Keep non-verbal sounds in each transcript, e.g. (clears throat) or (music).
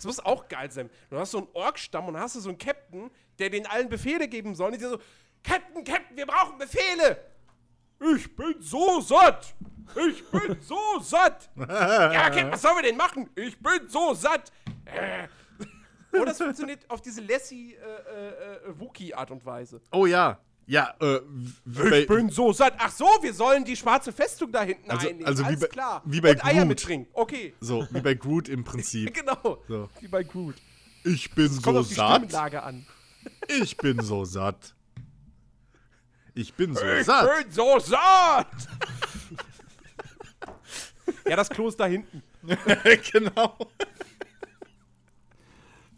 Das muss auch geil sein. Du hast so einen Ork-Stamm und hast du so einen Captain, der den allen Befehle geben soll. Und die so, Captain, Captain, wir brauchen Befehle. Ich bin so satt. Ich bin so satt. (laughs) ja, Captain, was sollen wir denn machen? Ich bin so satt. Äh. Oder das funktioniert auf diese Lassie äh, äh, Wookie-Art und Weise. Oh ja. Ja, äh, ich bin so satt. Ach so, wir sollen die schwarze Festung da hinten also, einnehmen. Also Alles wie bei, klar. Wie bei Und Eier Groot. mittrinken. Okay. So, wie bei Groot im Prinzip. (laughs) genau. So. Wie bei Groot. Ich bin Kommt so auf die satt. An. Ich bin so satt. Ich bin so Ich satt. bin so satt. ja, das Klo ist da hinten. (laughs) genau.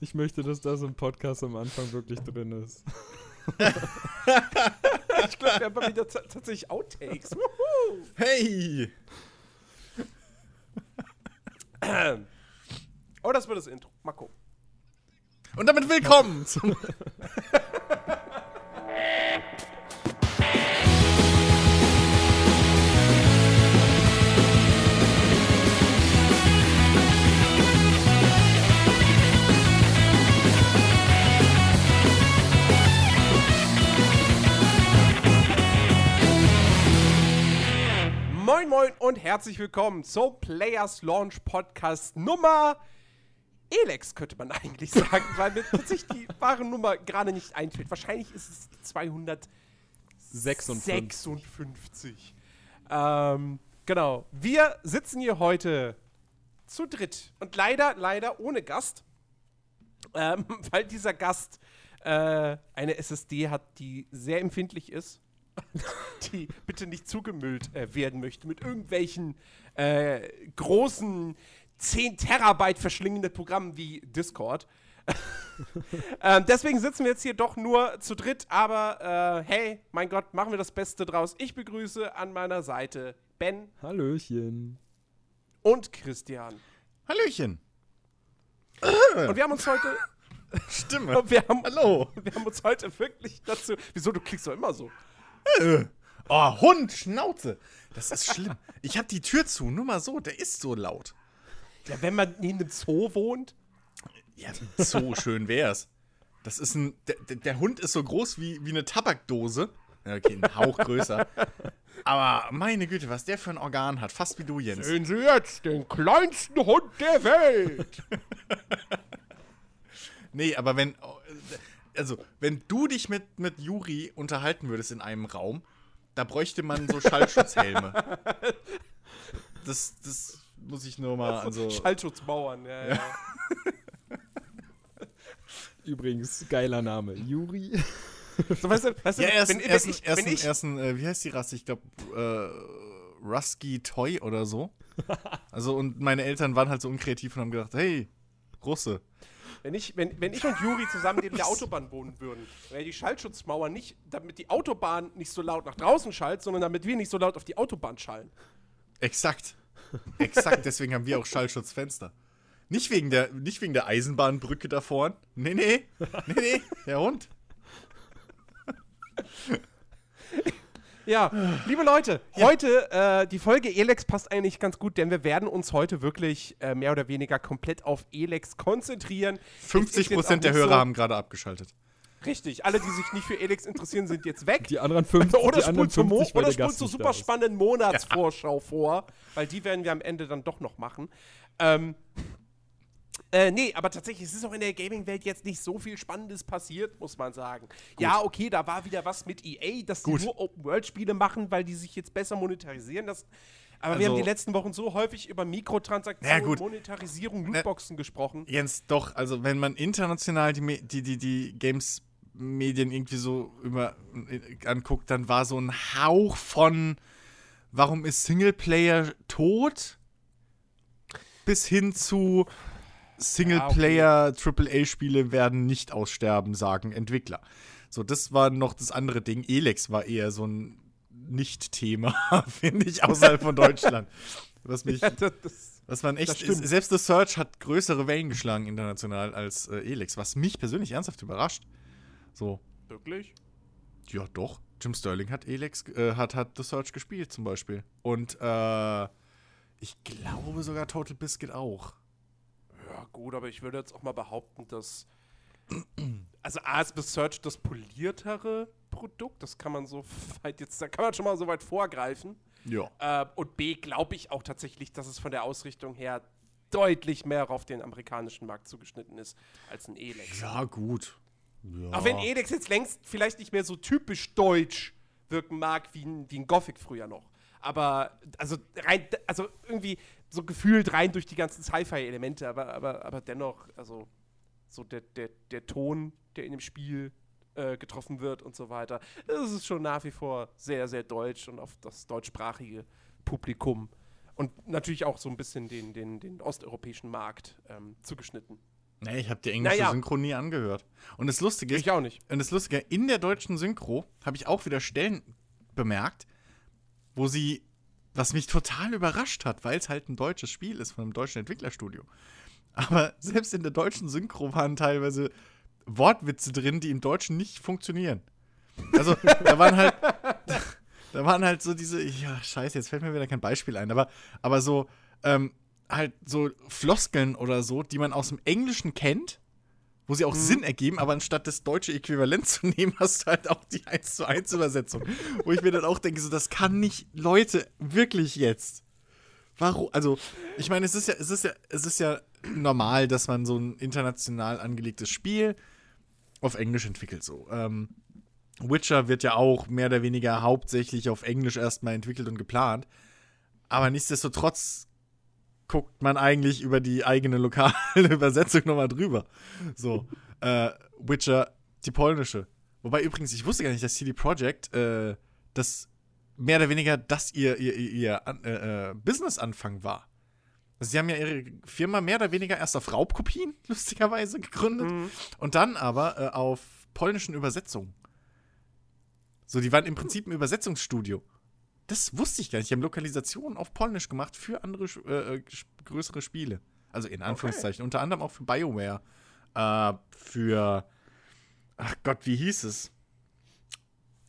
Ich möchte, dass das im Podcast am Anfang wirklich drin ist. Ich glaube, wir haben mal wieder ta- tatsächlich Outtakes. Wuhu. Hey. Oh, das wird das Intro. Mal gucken. Und damit willkommen zum (laughs) Moin, moin und herzlich willkommen zum Players Launch Podcast Nummer Elex, könnte man (laughs) eigentlich sagen, weil mir tatsächlich die wahre Nummer gerade nicht einfällt. Wahrscheinlich ist es die 256. 56. Ähm, genau. Wir sitzen hier heute zu dritt und leider, leider ohne Gast, ähm, (laughs) weil dieser Gast äh, eine SSD hat, die sehr empfindlich ist (laughs) die bitte nicht zugemüllt äh, werden möchte mit irgendwelchen äh, großen 10 Terabyte verschlingenden Programmen wie Discord. (laughs) ähm, deswegen sitzen wir jetzt hier doch nur zu dritt, aber äh, hey, mein Gott, machen wir das Beste draus. Ich begrüße an meiner Seite Ben Hallöchen. und Christian. Hallöchen. Und wir haben uns heute, (laughs) Stimme. und wir haben, Hallo. wir haben uns heute wirklich dazu. Wieso, du klickst doch immer so. Oh, Hund, Schnauze. Das ist schlimm. Ich hab die Tür zu, nur mal so, der ist so laut. Ja, wenn man in einem Zoo wohnt. Ja, so schön wär's. Das ist ein. Der, der- Hund ist so groß wie, wie eine Tabakdose. Ja, Okay, ein Hauch größer. Aber meine Güte, was der für ein Organ hat. Fast wie du, Jens. Sehen Sie jetzt den kleinsten Hund der Welt. (laughs) Nee, aber wenn. Also, wenn du dich mit, mit Juri unterhalten würdest in einem Raum, da bräuchte man so Schallschutzhelme. (laughs) Das, das muss ich nur mal. Also, (laughs) Schallschutzmauern, ja, ja. (laughs) Übrigens, geiler Name. Juri. So, weißt du, weißt du, ja, er ist wenn, ein, wenn er ist ein, ich, er ein, ich, er ist ein äh, wie heißt die Rasse? Ich glaube, äh, Rusky Toy oder so. Also, und meine Eltern waren halt so unkreativ und haben gedacht, hey, Russe. Wenn, ich, wenn, wenn ich und Juri zusammen neben der Autobahn wohnen würden, wäre die Schallschutzmauer nicht, damit die Autobahn nicht so laut nach draußen schallt, sondern damit wir nicht so laut auf die Autobahn schallen. Exakt. Exakt, deswegen haben wir auch Schallschutzfenster. Nicht wegen der, nicht wegen der Eisenbahnbrücke da vorne. Nee, nee. Nee, nee. Der Hund. Ja, liebe Leute, heute, äh, die Folge Elex passt eigentlich ganz gut, denn wir werden uns heute wirklich äh, mehr oder weniger komplett auf Elex konzentrieren. Es ist 50 jetzt auch Prozent der Hörer so- haben gerade abgeschaltet. Richtig, alle, die sich nicht für Elex interessieren, sind jetzt weg. Die anderen 50, (laughs) Oder die anderen spult zur, Mo 50 weil oder der spult zur super ist. spannenden Monatsvorschau vor, weil die werden wir am Ende dann doch noch machen. Ähm, äh, nee, aber tatsächlich, es ist auch in der Gaming-Welt jetzt nicht so viel Spannendes passiert, muss man sagen. Ja, okay, da war wieder was mit EA, dass Gut. die nur Open-World-Spiele machen, weil die sich jetzt besser monetarisieren. Das, aber wir Also- haben die letzten Wochen so häufig über Mikrotransaktionen, Ja, gut. Monetarisierung, Lootboxen gesprochen. Jens, doch, also wenn man international die, die, die, die Games-Medien irgendwie so über, äh, anguckt, dann war so ein Hauch von Warum ist Singleplayer tot? Bis hin zu Singleplayer AAA-Spiele werden nicht aussterben, sagen Entwickler. So, das war noch das andere Ding. Elex war eher so ein Nicht-Thema, (laughs) finde ich, außerhalb von Deutschland. Was mich, Das, das, was man echt, Das selbst The Search hat größere Wellen geschlagen international als äh, Elex, was mich persönlich ernsthaft überrascht. So, wirklich? ja doch. Jim Sterling hat Elex, äh, hat, hat The Search gespielt zum Beispiel. Und äh, ich glaube sogar Total Biscuit auch. Ja, gut, aber ich würde jetzt auch mal behaupten, dass. (clears throat) Also, A ist Search das poliertere Produkt. Das kann man so weit jetzt, da kann man schon mal so weit vorgreifen. Ja. Äh, und B, glaube ich auch tatsächlich, dass es von der Ausrichtung her deutlich mehr auf den amerikanischen Markt zugeschnitten ist als ein Elex. Ja, gut. Ja. Auch wenn Elex jetzt längst vielleicht nicht mehr so typisch deutsch wirken mag wie ein, wie ein Gothic früher noch. Aber, also, rein, also irgendwie so gefühlt rein durch die ganzen Sci-Fi-Elemente, aber, aber, aber dennoch, also, so der, der, der Ton, der in dem Spiel äh, getroffen wird und so weiter, das ist schon nach wie vor sehr, sehr deutsch und auf das deutschsprachige Publikum und natürlich auch so ein bisschen den, den, den osteuropäischen Markt ähm, zugeschnitten. Nee, ich habe die englische Naja. Synchro nie angehört. Und das Lustige ist, Ich auch nicht. und das Lustige, in der deutschen Synchro habe ich auch wieder Stellen bemerkt, wo sie, was mich total überrascht hat, weil es halt ein deutsches Spiel ist von einem deutschen Entwicklerstudio. Aber selbst in der deutschen Synchro waren teilweise Wortwitze drin, die im Deutschen nicht funktionieren. Also, da waren halt, da waren halt so diese, ja, scheiße, jetzt fällt mir wieder kein Beispiel ein, aber, aber so, ähm, halt so Floskeln oder so, die man aus dem Englischen kennt, wo sie auch Sinn ergeben, aber anstatt das deutsche Äquivalent zu nehmen, hast du halt auch die 1 zu 1 Übersetzung. wo ich mir dann auch denke, so, das kann nicht, Leute, wirklich jetzt. Warum? Also, ich meine, es ist ja, es ist ja, es ist ja normal, dass man so ein international angelegtes Spiel auf Englisch entwickelt, so. Ähm, Witcher wird ja auch mehr oder weniger hauptsächlich auf Englisch erstmal entwickelt und geplant. Aber nichtsdestotrotz guckt man eigentlich über die eigene lokale (laughs) Übersetzung nochmal drüber. So, äh, Witcher, die polnische. Wobei übrigens, ich wusste gar nicht, dass CD Projekt äh, das mehr oder weniger das ihr, ihr, ihr, ihr äh, äh, Business-Anfang war. Also sie haben ja ihre Firma mehr oder weniger erst auf Raubkopien, (laughs) lustigerweise, gegründet. Und dann aber äh, auf polnischen Übersetzungen. So, die waren im Prinzip ein Übersetzungsstudio. Das wusste ich gar nicht. Die haben Lokalisationen auf Polnisch gemacht für andere äh, äh, größere Spiele. Also in Anführungszeichen. Unter anderem auch für BioWare. Äh, für. Ach Gott, wie hieß es?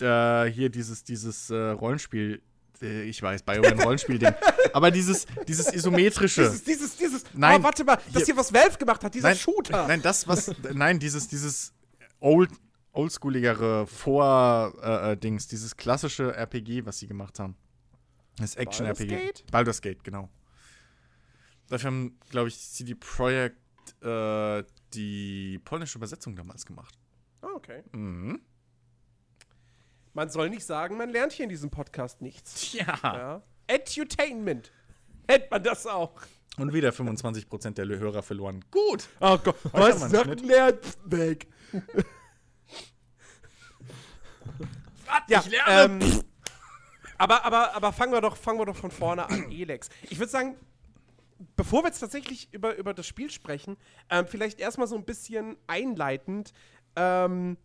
Äh, hier dieses, dieses äh, Rollenspiel. Äh, ich weiß, BioWare ein Rollenspiel-Ding. (laughs) Aber dieses, dieses isometrische. Dieses, dieses, dieses, Nein, oh, warte mal, das hier- hier, was Valve gemacht hat, dieser nein, Shooter. Nein, das, was. Nein, dieses, dieses old, oldschooligere Vor-Dings, dieses klassische RPG, was sie gemacht haben. Das Action-RPG. Baldur's Gate? Baldur's Gate, genau. Dafür haben, glaube ich, CD Projekt äh, die polnische Übersetzung damals gemacht. Ah, okay. Mhm. Man soll nicht sagen, man lernt hier in diesem Podcast nichts. Tja. Ja. Edutainment. Nennt man das auch. Und wieder 25% der Hörer verloren. Gut. Oh Gott, Heute haben wir einen Weg. ja, ich lerne. Ähm, aber, aber, aber fangen wir doch, fangen wir doch von vorne an, (clears throat) Elex. Ich würde sagen, bevor wir jetzt tatsächlich über, über das Spiel sprechen, ähm, vielleicht erstmal so ein bisschen einleitend. Ähm,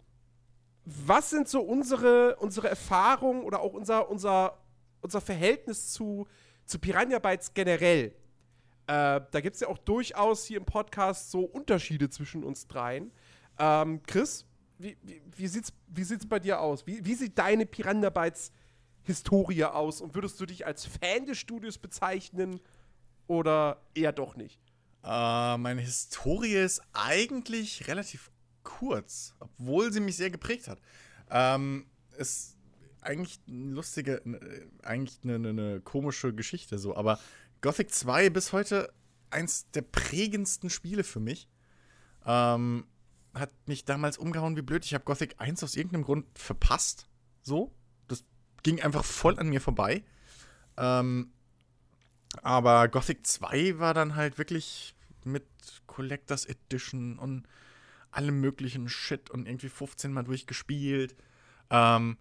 was sind so unsere, unsere Erfahrungen oder auch unser, unser, unser Verhältnis zu, zu Piranha Bytes generell? Äh, da gibt es ja auch durchaus hier im Podcast so Unterschiede zwischen uns dreien. Ähm, Chris, wie, wie, wie sieht's, wie sieht's bei dir aus? Wie, wie sieht deine Piranha Bytes Historie aus? Und würdest du dich als Fan des Studios bezeichnen oder eher doch nicht? Äh, meine Historie ist eigentlich relativ kurz, obwohl sie mich sehr geprägt hat. Ähm, ist eigentlich eine lustige, äh, eigentlich eine, eine, eine komische Geschichte so, aber Gothic 2 bis heute eins der prägendsten Spiele für mich. Ähm, hat mich damals umgehauen wie blöd. Ich habe Gothic 1 aus irgendeinem Grund verpasst. So. Das ging einfach voll an mir vorbei. Ähm, aber Gothic 2 war dann halt wirklich mit Collectors Edition und allem möglichen Shit und irgendwie 15 Mal durchgespielt. Ähm,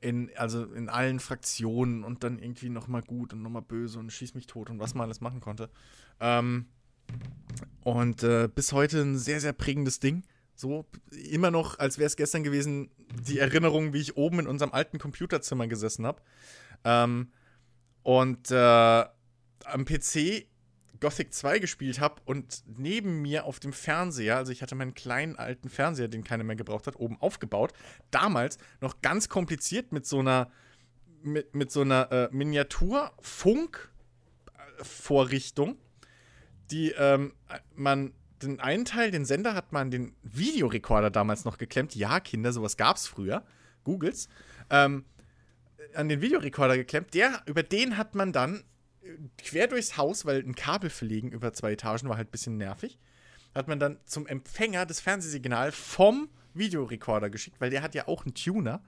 in, also in allen Fraktionen und dann irgendwie nochmal gut und nochmal böse und schieß mich tot und was man alles machen konnte. Ähm, und äh, bis heute ein sehr, sehr prägendes Ding. So, immer noch, als wäre es gestern gewesen, die Erinnerung, wie ich oben in unserem alten Computerzimmer gesessen habe. Ähm, und äh, am PC Gothic 2 gespielt habe und neben mir auf dem Fernseher, also ich hatte meinen kleinen alten Fernseher, den keiner mehr gebraucht hat, oben aufgebaut. Damals noch ganz kompliziert mit so einer mit, mit so einer äh, Miniatur-Funk-Vorrichtung, die, ähm, man, den einen Teil, den Sender, hat man den Videorekorder damals noch geklemmt. Ja, Kinder, sowas gab's früher. Googles. Ähm, an den Videorekorder geklemmt. Der, über den hat man dann äh, quer durchs Haus, weil ein Kabel verlegen über zwei Etagen war halt ein bisschen nervig, hat man dann zum Empfänger das Fernsehsignal vom Videorekorder geschickt, weil der hat ja auch einen Tuner.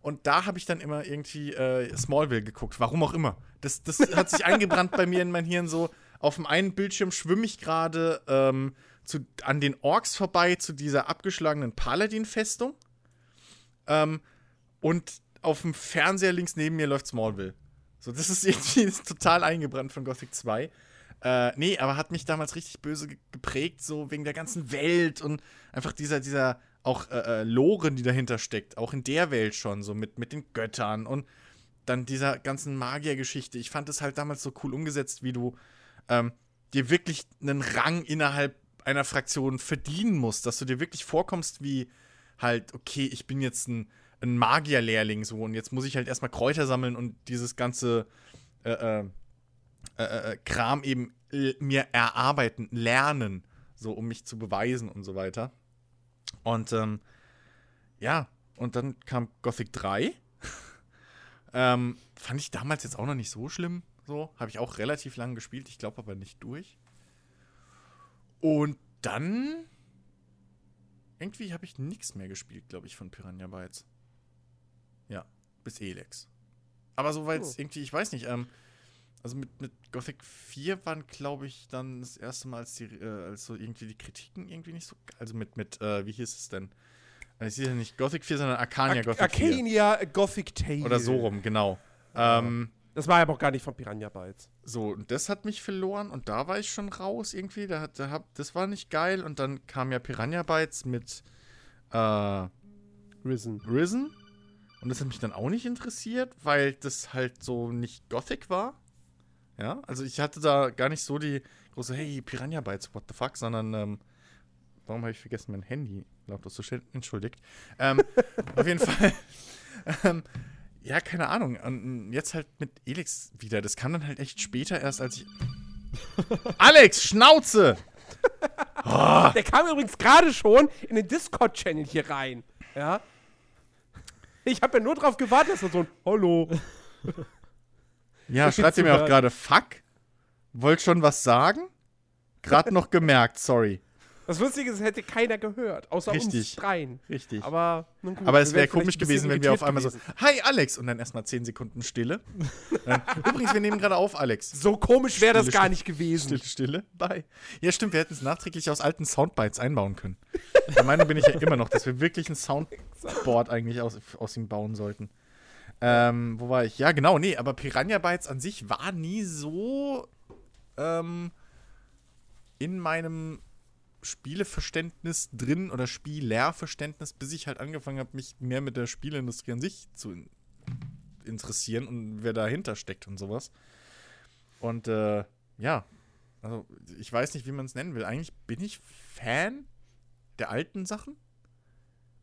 Und da habe ich dann immer irgendwie äh, Smallville geguckt, warum auch immer. Das, das hat sich (laughs) eingebrannt bei mir in mein Hirn so. Auf dem einen Bildschirm schwimme ich gerade ähm, an den Orks vorbei zu dieser abgeschlagenen Paladin-Festung. Ähm, und auf dem Fernseher links neben mir läuft Smallville. So, das ist (laughs) irgendwie ist total eingebrannt von Gothic 2. Äh, nee, aber hat mich damals richtig böse ge- geprägt, so wegen der ganzen Welt und einfach dieser, dieser auch äh, äh, Lore, die dahinter steckt, auch in der Welt schon, so mit, mit den Göttern und dann dieser ganzen Magiergeschichte. Ich fand es halt damals so cool umgesetzt, wie du ähm, dir wirklich einen Rang innerhalb einer Fraktion verdienen musst, dass du dir wirklich vorkommst wie halt, okay, ich bin jetzt ein, ein Magierlehrling so und jetzt muss ich halt erstmal Kräuter sammeln und dieses ganze äh, äh, äh, äh, Kram eben äh, mir erarbeiten, lernen, so um mich zu beweisen und so weiter. Und ähm, ja, und dann kam Gothic 3. (laughs) ähm, fand ich damals jetzt auch noch nicht so schlimm. So, habe ich auch relativ lang gespielt, ich glaube aber nicht durch. Und dann irgendwie habe ich nichts mehr gespielt, glaube ich, von Piranha Bytes. Ja, bis Elex. Aber so weit Oh. irgendwie, ich weiß nicht, ähm, also mit, mit Gothic 4 waren, glaube ich, dann das erste Mal, als, die, äh, als so irgendwie die Kritiken irgendwie nicht so. Also mit, mit äh, wie hieß es denn? Äh, Ich sehe ja nicht Gothic 4, sondern Arcania Ar Gothic 4. Arcania Gothic Tale. Oder so rum, genau. Ähm, Das war aber auch gar nicht von Piranha Bytes. so, und das hat mich verloren und da war ich schon raus irgendwie. Da hat, da das war nicht geil und dann kam ja Piranha Bytes mit äh, Risen. Risen. Und das hat mich dann auch nicht interessiert, weil das halt so nicht Gothic war. Ja, also ich hatte da gar nicht so die große, hey, Piranha Bytes, what the fuck, sondern, ähm, warum habe ich vergessen, mein Handy laut auszustellen? Entschuldigt. Ähm, auf jeden Fall, (laughs) ähm, ja, keine Ahnung. Und jetzt halt mit Elix wieder. Das kam dann halt echt später erst, als ich. (laughs) Alex, Schnauze! (laughs) Der kam übrigens gerade schon in den Discord-Channel hier rein. Ja. Ich habe ja nur drauf gewartet, dass er so ein Hallo. Ja, (laughs) schreibt ihr mir auch gerade, fuck? Wollt schon was sagen? Gerade noch gemerkt, sorry. Das Lustige ist, es hätte keiner gehört, außer uns Richtig. dreien. Richtig. Aber, nun gut, Aber es wäre wären komisch gewesen, wenn wir auf einmal so, gewesen. hi Alex, und dann erstmal 10 Sekunden Stille. Übrigens, wir nehmen gerade auf, Alex. So komisch wäre das gar nicht gewesen. Stille, Stille, bye. Ja, stimmt, wir hätten es nachträglich aus alten Soundbites einbauen können. Der Meinung bin ich ja immer noch, dass wir wirklich ein Soundboard eigentlich aus, aus ihm bauen sollten. Ähm, wo war ich? Ja, genau, nee, aber Piranha Bytes an sich war nie so ähm, in meinem Spieleverständnis drin oder Spielerverständnis, bis ich halt angefangen habe, mich mehr mit der Spieleindustrie an sich zu in interessieren und wer dahinter steckt und sowas. Und äh, ja, also ich weiß nicht, wie man es nennen will. Eigentlich bin ich Fan der alten Sachen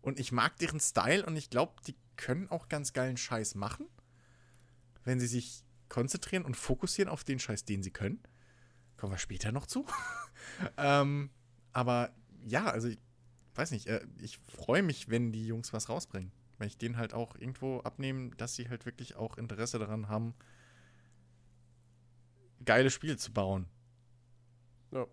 und ich mag deren Style und ich glaube, die können auch ganz geilen Scheiß machen, wenn sie sich konzentrieren und fokussieren auf den Scheiß, den sie können. Kommen wir später noch zu. (laughs) ähm, aber ja, also ich weiß nicht, äh, ich freue mich, wenn die Jungs was rausbringen. Wenn ich denen halt auch irgendwo abnehme, dass sie halt wirklich auch Interesse daran haben, geile Spiele zu bauen. Ja.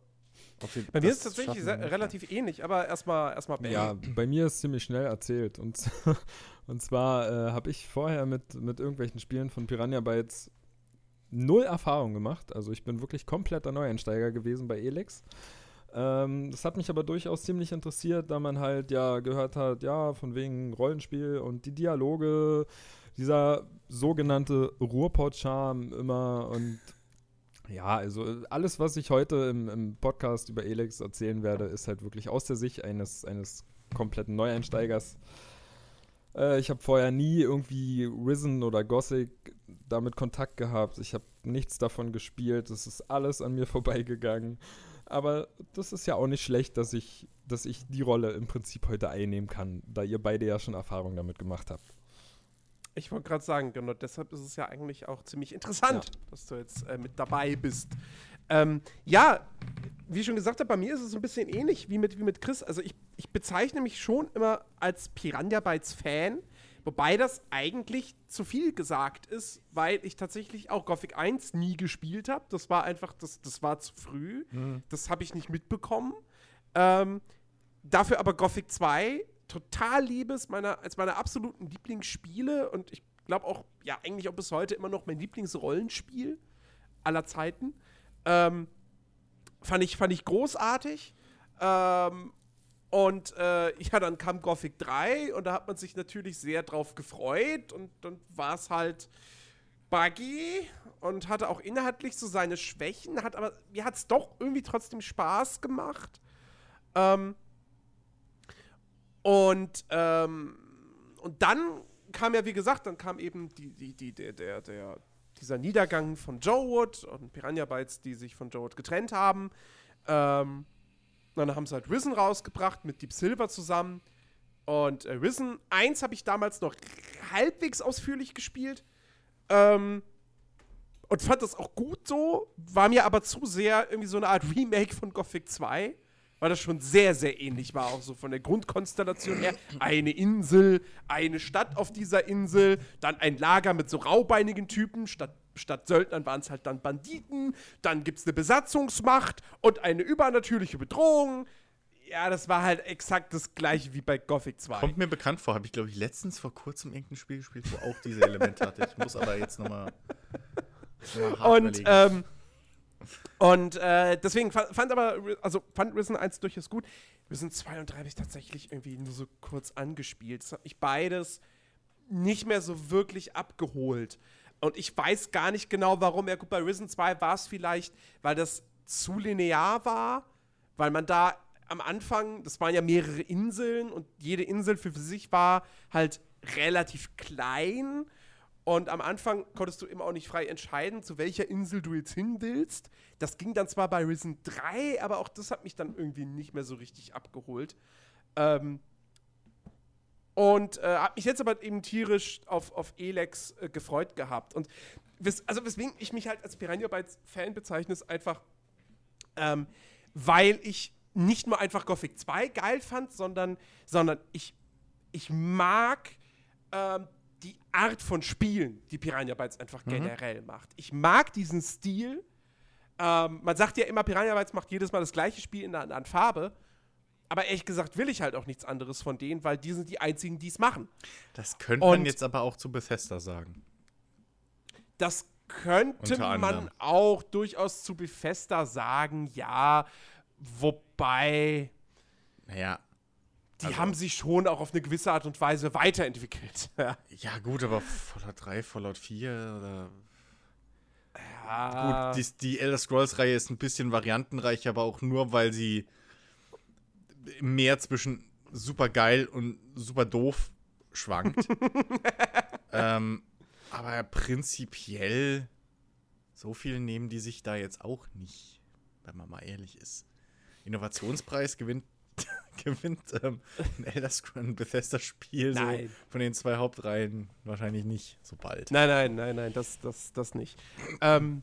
Bei mir ist es tatsächlich schaffen relativ ähnlich, aber erstmal erstmal. Ja, bei mir ist ziemlich schnell erzählt. Und, (laughs) und zwar äh, habe ich vorher mit, mit irgendwelchen Spielen von Piranha Bytes null Erfahrung gemacht. Also ich bin wirklich kompletter Neueinsteiger gewesen bei Elex. Ähm, das hat mich aber durchaus ziemlich interessiert, da man halt ja gehört hat, ja, von wegen Rollenspiel und die Dialoge, dieser sogenannte Ruhrpott-Charme immer und ja, also alles, was ich heute im, im Podcast über Elex erzählen werde, ist halt wirklich aus der Sicht eines, eines kompletten Neueinsteigers. Äh, ich habe vorher nie irgendwie Risen oder Gothic damit Kontakt gehabt. Ich habe nichts davon gespielt. Das ist alles an mir vorbeigegangen. Aber das ist ja auch nicht schlecht, dass ich, dass ich die Rolle im Prinzip heute einnehmen kann, da ihr beide ja schon Erfahrung damit gemacht habt. Ich wollte gerade sagen, genau, deshalb ist es ja eigentlich auch ziemlich interessant, dass du jetzt äh, mit dabei bist. Ähm, ja, wie ich schon gesagt habe, bei mir ist es so ein bisschen ähnlich wie mit, wie mit Chris. Also ich, ich bezeichne mich schon immer als Piranha Bytes Fan, wobei das eigentlich zu viel gesagt ist, weil ich tatsächlich auch Gothic 1 nie gespielt habe. Das war einfach, das, das war zu früh. Mhm. Das habe ich nicht mitbekommen. Ähm, dafür aber Gothic 2 total liebes, meiner, als meine absoluten Lieblingsspiele und ich glaube auch, ja, eigentlich auch bis heute immer noch mein Lieblingsrollenspiel aller Zeiten. Ähm, fand, ich, fand ich großartig. Ähm, und äh, ja, dann kam Gothic 3 und da hat man sich natürlich sehr drauf gefreut und dann war es halt buggy und hatte auch inhaltlich so seine Schwächen, hat aber mir hat es doch irgendwie trotzdem Spaß gemacht. Ähm, und, ähm, und dann kam ja, wie gesagt, dann kam eben die, die, die, der, der, der, dieser Niedergang von Joe Wood und Piranha Bytes, die sich von Joe Wood getrennt haben. Ähm, dann haben sie halt Risen rausgebracht mit Deep Silver zusammen. Und äh, Risen 1 habe ich damals noch halbwegs ausführlich gespielt. Ähm, und fand das auch gut so, war mir aber zu sehr irgendwie so eine Art Remake von Gothic 2 weil das schon sehr, sehr ähnlich war, auch so von der Grundkonstellation her. Eine Insel, eine Stadt auf dieser Insel, dann ein Lager mit so raubeinigen Typen, statt, statt Söldnern waren es halt dann Banditen, dann gibt es eine Besatzungsmacht und eine übernatürliche Bedrohung. Ja, das war halt exakt das gleiche wie bei Gothic 2. Kommt mir bekannt vor, habe ich glaube ich letztens vor kurzem irgendein Spiel gespielt, wo auch diese Elemente hatte. Ich muss aber jetzt nochmal. Noch und ähm, und äh, deswegen fand, fand, aber, also fand Risen 1 durchaus gut. Risen 2 und 3 habe ich tatsächlich irgendwie nur so kurz angespielt. Das hat mich beides nicht mehr so wirklich abgeholt. Und ich weiß gar nicht genau, warum. Ja, gut, bei Risen 2 war es vielleicht, weil das zu linear war, weil man da am Anfang, das waren ja mehrere Inseln und jede Insel für sich war halt relativ klein und am Anfang konntest du immer auch nicht frei entscheiden, zu welcher Insel du jetzt hin willst. Das ging dann zwar bei Risen 3, aber auch das hat mich dann irgendwie nicht mehr so richtig abgeholt. Ähm, und äh, habe mich jetzt aber eben tierisch auf, auf Elex äh, gefreut gehabt. Und wes also weswegen ich mich halt als Piranha Bytes Fan bezeichne, ist einfach, ähm, weil ich nicht nur einfach Gothic 2 geil fand, sondern, sondern ich, ich mag ähm, die Art von Spielen, die Piranha Bytes einfach mhm. generell macht. Ich mag diesen Stil. Ähm, man sagt ja immer, Piranha Bytes macht jedes Mal das gleiche Spiel in einer anderen Farbe. Aber ehrlich gesagt will ich halt auch nichts anderes von denen, weil die sind die einzigen, die es machen. Das könnte man jetzt aber auch zu Bethesda sagen. Das könnte man auch durchaus zu Bethesda sagen, ja. Wobei. Naja, die also, haben sich schon auch auf eine gewisse Art und Weise weiterentwickelt. (laughs) ja. ja, gut, aber Fallout 3, Fallout 4 oder. Ja. Gut, die, die Elder Scrolls-Reihe ist ein bisschen variantenreich, aber auch nur, weil sie mehr zwischen super geil und super doof schwankt. (laughs) ähm, aber prinzipiell, so viel nehmen die sich da jetzt auch nicht, wenn man mal ehrlich ist. Innovationspreis gewinnt (laughs) gewinnt ähm, ein Elder Scrolls Bethesda-Spiel so von den zwei Hauptreihen wahrscheinlich nicht so bald. Nein, nein, nein, nein, das, das, das nicht. ähm,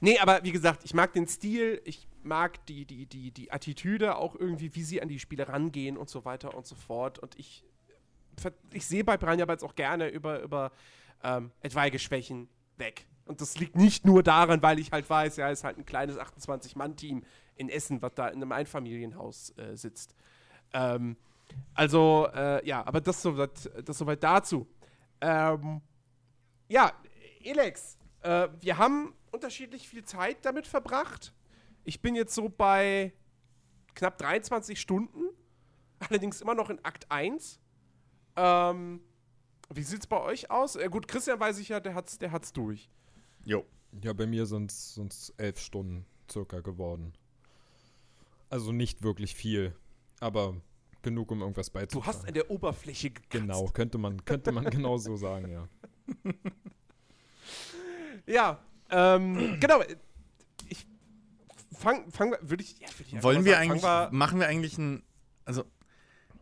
nee, aber wie gesagt, ich mag den Stil, ich mag die, die, die, die Attitüde, auch irgendwie, wie sie an die Spiele rangehen und so weiter und so fort. Und ich, ich sehe bei Piranha Bytes auch gerne über, über ähm, etwaige Schwächen weg. Und das liegt nicht nur daran, weil ich halt weiß, ja, es ist halt ein kleines 28-Mann-Team in Essen, was da in einem Einfamilienhaus äh, sitzt. Ähm, also, äh, ja, aber das soweit, das soweit dazu. Ähm, ja, Elex, äh, wir haben unterschiedlich viel Zeit damit verbracht. Ich bin jetzt so bei knapp 23 Stunden, allerdings immer noch in Akt 1. Ähm, wie sieht's bei euch aus? Äh, gut, Christian weiß ich ja, der hat's, der hat's durch. Jo. Ja, bei mir sind es elf Stunden circa geworden. Also nicht wirklich viel, aber genug, um irgendwas beizutragen. Du hast an der Oberfläche gekratzt. Genau, könnte man, könnte man (laughs) genau so sagen, ja. ja, ähm, genau. Ich fang, würde ich, ja, würd ich Wollen wir sagen, eigentlich, wir machen wir eigentlich ein, also,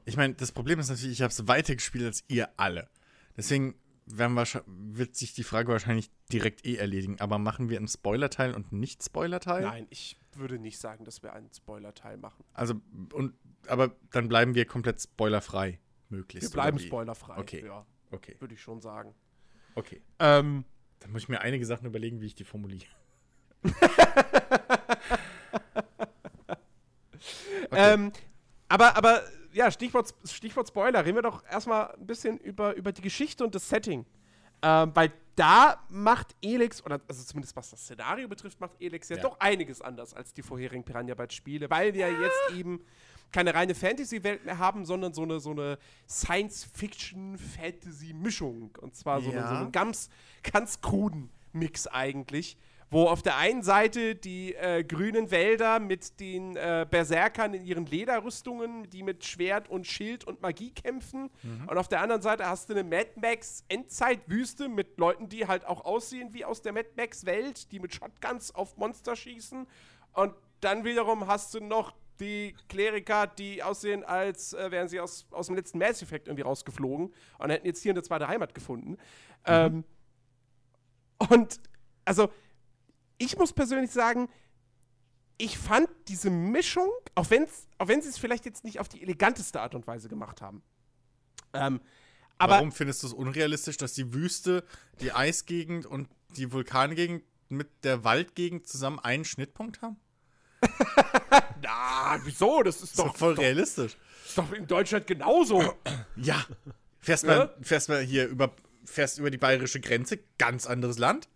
ich meine, das Problem ist natürlich, ich habe es weiter gespielt als ihr alle. Deswegen werden wir, wird sich die Frage wahrscheinlich direkt eh erledigen. Aber machen wir einen Spoiler-Teil und einen Nicht-Spoiler-Teil? Nein, ich würde nicht sagen, dass wir einen Spoiler-Teil machen. Also, und, aber dann bleiben wir komplett spoilerfrei, möglichst. Wir bleiben spoilerfrei. Okay. Ja, Okay, würde ich schon sagen. okay. Ähm, Dann muss ich mir einige Sachen überlegen, wie ich die formuliere. (laughs) ähm, aber, aber ja, Stichwort, Stichwort Spoiler, reden wir doch erstmal ein bisschen über, über die Geschichte und das Setting. Ähm, weil da macht Elix, oder also zumindest was das Szenario betrifft, macht Elix ja, Ja. doch einiges anders als die vorherigen Piranha Bytes Spiele, weil wir jetzt eben keine reine Fantasy-Welt mehr haben, sondern so eine, so eine Science-Fiction-Fantasy-Mischung. Und zwar so, eine, Ja. so einen ganz, ganz kruden Mix eigentlich. Wo auf der einen Seite die äh, grünen Wälder mit den äh, Berserkern in ihren Lederrüstungen, die mit Schwert und Schild und Magie kämpfen. Und auf der anderen Seite hast du eine Mad Max Endzeitwüste mit Leuten, die halt auch aussehen wie aus der Mad Max Welt, die mit Shotguns auf Monster schießen. Und dann wiederum hast du noch die Kleriker, die aussehen, als äh, wären sie aus, aus dem letzten Mass Effect irgendwie rausgeflogen und hätten jetzt hier eine zweite Heimat gefunden. Ähm, und also, ich muss persönlich sagen, ich fand diese Mischung, auch, wenn's, auch wenn sie es vielleicht jetzt nicht auf die eleganteste Art und Weise gemacht haben. Ähm, aber Warum findest du es unrealistisch, dass die Wüste, die Eisgegend und die Vulkangegend mit der Waldgegend zusammen einen Schnittpunkt haben? (laughs) na, wieso? Das ist Das ist doch, doch voll doch, realistisch. ist doch in Deutschland genauso. Ja. Fährst, Ja? mal, fährst mal hier über, fährst über die bayerische Grenze, ganz anderes Land.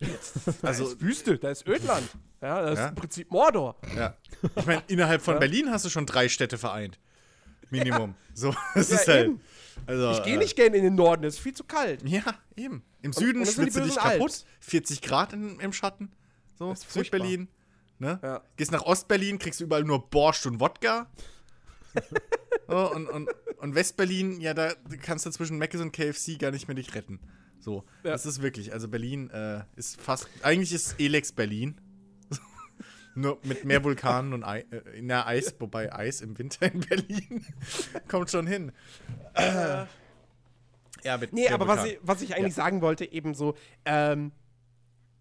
Da Also, ist Wüste, da ist Ödland. Ja, das Ja. ist im Prinzip Mordor. ja. Ich meine, innerhalb von Ja. Berlin hast du schon drei Städte vereint. Minimum. So, (laughs) das ist halt. eben. Also, Ich gehe äh, nicht gerne in den Norden, es ist viel zu kalt. Ja, eben. Im Süden und die schwitzt du dich kaputt. Alps. 40 Grad in, im Schatten. So. Südberlin. Ne? Ja. Gehst nach Ostberlin, kriegst du überall nur Borscht und Wodka. (laughs) so, und, und, und Westberlin, ja, da kannst du zwischen Mc's und KFC gar nicht mehr dich retten. So, Ja. das ist wirklich, also Berlin äh, ist fast, eigentlich ist Elex Berlin. (laughs) Nur mit mehr Vulkanen und Ei, äh, na, Eis, wobei Eis im Winter in Berlin (laughs) kommt schon hin. Äh, ja, mit Nee, aber was ich, was ich eigentlich sagen wollte, eben so, ähm,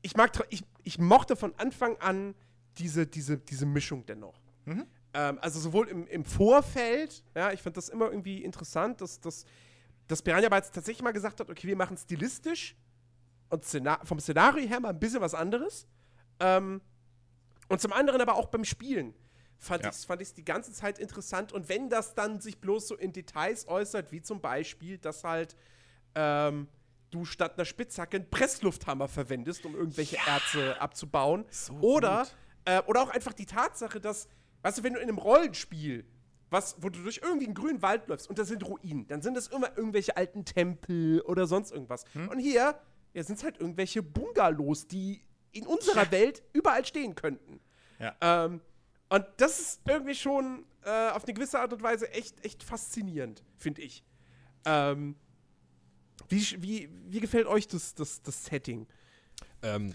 ich mag, ich, ich mochte von Anfang an diese, diese, diese Mischung dennoch. Mhm. Ähm, also sowohl im, im Vorfeld, ja, ich fand das immer irgendwie interessant, dass, dass, dass Piranha Bytes tatsächlich mal gesagt hat, okay, wir machen stilistisch und Szena vom Szenario her mal ein bisschen was anderes. Ähm, und zum anderen aber auch beim Spielen fand Ja. ich es die ganze Zeit interessant. Und wenn das dann sich bloß so in Details äußert, wie zum Beispiel, dass halt ähm, du statt einer Spitzhacke einen Presslufthammer verwendest, um irgendwelche Erze abzubauen. So oder, äh, oder auch einfach die Tatsache, dass, weißt du, wenn du in einem Rollenspiel, was, wo du durch irgendwie einen grünen Wald läufst und da sind Ruinen, dann sind das immer irgendwelche alten Tempel oder sonst irgendwas. Hm? Und hier ja, sind es halt irgendwelche Bungalows, die in unserer Welt überall stehen könnten. Ja. Ähm, und das ist irgendwie schon äh, auf eine gewisse Art und Weise echt, echt faszinierend, finde ich. Ähm, wie, wie, wie gefällt euch das, das, das Setting? Ähm,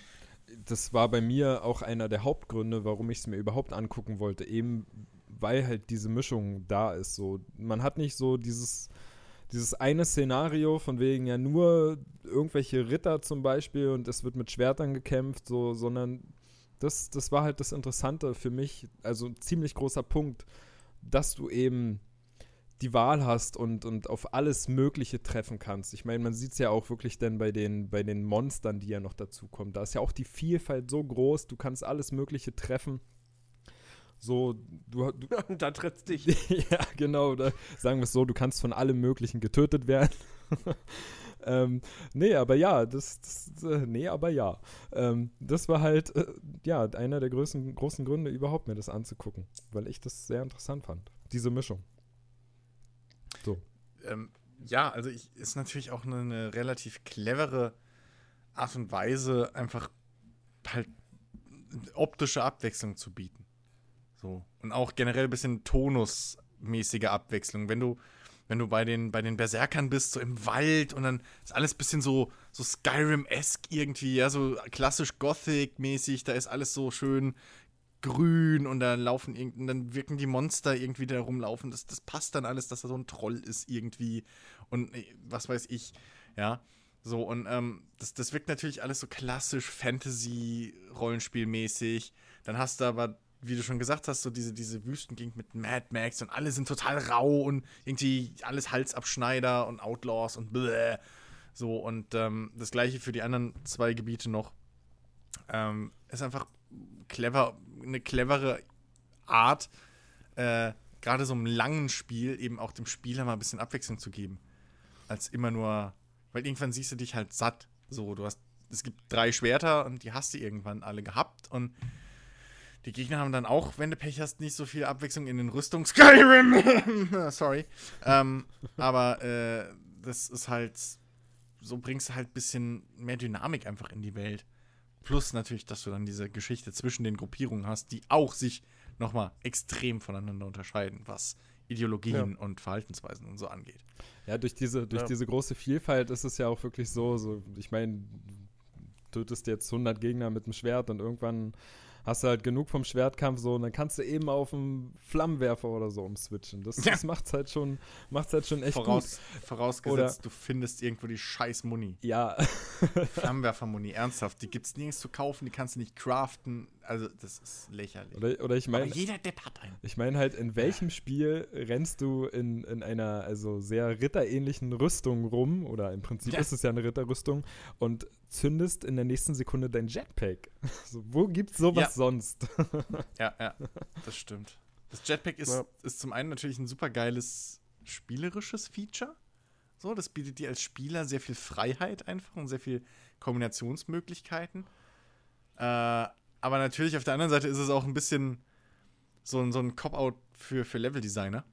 das war bei mir auch einer der Hauptgründe, warum ich es mir überhaupt angucken wollte. Eben weil halt diese Mischung da ist. So, man hat nicht so dieses, dieses eine Szenario von wegen ja nur irgendwelche Ritter zum Beispiel und es wird mit Schwertern gekämpft, so, sondern das, das war halt das Interessante für mich, also ein ziemlich großer Punkt, dass du eben die Wahl hast und, und auf alles Mögliche treffen kannst. Ich meine, man sieht es ja auch wirklich dann bei den, bei den Monstern, die ja noch dazukommen. Da ist ja auch die Vielfalt so groß, du kannst alles Mögliche treffen. So, du, du Und (laughs) da trittst dich. (laughs) ja, genau, da, sagen wir es so, du kannst von allem Möglichen getötet werden. (laughs) ähm, nee, aber ja, das, das äh, nee, aber ja. Ähm, das war halt, äh, ja, einer der größten, großen Gründe, überhaupt mir das anzugucken, weil ich das sehr interessant fand, diese Mischung. So. Ähm, ja, also ich, ist natürlich auch eine, eine relativ clevere Art und Weise, einfach halt optische Abwechslung zu bieten. So. Und auch generell ein bisschen tonusmäßige Abwechslung. Wenn du, wenn du bei den, bei den Berserkern bist, so im Wald und dann ist alles ein bisschen so, so Skyrim-esque irgendwie, ja, so klassisch Gothic-mäßig, da ist alles so schön grün und da laufen irgend- dann wirken die Monster irgendwie da rumlaufen. Das, das passt dann alles, dass da so ein Troll ist irgendwie und äh, was weiß ich, ja. So, und ähm, das, das wirkt natürlich alles so klassisch Fantasy-Rollenspielmäßig. Dann hast du aber, wie du schon gesagt hast, so diese, diese Wüstengegend mit Mad Max und alle sind total rau und irgendwie alles Halsabschneider und Outlaws und bläh. So, und ähm, das gleiche für die anderen zwei Gebiete noch. Ähm, ist einfach clever, eine clevere Art, äh, gerade so einem langen Spiel eben auch dem Spieler mal ein bisschen Abwechslung zu geben. Als immer nur, weil irgendwann siehst du dich halt satt. So, du hast, es gibt drei Schwerter und die hast du irgendwann alle gehabt und die Gegner haben dann auch, wenn du Pech hast, nicht so viel Abwechslung in den Rüstung. Skyrim! (laughs) Sorry. ähm, aber äh, das ist halt, so bringst du halt ein bisschen mehr Dynamik einfach in die Welt. Plus natürlich, dass du dann diese Geschichte zwischen den Gruppierungen hast, die auch sich nochmal extrem voneinander unterscheiden, was Ideologien ja. und Verhaltensweisen und so angeht. Ja, durch diese, durch ja. diese große Vielfalt ist es ja auch wirklich so, so ich meine, du tötest jetzt 100 Gegner mit dem Schwert und irgendwann hast du halt genug vom Schwertkampf so und dann kannst du eben auf einen Flammenwerfer oder so umswitchen. Das, ja. das macht's halt schon, macht's halt schon echt Voraus, gut. Vorausgesetzt, oder, du findest irgendwo die scheiß Muni. Ja. (laughs) Flammenwerfer-Muni, ernsthaft. Die gibt's nirgends zu kaufen, die kannst du nicht craften. Also, das ist lächerlich. Oder, oder ich meine. jeder Depp hat einen. Ich meine halt, in welchem Spiel rennst du in, in einer also sehr ritterähnlichen Rüstung rum, oder im Prinzip ja. ist es ja eine Ritterrüstung, und zündest in der nächsten Sekunde dein Jetpack. (laughs) So, wo gibt's sowas ja. sonst? ja, ja, das stimmt. Das Jetpack ist, ja. ist zum einen natürlich ein super geiles spielerisches Feature. So, das bietet dir als Spieler sehr viel Freiheit einfach und sehr viel Kombinationsmöglichkeiten. Äh, aber natürlich auf der anderen Seite ist es auch ein bisschen so, ein, so ein Cop-Out für, für Level-Designer.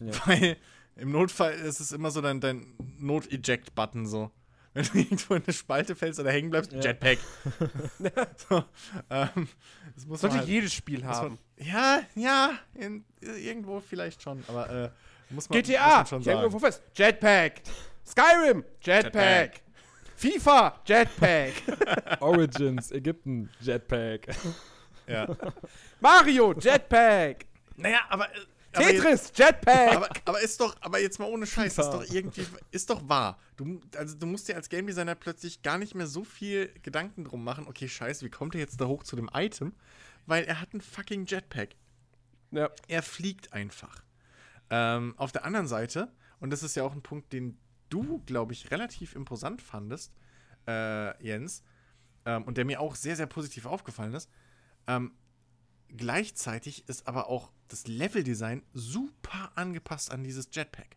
Ja. (laughs) Weil im Notfall ist es immer so dein, dein Not-Eject-Button so. Wenn du irgendwo in eine Spalte fällst oder hängen bleibst, ja. Jetpack. (laughs) so, ähm, das muss Sollte halt, jedes Spiel haben. Man, ja, ja, in, irgendwo vielleicht schon, aber äh, muss man, GTA, muss man schon sagen. irgendwo fest. Jetpack. Skyrim, Jetpack. Jetpack. FIFA, Jetpack. (laughs) Origins, Ägypten, Jetpack. Ja. Mario, Jetpack. Naja, aber äh, Tetris, Jetpack! Aber, aber, ist doch, aber jetzt mal ohne Scheiß, ist doch irgendwie, ist doch wahr. Du, also du musst dir als Game Designer plötzlich gar nicht mehr so viel Gedanken drum machen, okay, scheiße, wie kommt er jetzt da hoch zu dem Item? Weil er hat einen fucking Jetpack. Ja. Er fliegt einfach. Ähm, auf der anderen Seite, und das ist ja auch ein Punkt, den du, glaube ich, relativ imposant fandest, äh, Jens, ähm, und der mir auch sehr, sehr positiv aufgefallen ist, ähm, Gleichzeitig ist aber auch das Leveldesign super angepasst an dieses Jetpack.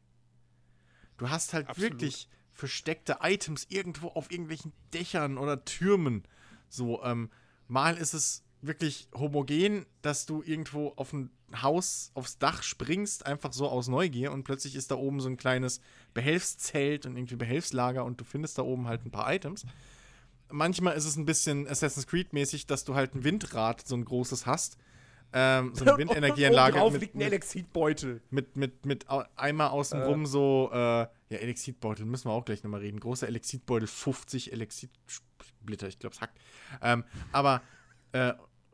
Du hast halt Absolut. wirklich versteckte Items irgendwo auf irgendwelchen Dächern oder Türmen. So, ähm, mal ist es wirklich homogen, dass du irgendwo auf ein Haus, aufs Dach springst, einfach so aus Neugier und plötzlich ist da oben so ein kleines Behelfszelt und irgendwie Behelfslager und du findest da oben halt ein paar Items manchmal ist es ein bisschen Assassin's Creed-mäßig, dass du halt ein Windrad, so ein großes hast. Ähm, so eine (laughs) Windenergieanlage. drauf mit, liegt ein Elexitbeutel. Mit, mit, mit, mit einmal außenrum äh. so, äh, ja, Elexitbeutel, müssen wir auch gleich nochmal reden. Großer Elexitbeutel, 50 Elexitsplitter, ich glaube, es hackt. Ähm, aber, äh,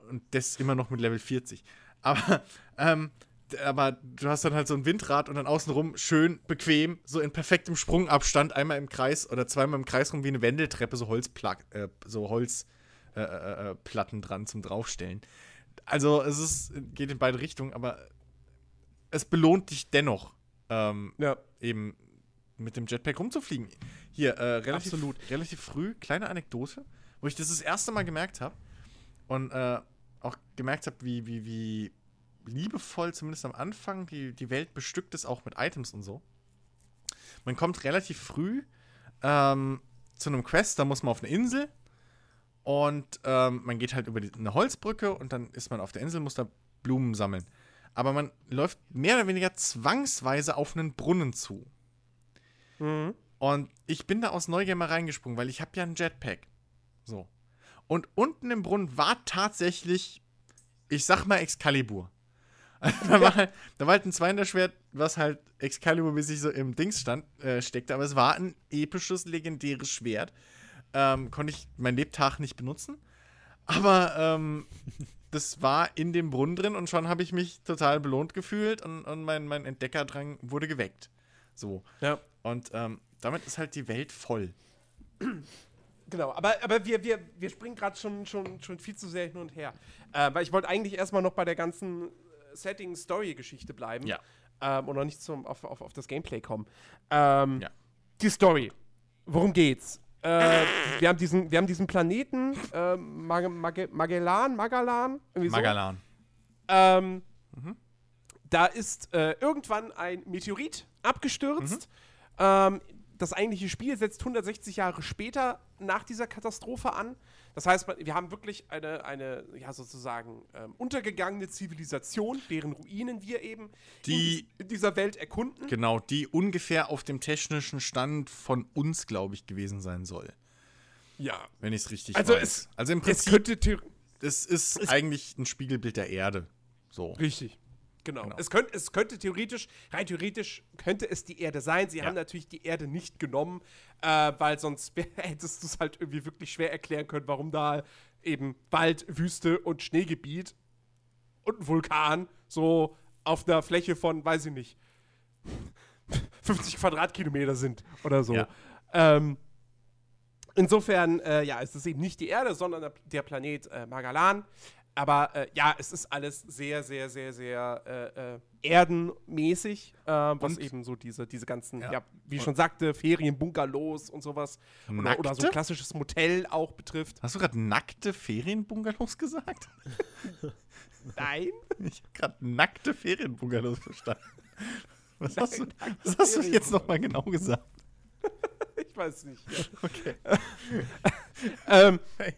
und das immer noch mit Level 40. Aber, (laughs) ähm, aber du hast dann halt so ein Windrad und dann außenrum schön bequem, so in perfektem Sprungabstand, einmal im Kreis oder zweimal im Kreis rum wie eine Wendeltreppe, so Holzplatten äh, so Holz, äh, äh, äh dran zum Draufstellen. Also es ist, geht in beide Richtungen, aber es belohnt dich dennoch, ähm, ja. eben mit dem Jetpack rumzufliegen. Hier, äh, relativ, Absolut. relativ früh, kleine Anekdote, wo ich das das erste Mal gemerkt habe und äh, auch gemerkt habe, wie, wie, wie liebevoll, zumindest am Anfang, die, die Welt bestückt ist, auch mit Items und so. Man kommt relativ früh ähm, zu einem Quest, da muss man auf eine Insel und ähm, man geht halt über die, eine Holzbrücke und dann ist man auf der Insel, muss da Blumen sammeln. Aber man läuft mehr oder weniger zwangsweise auf einen Brunnen zu. Mhm. Und ich bin da aus Neugier mal reingesprungen, weil ich habe ja einen Jetpack. So. Und unten im Brunnen war tatsächlich, ich sag mal, Excalibur. (laughs) da, war halt, da war halt ein Zweihänderschwert, was halt Excalibur-mäßig so im Dings stand, äh, steckte, aber es war ein episches, legendäres Schwert. Ähm, konnte ich mein Lebtag nicht benutzen. Aber ähm, (laughs) das war in dem Brunnen drin und schon habe ich mich total belohnt gefühlt und, und mein, mein Entdeckerdrang wurde geweckt. So. Ja. Und ähm, damit ist halt die Welt voll. Genau, aber, aber wir, wir, wir springen gerade schon, schon, schon viel zu sehr hin und her. Äh, weil ich wollte eigentlich erstmal noch bei der ganzen Setting-Story-Geschichte bleiben. Ja. Ähm, und noch nicht zum, auf, auf, auf das Gameplay kommen. Ähm, Ja. Die Story. Worum geht's? Äh, wir, haben diesen, wir haben diesen Planeten, äh, Mag Mag Magellan, Magellan? Irgendwie so. Magalan. Ähm, Mhm. Da ist äh, irgendwann ein Meteorit abgestürzt. Mhm. Ähm, das eigentliche Spiel setzt 160 Jahre später nach dieser Katastrophe an. Das heißt, wir haben wirklich eine, eine ja, sozusagen ähm, untergegangene Zivilisation, deren Ruinen wir eben Die- in, dies- in dieser Welt erkunden. Genau, die ungefähr auf dem technischen Stand von uns, glaube ich, gewesen sein soll. Ja. Wenn ich es richtig Also weiß. es- also im Es Prinzip, könnte theor- es ist eigentlich ein Spiegelbild der Erde. So. Richtig. Genau. Genau. Es, könnte, es könnte theoretisch, rein theoretisch könnte es die Erde sein. Sie Ja. haben natürlich die Erde nicht genommen, äh, weil sonst (laughs) hättest du es halt irgendwie wirklich schwer erklären können, warum da eben Wald, Wüste und Schneegebiet und ein Vulkan so auf einer Fläche von, weiß ich nicht, (laughs) 50 Quadratkilometer sind oder so. Ja. Ähm, insofern, äh, ja, es ist eben nicht die Erde, sondern der- Planet äh, Magellan. Aber äh, ja, es ist alles sehr, sehr, sehr, sehr äh, äh, erdenmäßig, äh, was Und- eben so diese, diese ganzen, ja, Ja. wie ich schon sagte, Ferienbungalows und sowas. Oder, oder so ein klassisches Motel auch betrifft. Hast du gerade nackte Ferienbungalows gesagt? (laughs) Nein. Ich habe gerade nackte Ferienbungalows verstanden. Was hast du, was hast du jetzt nochmal genau gesagt? (laughs) Ich weiß nicht. Okay. (laughs) ähm, Hey.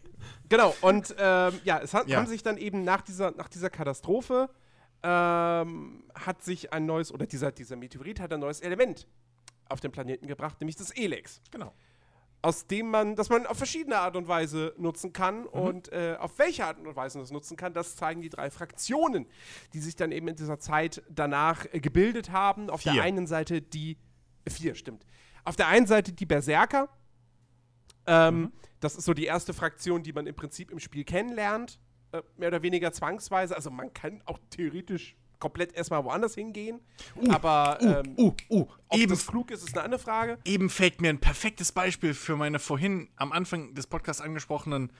Genau, und ähm, ja, es hat, Ja. haben sich dann eben nach dieser, nach dieser Katastrophe ähm, hat sich ein neues, oder dieser, dieser Meteorit hat ein neues Element auf den Planeten gebracht, nämlich das Elex. Genau. Aus dem man, das man auf verschiedene Art und Weise nutzen kann. Und äh, auf welche Art und Weise man das nutzen kann, das zeigen die drei Fraktionen, die sich dann eben in dieser Zeit danach äh, gebildet haben. Auf der Vier. einen Seite die, äh, vier, stimmt. Auf der einen Seite die Berserker. Ähm, Das ist so die erste Fraktion, die man im Prinzip im Spiel kennenlernt. Äh, mehr oder weniger zwangsweise. Also man kann auch theoretisch komplett erstmal woanders hingehen. aber ähm, Uh, uh, ob eben, das klug ist, ist eine andere Frage. eben fällt mir ein perfektes Beispiel für meine vorhin am Anfang des Podcasts angesprochenen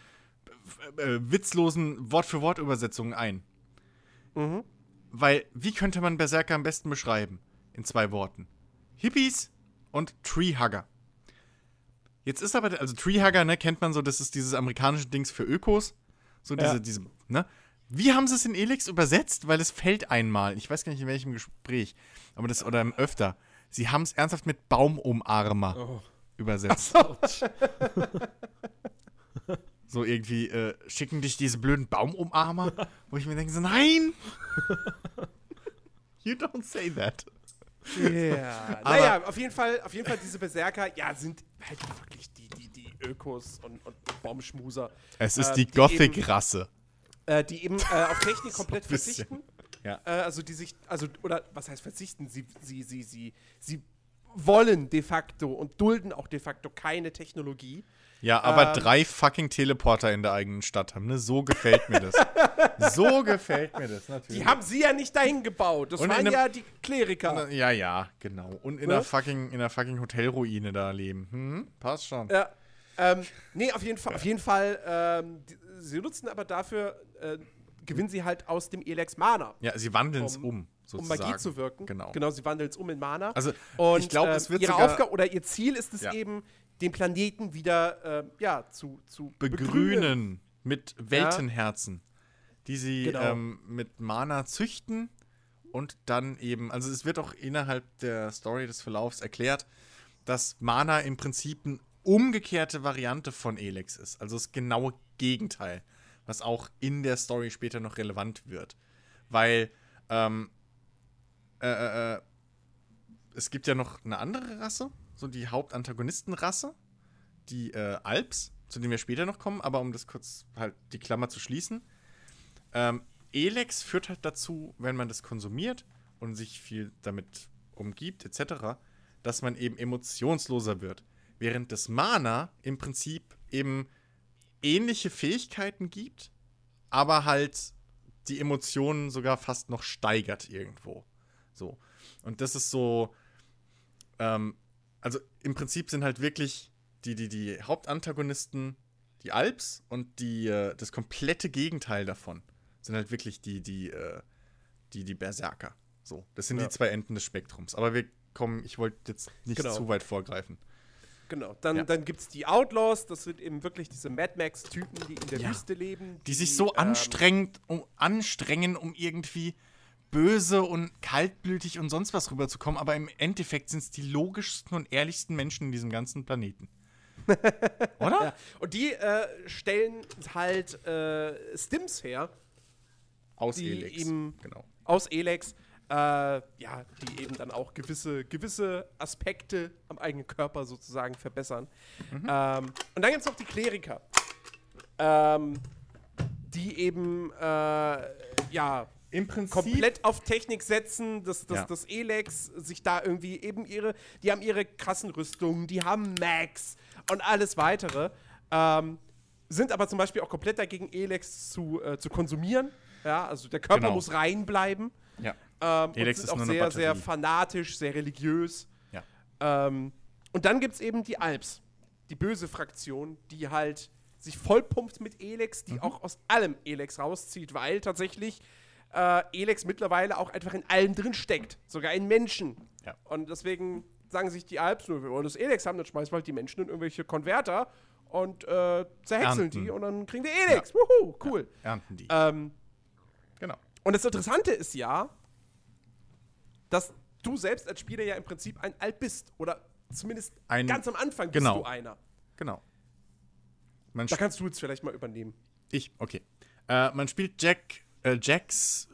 äh, witzlosen Wort-für-Wort-Übersetzungen ein. Mhm. Weil, wie könnte man Berserker am besten beschreiben? In zwei Worten. Hippies und Treehugger. Jetzt ist aber, also Treehugger, ne, kennt man so, das ist dieses amerikanische Dings für Ökos. So diese, Ja. diese, ne? Wie haben sie es in Elix übersetzt? Weil es fällt einmal. Ich weiß gar nicht in welchem Gespräch. Aber das, oder öfter. Sie haben es ernsthaft mit Baumumarmer Oh. übersetzt. (laughs) So irgendwie, äh, schicken dich diese blöden Baumumarmer? Wo ich mir denke, so, nein! (laughs) You don't say that. Ja, (laughs) Aber- naja, auf jeden Fall, auf jeden Fall diese Berserker, ja, sind halt wirklich die, die, die Ökos und, und Bombschmuser. Es ist Ähm, die die Gothic-Rasse. äh, die eben äh, auf Technik (laughs) komplett verzichten. Ja. Äh, also die sich, also, oder was heißt verzichten? Sie, sie, sie, sie, sie wollen de facto und dulden auch de facto keine Technologie. Ja, aber Ähm. drei fucking Teleporter in der eigenen Stadt haben, ne? So gefällt mir das. (laughs) so gefällt mir das, natürlich. Die haben sie ja nicht dahin gebaut. Das Und waren ja die Kleriker. ja, ja, genau. Und in Ne? der fucking, in der fucking Hotelruine da leben. Hm? Passt schon. Ja. Ähm, nee, auf jeden Fall, auf jeden Fall, ähm, die, sie nutzen aber dafür, äh, gewinnen sie halt aus dem Elex Mana. Ja, sie wandeln es Um- um, um sozusagen. Magie zu wirken. Genau. Genau, sie wandeln es um in Mana. Also, und ich glaube, ähm, es wird ihre sogar Aufgabe oder ihr Ziel ist es Ja. eben, den Planeten wieder ähm, ja, zu, zu begrünen. Mit Weltenherzen, die sie Genau. ähm, mit Mana züchten und dann eben, also es wird auch innerhalb der Story des Verlaufs erklärt, dass Mana im Prinzip eine umgekehrte Variante von Elex ist, also das genaue Gegenteil, was auch in der Story später noch relevant wird, weil ähm, äh, äh, äh, es gibt ja noch eine andere Rasse, so die Hauptantagonistenrasse, die äh, Alps, zu denen wir später noch kommen, aber um das kurz halt die Klammer zu schließen. Ähm, Elex führt halt dazu, wenn man das konsumiert und sich viel damit umgibt, etc., dass man eben emotionsloser wird. Während das Mana im Prinzip eben ähnliche Fähigkeiten gibt, aber halt die Emotionen sogar fast noch steigert irgendwo. So. Und das ist so, ähm, also im Prinzip sind halt wirklich die, die, die Hauptantagonisten, die Alps und die, äh, das komplette Gegenteil davon sind halt wirklich die, die, äh, die, die Berserker. So, das sind Ja. die zwei Enden des Spektrums. Aber wir kommen, ich wollte jetzt nicht Genau. zu weit vorgreifen. Genau. Dann, Ja. dann gibt es die Outlaws, das sind eben wirklich diese Mad Max-Typen, die in der Ja. Wüste leben. Die sich so ähm, anstrengend, um, anstrengen, um irgendwie böse und kaltblütig und sonst was rüberzukommen, aber im Endeffekt sind es die logischsten und ehrlichsten Menschen in diesem ganzen Planeten. (laughs) Oder? Ja. Und die äh, stellen halt äh, Stims her Aus Die Elex. eben- Genau. aus Elex, äh, ja, die eben dann auch gewisse, gewisse Aspekte am eigenen Körper sozusagen verbessern. Mhm. Ähm, und dann gibt es noch die Kleriker, ähm, die eben, äh, ja, Im Prinzip. komplett auf Technik setzen, dass, dass Ja. das Elex sich da irgendwie eben ihre, die haben ihre krassen Rüstungen, die haben Max und alles weitere, ähm, sind aber zum Beispiel auch komplett dagegen, Elex zu, äh, zu konsumieren. Ja, also der Körper Genau. muss rein bleiben. Ja. Ähm, Elex und ist sind auch nur eine sehr, sehr fanatisch, sehr religiös. Ja. Ähm, und dann gibt es eben die Alps, die böse Fraktion, die halt sich vollpumpt mit Elex, Mhm. die auch aus allem Elex rauszieht, weil tatsächlich äh, Elex mittlerweile auch einfach in allem drin steckt, sogar in Menschen. Ja. Und deswegen sagen sich die Alps, nur wir wollen das Elex haben, dann schmeißen wir halt die Menschen in irgendwelche Konverter und äh, zerhäckseln Ernten. die und dann kriegen wir Elex. Wuhu, cool. Ernten die. Ähm, genau. und das Interessante ist ja, dass du selbst als Spieler ja im Prinzip ein Alp bist. Oder zumindest Ein- ganz am Anfang genau. bist du einer. Genau. Man Da kannst du jetzt vielleicht mal übernehmen. Ich, okay. Äh, man spielt Jack, äh, Jax.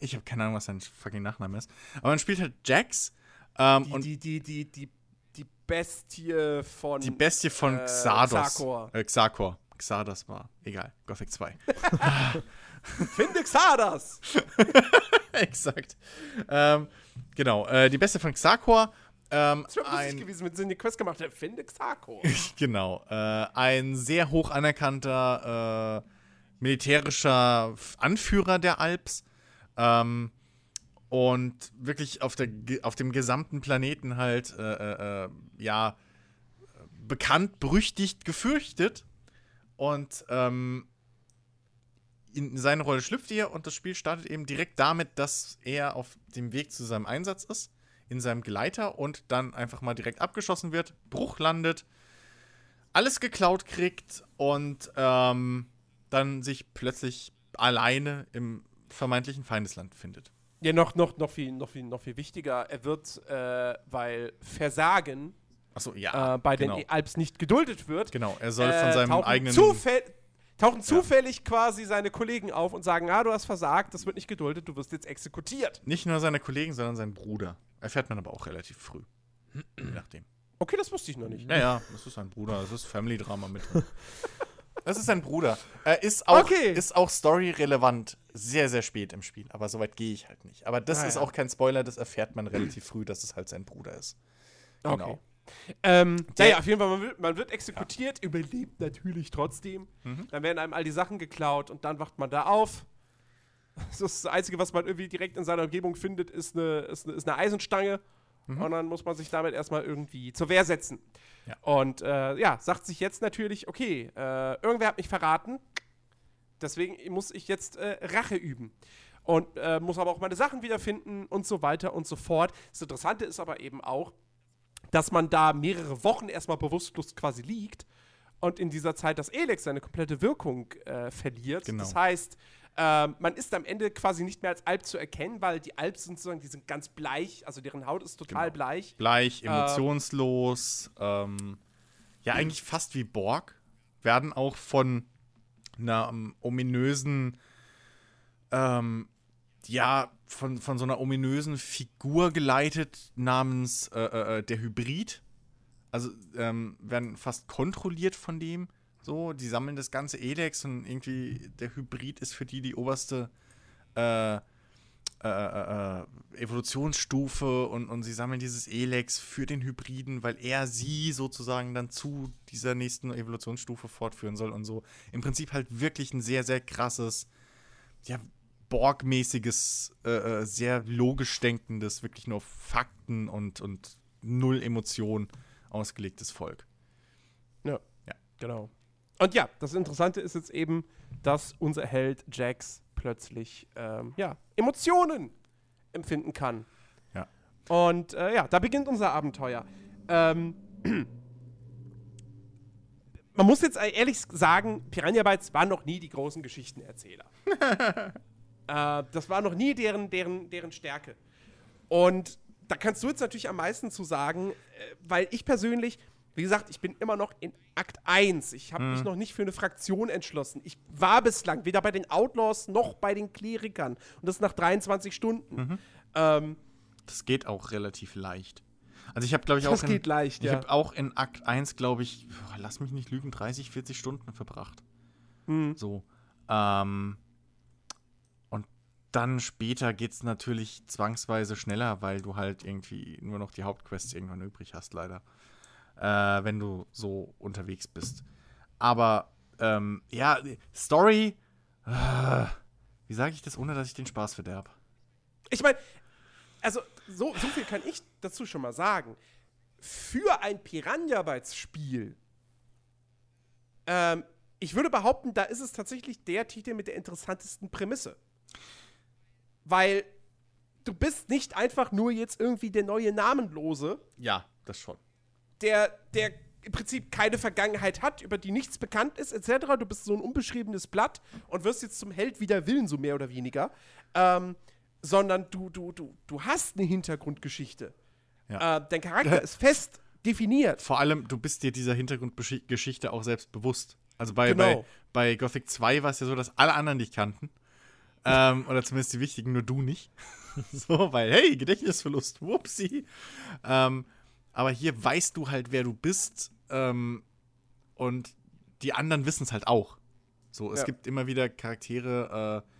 Ich habe keine Ahnung, was sein fucking Nachname ist. Aber man spielt halt Jax. Ähm, Die, und die, die, die, die, die Bestie von. die Bestie von äh, Xardos. Xarkor. Äh, Xarkor. Xardos war. Egal. Gothic (laughs) 2. Finde Xardas! (laughs) Exakt. Ähm, genau. Äh, die Beste von Xarkor. Ähm, Das wäre lustig gewesen, wenn sie eine Quest gemacht hätten. Finde Xarkor. (laughs) genau. Äh, ein sehr hoch anerkannter äh, militärischer Anführer der Alps. Ähm, und wirklich auf, der, auf dem gesamten Planeten halt, äh, äh, äh, ja, bekannt, berüchtigt, gefürchtet. Und ähm, in seine Rolle schlüpft er und das Spiel startet eben direkt damit, dass er auf dem Weg zu seinem Einsatz ist, in seinem Gleiter und dann einfach mal direkt abgeschossen wird, Bruch landet, alles geklaut kriegt und ähm, dann sich plötzlich alleine im vermeintlichen Feindesland findet. Ja, noch, noch, noch, viel, noch, viel, noch viel wichtiger. Er wird, äh, weil Versagen Achso, ja. äh, bei genau. den Alps nicht geduldet wird, Genau, er soll von äh, seinem eigenen. Zufäll tauchen zufällig quasi seine Kollegen auf und sagen, ah, du hast versagt, das wird nicht geduldet, du wirst jetzt exekutiert. Nicht nur seine Kollegen, sondern sein Bruder. Erfährt man aber auch relativ früh. Je nachdem. Okay, das wusste ich noch nicht. Naja, das ist sein Bruder, das ist Family-Drama mit drin. (laughs) Das ist sein Bruder. Er ist auch, Okay. ist auch story-relevant. Sehr, sehr spät im Spiel. Aber so weit gehe ich halt nicht. Aber das Ah, ist ja. auch kein Spoiler, das erfährt man relativ früh, dass es halt sein Bruder ist. Genau. Okay. Ähm, Der- naja, auf jeden Fall, man wird, man wird exekutiert, überlebt natürlich trotzdem. Mhm. Dann werden einem all die Sachen geklaut und dann wacht man da auf. Das, ist das Einzige, was man irgendwie direkt in seiner Umgebung findet, ist eine, ist eine, ist eine Eisenstange. Und dann muss man sich damit erstmal irgendwie zur Wehr setzen. Mhm. Ja. Und äh, ja, sagt sich jetzt natürlich, okay, äh, irgendwer hat mich verraten. Deswegen muss ich jetzt äh, Rache üben. Und äh, muss aber auch meine Sachen wiederfinden und so weiter und so fort. Das Interessante ist aber eben auch, dass man da mehrere Wochen erstmal bewusstlos quasi liegt und in dieser Zeit das Elex seine komplette Wirkung äh, verliert. Genau. Das heißt, ähm, man ist am Ende quasi nicht mehr als Alp zu erkennen, weil die Alps sind sozusagen, die sind ganz bleich, also deren Haut ist total Genau. bleich. Bleich, emotionslos, ähm, ja, eigentlich fast wie Borg. Werden auch von einer ähm, ominösen, ähm, ja, von, von so einer ominösen Figur geleitet namens äh, äh, äh, der Hybrid. Also ähm, werden fast kontrolliert von dem. So, die sammeln das ganze Elex und irgendwie der Hybrid ist für die die oberste äh, äh, äh, äh, Evolutionsstufe und, und sie sammeln dieses Elex für den Hybriden, weil er sie sozusagen dann zu dieser nächsten Evolutionsstufe fortführen soll und so. Im Prinzip halt wirklich ein sehr, sehr krasses, ja, Borg-mäßiges, äh, äh, sehr logisch denkendes, wirklich nur Fakten und, und null Emotion ausgelegtes Volk. Genau. Und ja, das Interessante ist jetzt eben, dass unser Held Jax plötzlich ähm, ja, Emotionen empfinden kann. Ja. Und äh, ja, da beginnt unser Abenteuer. Ähm, (clears throat) man muss jetzt ehrlich sagen, Piranha Bytes waren noch nie die großen Geschichtenerzähler. (laughs) äh, das war noch nie deren, deren, deren Stärke. Und da kannst du jetzt natürlich am meisten zu sagen, äh, weil ich persönlich, wie gesagt, ich bin immer noch in Akt 1. Ich habe mich noch nicht für eine Fraktion entschlossen. Ich war bislang weder bei den Outlaws noch bei den Klerikern. Und das nach 23 Stunden. Ähm, Das geht auch relativ leicht. Also ich habe, glaube ich, auch das in, geht leicht, ich ja. habe auch in Akt 1, glaube ich, boah, lass mich nicht lügen, 30, 40 Stunden verbracht. Hm. So. Ähm, und dann später geht es natürlich zwangsweise schneller, weil du halt irgendwie nur noch die Hauptquests irgendwann übrig hast, leider. Äh, wenn du so unterwegs bist. Aber, ähm, ja, Story, äh, wie sage ich das, ohne dass ich den Spaß verderb? Ich meine, also so, so viel kann ich dazu schon mal sagen. Für ein Piranha Bytes Spiel, ähm, ich würde behaupten, da ist es tatsächlich der Titel mit der interessantesten Prämisse. Weil du bist nicht einfach nur jetzt irgendwie der neue Namenlose, Ja, das schon. Der, der im Prinzip keine Vergangenheit hat, über die nichts bekannt ist, etc. Du bist so ein unbeschriebenes Blatt und wirst jetzt zum Held wider Willen, so mehr oder weniger. Ähm, sondern du, du, du, du hast eine Hintergrundgeschichte. Ja. Äh, dein Charakter (laughs) ist fest definiert. Vor allem, du bist dir dieser Hintergrundgeschichte auch selbst bewusst. Also bei, Genau. bei, bei Gothic 2 war es ja so, dass alle anderen dich kannten. Ähm, oder zumindest die wichtigen, nur du nicht. (laughs) so, weil, hey, Gedächtnisverlust, whoopsie. Ähm, aber hier weißt du halt, wer du bist. Ähm, und die anderen wissen es halt auch. So, es Ja. gibt immer wieder Charaktere, äh,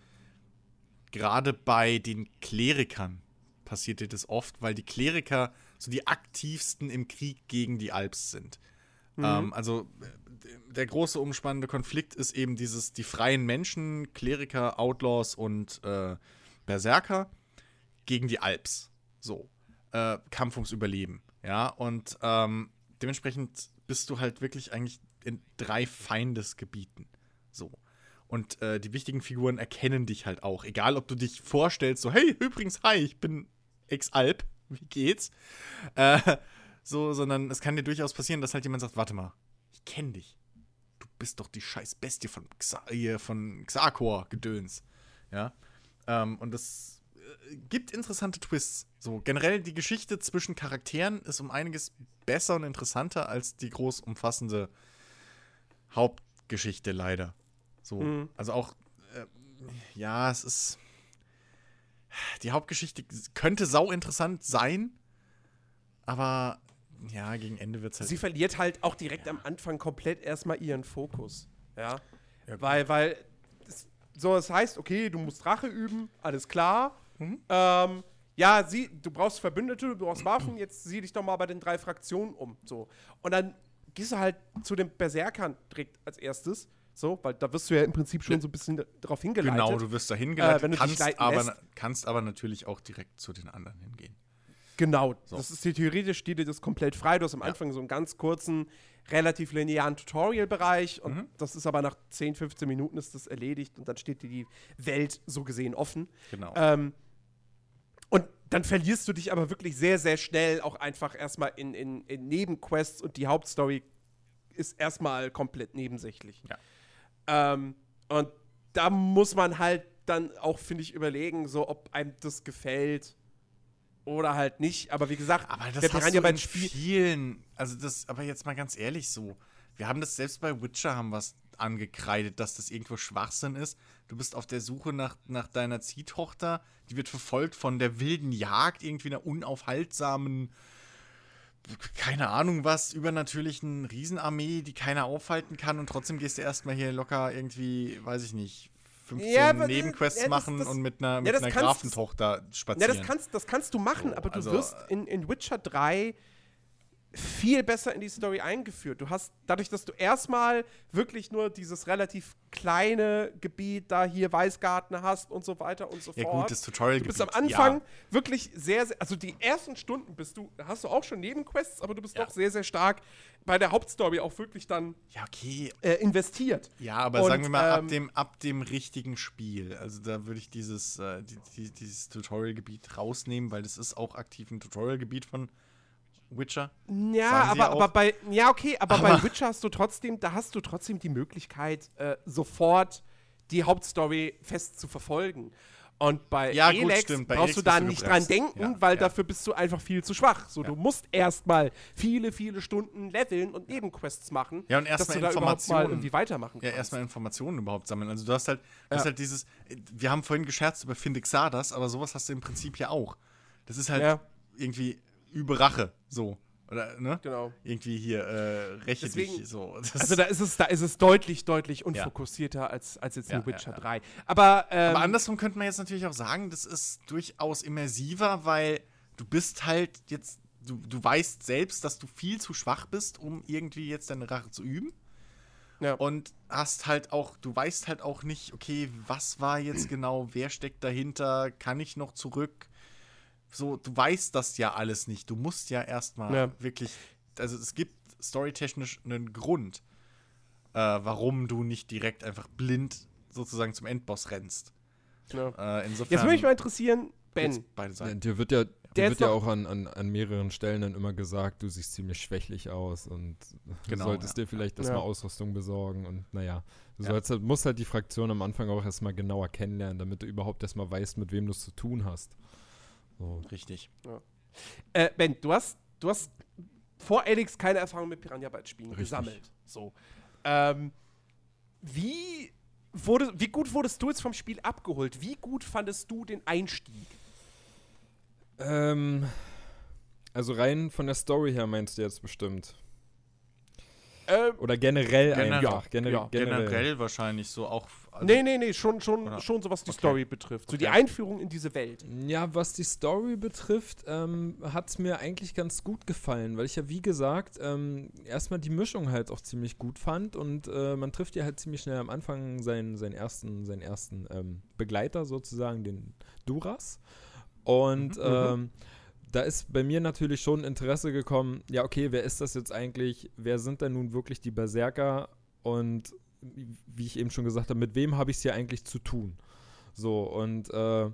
gerade bei den Klerikern passiert dir das oft, weil die Kleriker so die aktivsten im Krieg gegen die Alps sind. Ähm, also äh, der große umspannende Konflikt ist eben dieses, die freien Menschen, Kleriker, Outlaws und äh, Berserker gegen die Alps. So. Äh, Kampf ums Überleben. Ja, und ähm, dementsprechend bist du halt wirklich eigentlich in drei Feindesgebieten. So. Und äh, die wichtigen Figuren erkennen dich halt auch. Egal, ob du dich vorstellst, so, hey, übrigens, hi, ich bin Ex-Alp, (laughs) wie geht's? Äh, so, sondern es kann dir durchaus passieren, dass halt jemand sagt, warte mal, ich kenne dich. Du bist doch die scheiß Bestie von, Xa von Xarkor gedöns. Ja. Ähm, und das gibt interessante Twists. So, generell die Geschichte zwischen Charakteren ist um einiges besser und interessanter als die groß umfassende Hauptgeschichte leider. So, Mhm. also auch, äh, ja, es ist. Die Hauptgeschichte könnte sau interessant sein, aber ja, gegen Ende wird es halt. Sie verliert halt auch direkt am Anfang komplett erstmal ihren Fokus. Ja. Ja, weil, weil, so, es heißt, okay, du musst Rache üben, alles klar. Mhm. Ähm, ja, sie, du brauchst Verbündete, du brauchst Waffen, jetzt sieh dich doch mal bei den drei Fraktionen um. So. Und dann gehst du halt zu den Berserkern direkt als erstes. So, weil da wirst du ja im Prinzip schon so ein bisschen darauf hingeleitet. Genau, du wirst da hingeleitet, Äh, wenn du dich kannst, aber, lässt. kannst aber natürlich auch direkt zu den anderen hingehen. Genau, So. das ist hier theoretisch steht dir das komplett frei. Du hast am Anfang so einen ganz kurzen, relativ linearen Tutorial-Bereich und Mhm. das ist aber nach 10, 15 Minuten ist das erledigt und dann steht dir die Welt so gesehen offen. Genau. Ähm, dann verlierst du dich aber wirklich sehr, sehr schnell auch einfach erstmal in, in, in Nebenquests und die Hauptstory ist erstmal komplett nebensächlich. Ja. Ähm, und da muss man halt dann auch, finde ich, überlegen, so ob einem das gefällt oder halt nicht. Aber wie gesagt, Aber das der hast du Piranha in Spiel. vielen, also das, aber jetzt mal ganz ehrlich so, wir haben das selbst bei Witcher haben was angekreidet, dass das irgendwo Schwachsinn ist. Du bist auf der Suche nach, nach deiner Ziehtochter, die wird verfolgt von der wilden Jagd, irgendwie einer unaufhaltsamen, keine Ahnung was, übernatürlichen Riesenarmee, die keiner aufhalten kann und trotzdem gehst du erstmal hier locker irgendwie, weiß ich nicht, 15 Ja, äh, Nebenquests ja, machen das- und mit einer, mit das einer kannst- Grafentochter Ja, spazieren. das kannst, das kannst du machen, So, aber du also, wirst in, in Witcher 3 viel besser in die Story eingeführt. Du hast dadurch, dass du erstmal wirklich nur dieses relativ kleine Gebiet da hier Weißgarten hast und so weiter und so Ja, fort. gut, das Tutorial du bist am Anfang wirklich sehr, sehr, also die ersten Stunden bist du, hast du auch schon Nebenquests, aber du bist Ja. doch sehr, sehr stark bei der Hauptstory auch wirklich dann Ja, okay. äh, investiert. Ja, aber Und, sagen wir mal, ähm, ab, dem, ab dem richtigen Spiel. Also da würde ich dieses, äh, die, die, dieses Tutorial-Gebiet rausnehmen, weil das ist auch aktiv ein Tutorial-Gebiet von Witcher. Ja, aber, aber bei, ja, okay, aber, bei Aber- Witcher hast du trotzdem, da hast du trotzdem die Möglichkeit, äh, sofort die Hauptstory fest zu verfolgen. Und bei Ja, gut, Elex stimmt, bei brauchst Elex du da du nicht gebremst. dran denken, Ja, weil ja. dafür bist du einfach viel zu schwach. So, Ja. du musst erstmal viele, viele Stunden leveln und Nebenquests machen, Ja, und dass erstmal du da überhaupt mal irgendwie weitermachen Ja, kannst. erstmal Informationen überhaupt sammeln. Also du hast halt, du Ja. hast halt dieses, wir haben vorhin gescherzt über Findexadas, aber sowas hast du im Prinzip ja auch. Das ist halt Ja. irgendwie übe Rache, so. Oder, ne? Genau. Irgendwie hier, äh, räche Deswegen- dich, so. (laughs) Das Also da ist es, da ist es deutlich, deutlich unfokussierter als, als jetzt Ja, nur Witcher ja, ja. 3. Aber, ähm, Aber andersrum könnte man jetzt natürlich auch sagen, das ist durchaus immersiver, weil du bist halt jetzt, du, du weißt selbst, dass du viel zu schwach bist, um irgendwie jetzt deine Rache zu üben. ja. Und hast halt auch, du weißt halt auch nicht, okay, was war jetzt genau, wer steckt dahinter, kann ich noch zurück? So, du weißt das ja alles nicht. Du musst ja erstmal Ja. wirklich, also es gibt storytechnisch einen Grund, äh, warum du nicht direkt einfach blind sozusagen zum Endboss rennst. ja. Äh, insofern. Jetzt würde mich mal interessieren, Ben, beide Ja, Seiten. dir wird ja, dir Der wird ja auch an, an, an mehreren Stellen dann immer gesagt, du siehst ziemlich schwächlich aus und Genau, solltest ja. dir vielleicht Ja. erstmal Ausrüstung besorgen und naja, du Ja. sollst halt, musst halt die Fraktion am Anfang auch erstmal genauer kennenlernen, damit du überhaupt erstmal weißt, mit wem du es zu tun hast. So. Richtig. Äh, Ben, du hast, du hast vor Alex keine Erfahrung mit Piranha Bytes Spielen Richtig. gesammelt. So. Ähm, wie, wurde, wie gut wurdest du jetzt vom Spiel abgeholt? Wie gut fandest du den Einstieg? Ähm, also rein von der Story her meinst du jetzt bestimmt. Ähm, Oder generell Generell. einfach. Gener Ja, generell. Generell wahrscheinlich so auch. Also- nee, nee, nee, schon, schon, Oder- schon so was die Okay. Story betrifft. So die Okay. Einführung in diese Welt. Ja, was die Story betrifft, ähm, hat es mir eigentlich ganz gut gefallen, weil ich ja, wie gesagt, ähm, erstmal die Mischung halt auch ziemlich gut fand und äh, man trifft ja halt ziemlich schnell am Anfang seinen, seinen ersten, seinen ersten ähm, Begleiter sozusagen, den Duras. Und Mhm, ähm, da ist bei mir natürlich schon Interesse gekommen, ja, okay, wer ist das jetzt eigentlich? Wer sind denn nun wirklich die Berserker? Und wie ich eben schon gesagt habe, mit wem habe ich es hier eigentlich zu tun? So, und äh,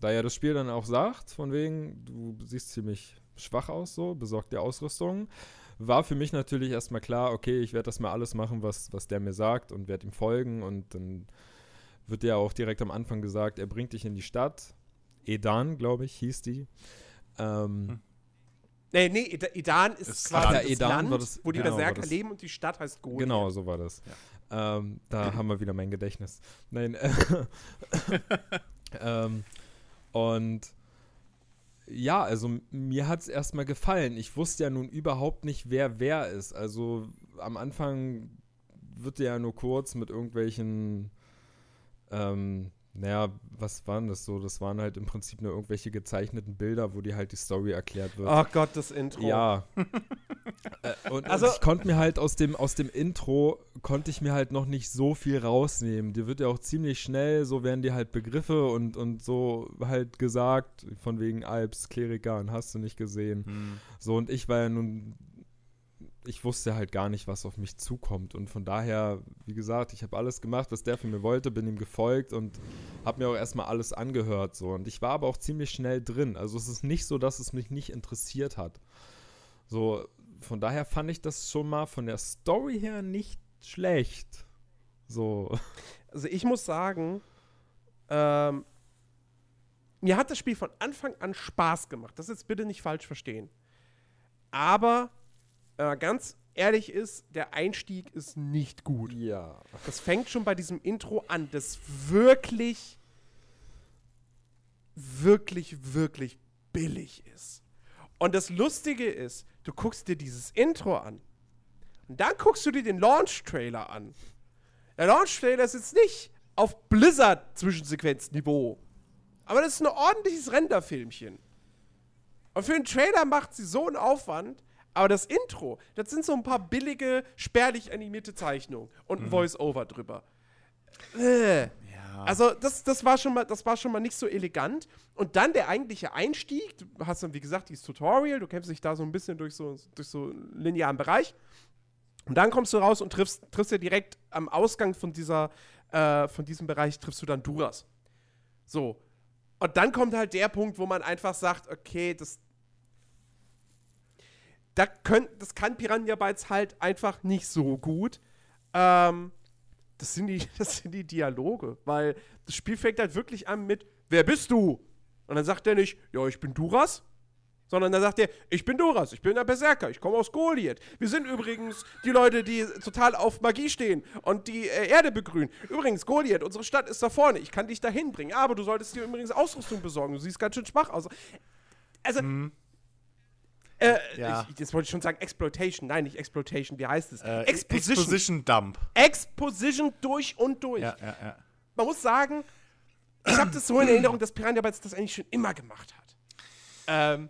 da ja das Spiel dann auch sagt, von wegen, du siehst ziemlich schwach aus, so, besorg dir Ausrüstung, war für mich natürlich erstmal klar, okay, ich werde das mal alles machen, was, was der mir sagt und werde ihm folgen und dann wird ja auch direkt am Anfang gesagt, er bringt dich in die Stadt. Edan, glaube ich, hieß die. Ähm, Hm. Nee, nee, Ed- Edan ist Ist quasi das Ja, Edan Land, das- wo die genau, Berserker leben und die Stadt heißt Golia. Genau, so war das. Ähm, da haben wir wieder mein Gedächtnis. Nein. Äh, (laughs) ähm, und ja, also mir hat es erstmal gefallen. Ich wusste ja nun überhaupt nicht, wer wer ist. Also am Anfang wird ja nur kurz mit irgendwelchen, ähm, naja, was waren das so? Das waren halt im Prinzip nur irgendwelche gezeichneten Bilder, wo dir halt die Story erklärt wird. Oh Gott, das Intro. Ja. (laughs) äh, und, Also- und ich konnte mir halt aus dem, aus dem Intro, konnte ich mir halt noch nicht so viel rausnehmen. Dir wird ja auch ziemlich schnell, so werden dir halt Begriffe und, und so halt gesagt, von wegen Alps, Kleriker und hast du nicht gesehen. Hm. So, und ich war ja nun, ich wusste halt gar nicht, was auf mich zukommt. Und von daher, wie gesagt, ich habe alles gemacht, was der von mir wollte, bin ihm gefolgt und habe mir auch erstmal alles angehört. So. Und ich war aber auch ziemlich schnell drin. Also es ist nicht so, dass es mich nicht interessiert hat. So, von daher fand ich das schon mal von der Story her nicht schlecht. So. Also ich muss sagen, ähm, mir hat das Spiel von Anfang an Spaß gemacht. Das jetzt bitte nicht falsch verstehen. Aber äh, ganz ehrlich ist, der Einstieg ist nicht gut. Ja. Das fängt schon bei diesem Intro an, das wirklich, wirklich, wirklich billig ist. Und das Lustige ist, du guckst dir dieses Intro an und dann guckst du dir den Launch-Trailer an. Der Launch-Trailer ist jetzt nicht auf Blizzard-Zwischensequenzniveau, aber das ist ein ordentliches Renderfilmchen. Und für den Trailer macht sie so einen Aufwand, Aber das Intro, das sind so ein paar billige, spärlich animierte Zeichnungen und ein Voice-Over drüber. Äh. Ja. Also das, das, war schon mal, das war schon mal nicht so elegant. Und dann der eigentliche Einstieg, du hast dann, wie gesagt, dieses Tutorial, du kämpfst dich da so ein bisschen durch so, durch so einen linearen Bereich. Und dann kommst du raus und triffst, triffst ja direkt am Ausgang von, dieser, äh, von diesem Bereich, triffst du dann Duras. So. Und dann kommt halt der Punkt, wo man einfach sagt, okay, das, da könnt, das kann Piranha Bytes halt einfach nicht so gut. Ähm, das sind, die, (laughs) das sind die Dialoge, weil das Spiel fängt halt wirklich an mit, wer bist du? Und dann sagt er nicht, ja, ich bin Duras, sondern dann sagt er, ich bin Duras, ich bin der Berserker, ich komme aus Goliath. Wir sind übrigens die Leute, die total auf Magie stehen und die äh, Erde begrünen. Übrigens, Goliath, unsere Stadt ist da vorne, ich kann dich da hinbringen, aber du solltest dir übrigens Ausrüstung besorgen, du siehst ganz schön schwach aus. Also, Mhm. Äh, Ja. ich, jetzt wollte ich schon sagen Exploitation, nein, nicht Exploitation, wie heißt es? Äh, Exposition. Exposition Dump. Exposition durch und durch. Ja, ja, ja. Man muss sagen, ich habe das so in Erinnerung, dass Piranha Bytes das eigentlich schon immer gemacht hat. Ähm,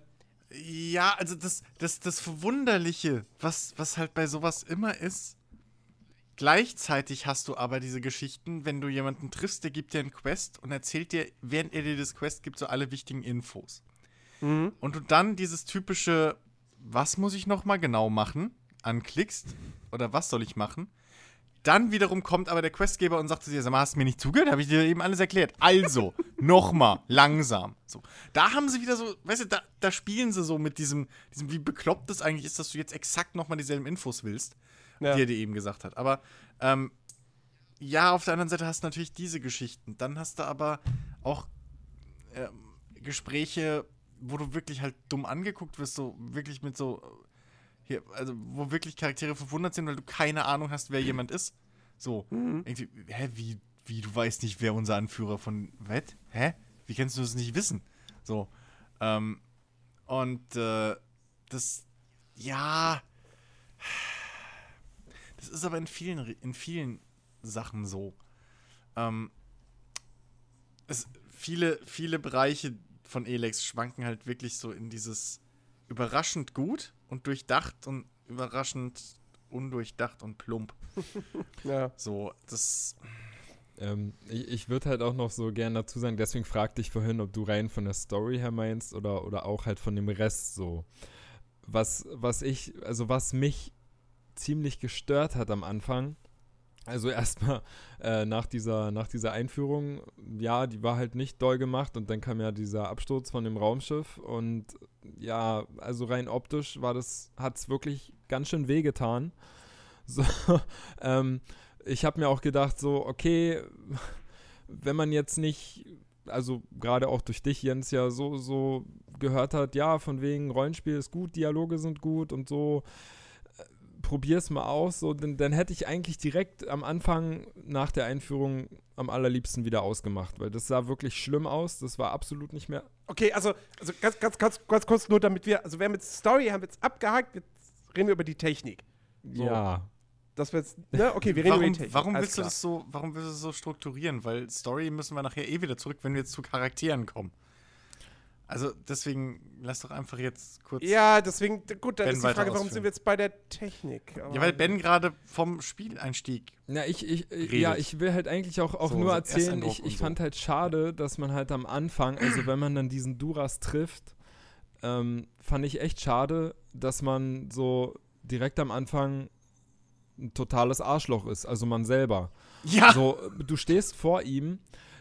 Ja, also das, das, das Verwunderliche, was, was halt bei sowas immer ist, gleichzeitig hast du aber diese Geschichten, wenn du jemanden triffst, der gibt dir einen Quest und erzählt dir, während er dir das Quest gibt, so alle wichtigen Infos. Und du dann dieses typische, was muss ich nochmal genau machen, anklickst, oder was soll ich machen, dann wiederum kommt aber der Questgeber und sagt zu dir, sag mal, hast du mir nicht zugehört? Habe ich dir eben alles erklärt. Also, (laughs) nochmal, langsam. So. Da haben sie wieder so, weißt du, da, da spielen sie so mit diesem, diesem, wie bekloppt es eigentlich ist, dass du jetzt exakt nochmal dieselben Infos willst, Ja. die er dir eben gesagt hat. Aber, ähm, ja, auf der anderen Seite hast du natürlich diese Geschichten. Dann hast du aber auch ähm, Gespräche, wo du wirklich halt dumm angeguckt wirst, so wirklich mit so hier, also wo wirklich Charaktere verwundert sind, weil du keine Ahnung hast, wer jemand ist. So, irgendwie, hä, wie, wie, du weißt nicht, wer unser Anführer von, was? Hä? Wie kannst du das nicht wissen? So, ähm, und, äh, das, ja, das ist aber in vielen, in vielen Sachen so. Ähm, es, viele, viele Bereiche von Elex schwanken halt wirklich so in dieses überraschend gut und durchdacht und überraschend undurchdacht und plump. (laughs) ja. So, das. Ähm, ich ich würde halt auch noch so gern dazu sagen, deswegen fragte ich vorhin, ob du rein von der Story her meinst oder, oder auch halt von dem Rest so. Was, was ich, also was mich ziemlich gestört hat am Anfang, also erstmal äh, nach, dieser, nach dieser Einführung, ja, die war halt nicht doll gemacht und dann kam ja dieser Absturz von dem Raumschiff und ja, also rein optisch war das, hat es wirklich ganz schön wehgetan. (laughs) So, ähm, ich habe mir auch gedacht, so, okay, (laughs) wenn man jetzt nicht, also gerade auch durch dich, Jens, ja so, so gehört hat, ja, von wegen Rollenspiel ist gut, Dialoge sind gut und so, probier's mal aus, so, dann, dann hätte ich eigentlich direkt am Anfang nach der Einführung am allerliebsten wieder ausgemacht, weil das sah wirklich schlimm aus, das war absolut nicht mehr. Okay, also, also ganz, ganz, ganz, ganz kurz nur, damit wir, also wir haben jetzt Story, haben wir jetzt abgehakt, jetzt reden wir über die Technik. So. Ja. Das wir jetzt, ne? Okay, wir reden Warum, über die Technik. warum willst du das so, warum willst du das so strukturieren? Weil Story müssen wir nachher eh wieder zurück, wenn wir jetzt zu Charakteren kommen. Also deswegen lass doch einfach jetzt kurz. Ja, deswegen, gut, dann Ben ist die Frage, warum ausführen. sind wir jetzt bei der Technik? Aber- Ja, weil Ben gerade vom Spieleinstieg. Ja, ich, ich, ich- redet. ja, ich will halt eigentlich auch, auch So, nur erzählen, ich, ich so. fand halt schade, dass man halt am Anfang, also wenn man dann diesen Duras trifft, ähm, fand ich echt schade, dass man so direkt am Anfang ein totales Arschloch ist, also man selber. Ja, So, äh, du stehst vor ihm,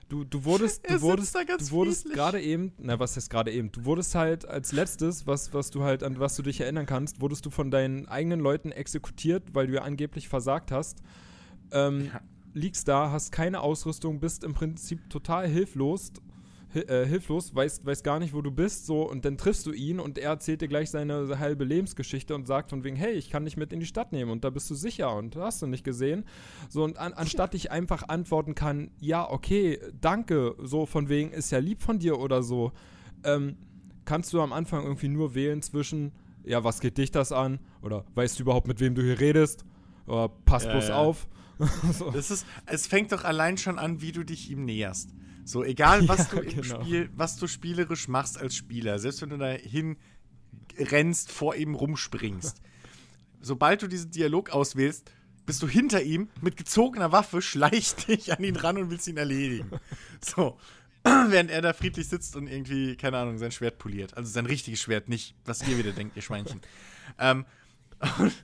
du, du wurdest, Er du sitzt wurdest, da ganz du wurdest gerade eben, na was heißt gerade eben, du wurdest halt als letztes, was, was du halt, an was du dich erinnern kannst, wurdest du von deinen eigenen Leuten exekutiert, weil du ja angeblich versagt hast. Ähm, Ja. Liegst da, hast keine Ausrüstung, bist im Prinzip total hilflos, hi- äh, hilflos, weißt, weißt gar nicht, wo du bist, so, und dann triffst du ihn und er erzählt dir gleich seine halbe Lebensgeschichte und sagt von wegen, hey, ich kann dich mit in die Stadt nehmen und da bist du sicher und hast du nicht gesehen. So, und an, anstatt ich einfach antworten kann, ja, okay, danke, so von wegen, ist ja lieb von dir oder so, ähm, kannst du am Anfang irgendwie nur wählen zwischen, ja, was geht dich das an? Oder weißt du überhaupt, mit wem du hier redest? Oder pass Ja, bloß ja. auf. (laughs) so. das ist, es fängt doch allein schon an, wie du dich ihm näherst. So, egal was (laughs) Ja, du im genau. Spiel, was du spielerisch machst als Spieler, selbst wenn du dahin rennst, vor ihm rumspringst. (laughs) Sobald du diesen Dialog auswählst, bist du hinter ihm mit gezogener Waffe, schleicht dich an ihn ran und willst ihn erledigen. So. (clears throat) Während er da friedlich sitzt und irgendwie, keine Ahnung, sein Schwert poliert. Also sein richtiges Schwert, nicht, was ihr wieder denkt, ihr Schweinchen. (laughs) Ähm,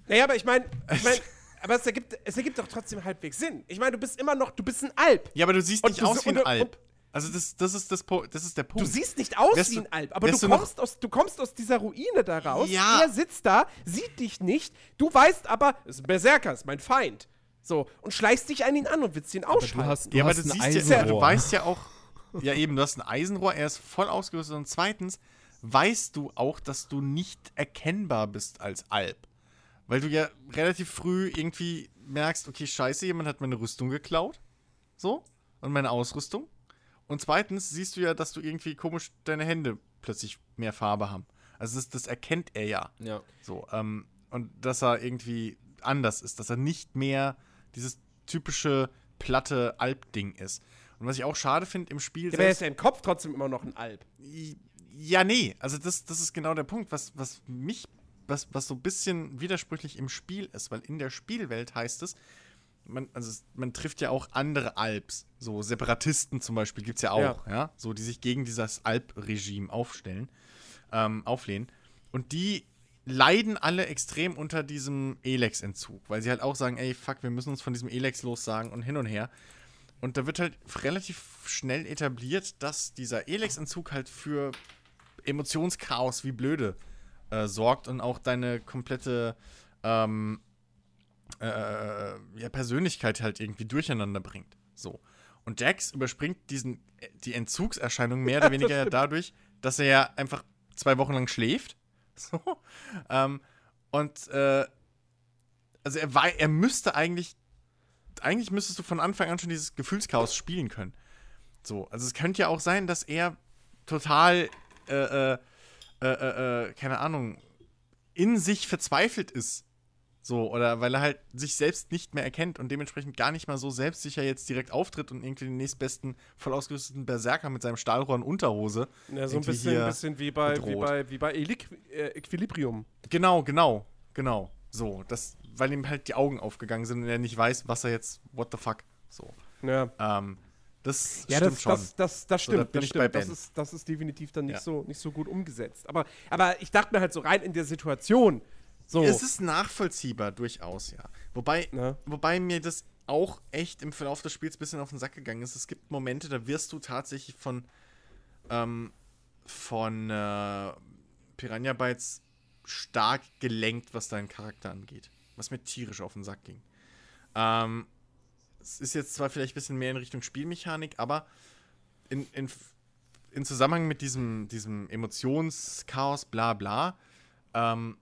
Naja, aber ich meine, ich mein, aber es ergibt, es ergibt doch trotzdem halbwegs Sinn. Ich meine, du bist immer noch, du bist ein Alp. ja, aber du siehst nicht du aus wie ein Alp. und- Also das, das, ist das, das ist der Punkt. Du siehst nicht aus Wärst wie du- ein Alp, aber du du kommst, aus, du kommst aus dieser Ruine da raus. Ja. Er sitzt da, sieht dich nicht. Du weißt aber, es ist ein Berserker, ist mein Feind. So, und schleichst dich an ihn an und willst ihn ausschalten. Du hast, du ja, aber hast du ein siehst ja, du weißt ja auch, ja eben, du hast ein Eisenrohr, er ist voll ausgerüstet und zweitens weißt du auch, dass du nicht erkennbar bist als Alp. Weil du ja relativ früh irgendwie merkst, okay, scheiße, jemand hat meine Rüstung geklaut. So. Und meine Ausrüstung. Und zweitens siehst du ja, dass du irgendwie komisch deine Hände plötzlich mehr Farbe haben. Also das, das erkennt er ja. Ja. So, ähm, und dass er irgendwie anders ist, dass er nicht mehr dieses typische platte Alp-Ding ist. Und was ich auch schade finde im Spiel Ja, aber er ist ja im Kopf trotzdem immer noch ein Alp. ja, nee, also das, das ist genau der Punkt, was, was mich, was, was so ein bisschen widersprüchlich im Spiel ist, weil in der Spielwelt heißt es, man, also man trifft ja auch andere Alps, so Separatisten zum Beispiel gibt es ja auch, ja. so die sich gegen dieses Alp-Regime aufstellen, ähm, auflehnen. Und die leiden alle extrem unter diesem Elex-Entzug, weil sie halt auch sagen, ey, fuck, wir müssen uns von diesem Elex lossagen und hin und her. Und da wird halt relativ schnell etabliert, dass dieser Elex-Entzug halt für Emotionschaos wie blöde äh, sorgt und auch deine komplette ähm, äh, ja, Persönlichkeit halt irgendwie durcheinander bringt. So. Und Jax überspringt diesen, äh, die Entzugserscheinung mehr oder weniger ja dadurch, dass er ja einfach zwei Wochen lang schläft. (laughs) So. Ähm, und äh, also er, er müsste eigentlich, eigentlich müsstest du von Anfang an schon dieses Gefühlschaos spielen können. So, also es könnte ja auch sein, dass er total, äh, äh, äh, äh, äh, keine Ahnung, in sich verzweifelt ist. So, oder weil er halt sich selbst nicht mehr erkennt und dementsprechend gar nicht mal so selbstsicher jetzt direkt auftritt und irgendwie den nächstbesten voll ausgerüsteten Berserker mit seinem Stahlrohr und Unterhose. Ja, so ein bisschen, hier bisschen wie bei, wie bei, wie bei Elik äh, Equilibrium. Genau, genau, genau. So, das, weil ihm halt die Augen aufgegangen sind und er nicht weiß, was er jetzt, what the fuck, so. Ja. Ähm, das Ja, stimmt das, schon. das, das, das So, da stimmt. das, stimmt. Das, ist, das ist definitiv dann nicht, Ja. so, nicht so gut umgesetzt. Aber, aber ich dachte mir halt so rein in der Situation. So. Es ist nachvollziehbar, durchaus, ja. Wobei, Ja. wobei mir das auch echt im Verlauf des Spiels ein bisschen auf den Sack gegangen ist. Es gibt Momente, da wirst du tatsächlich von, ähm, von äh, Piranha Bytes stark gelenkt, was deinen Charakter angeht. Was mir tierisch auf den Sack ging. Ähm, es ist jetzt zwar vielleicht ein bisschen mehr in Richtung Spielmechanik, aber in, in, in Zusammenhang mit diesem, diesem Emotionschaos, bla bla, ähm,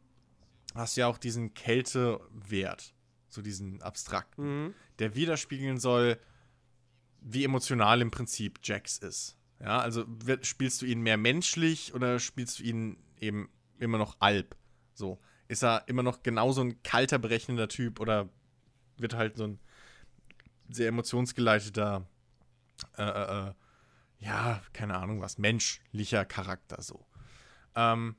hast du ja auch diesen Kältewert, so diesen abstrakten, Mhm. der widerspiegeln soll, wie emotional im Prinzip Jax ist. Ja, also wird, spielst du ihn mehr menschlich oder spielst du ihn eben immer noch Alp? So, ist er immer noch genauso ein kalter, berechnender Typ oder wird halt so ein sehr emotionsgeleiteter, äh, äh, äh, ja, keine Ahnung was, menschlicher Charakter so. Ähm,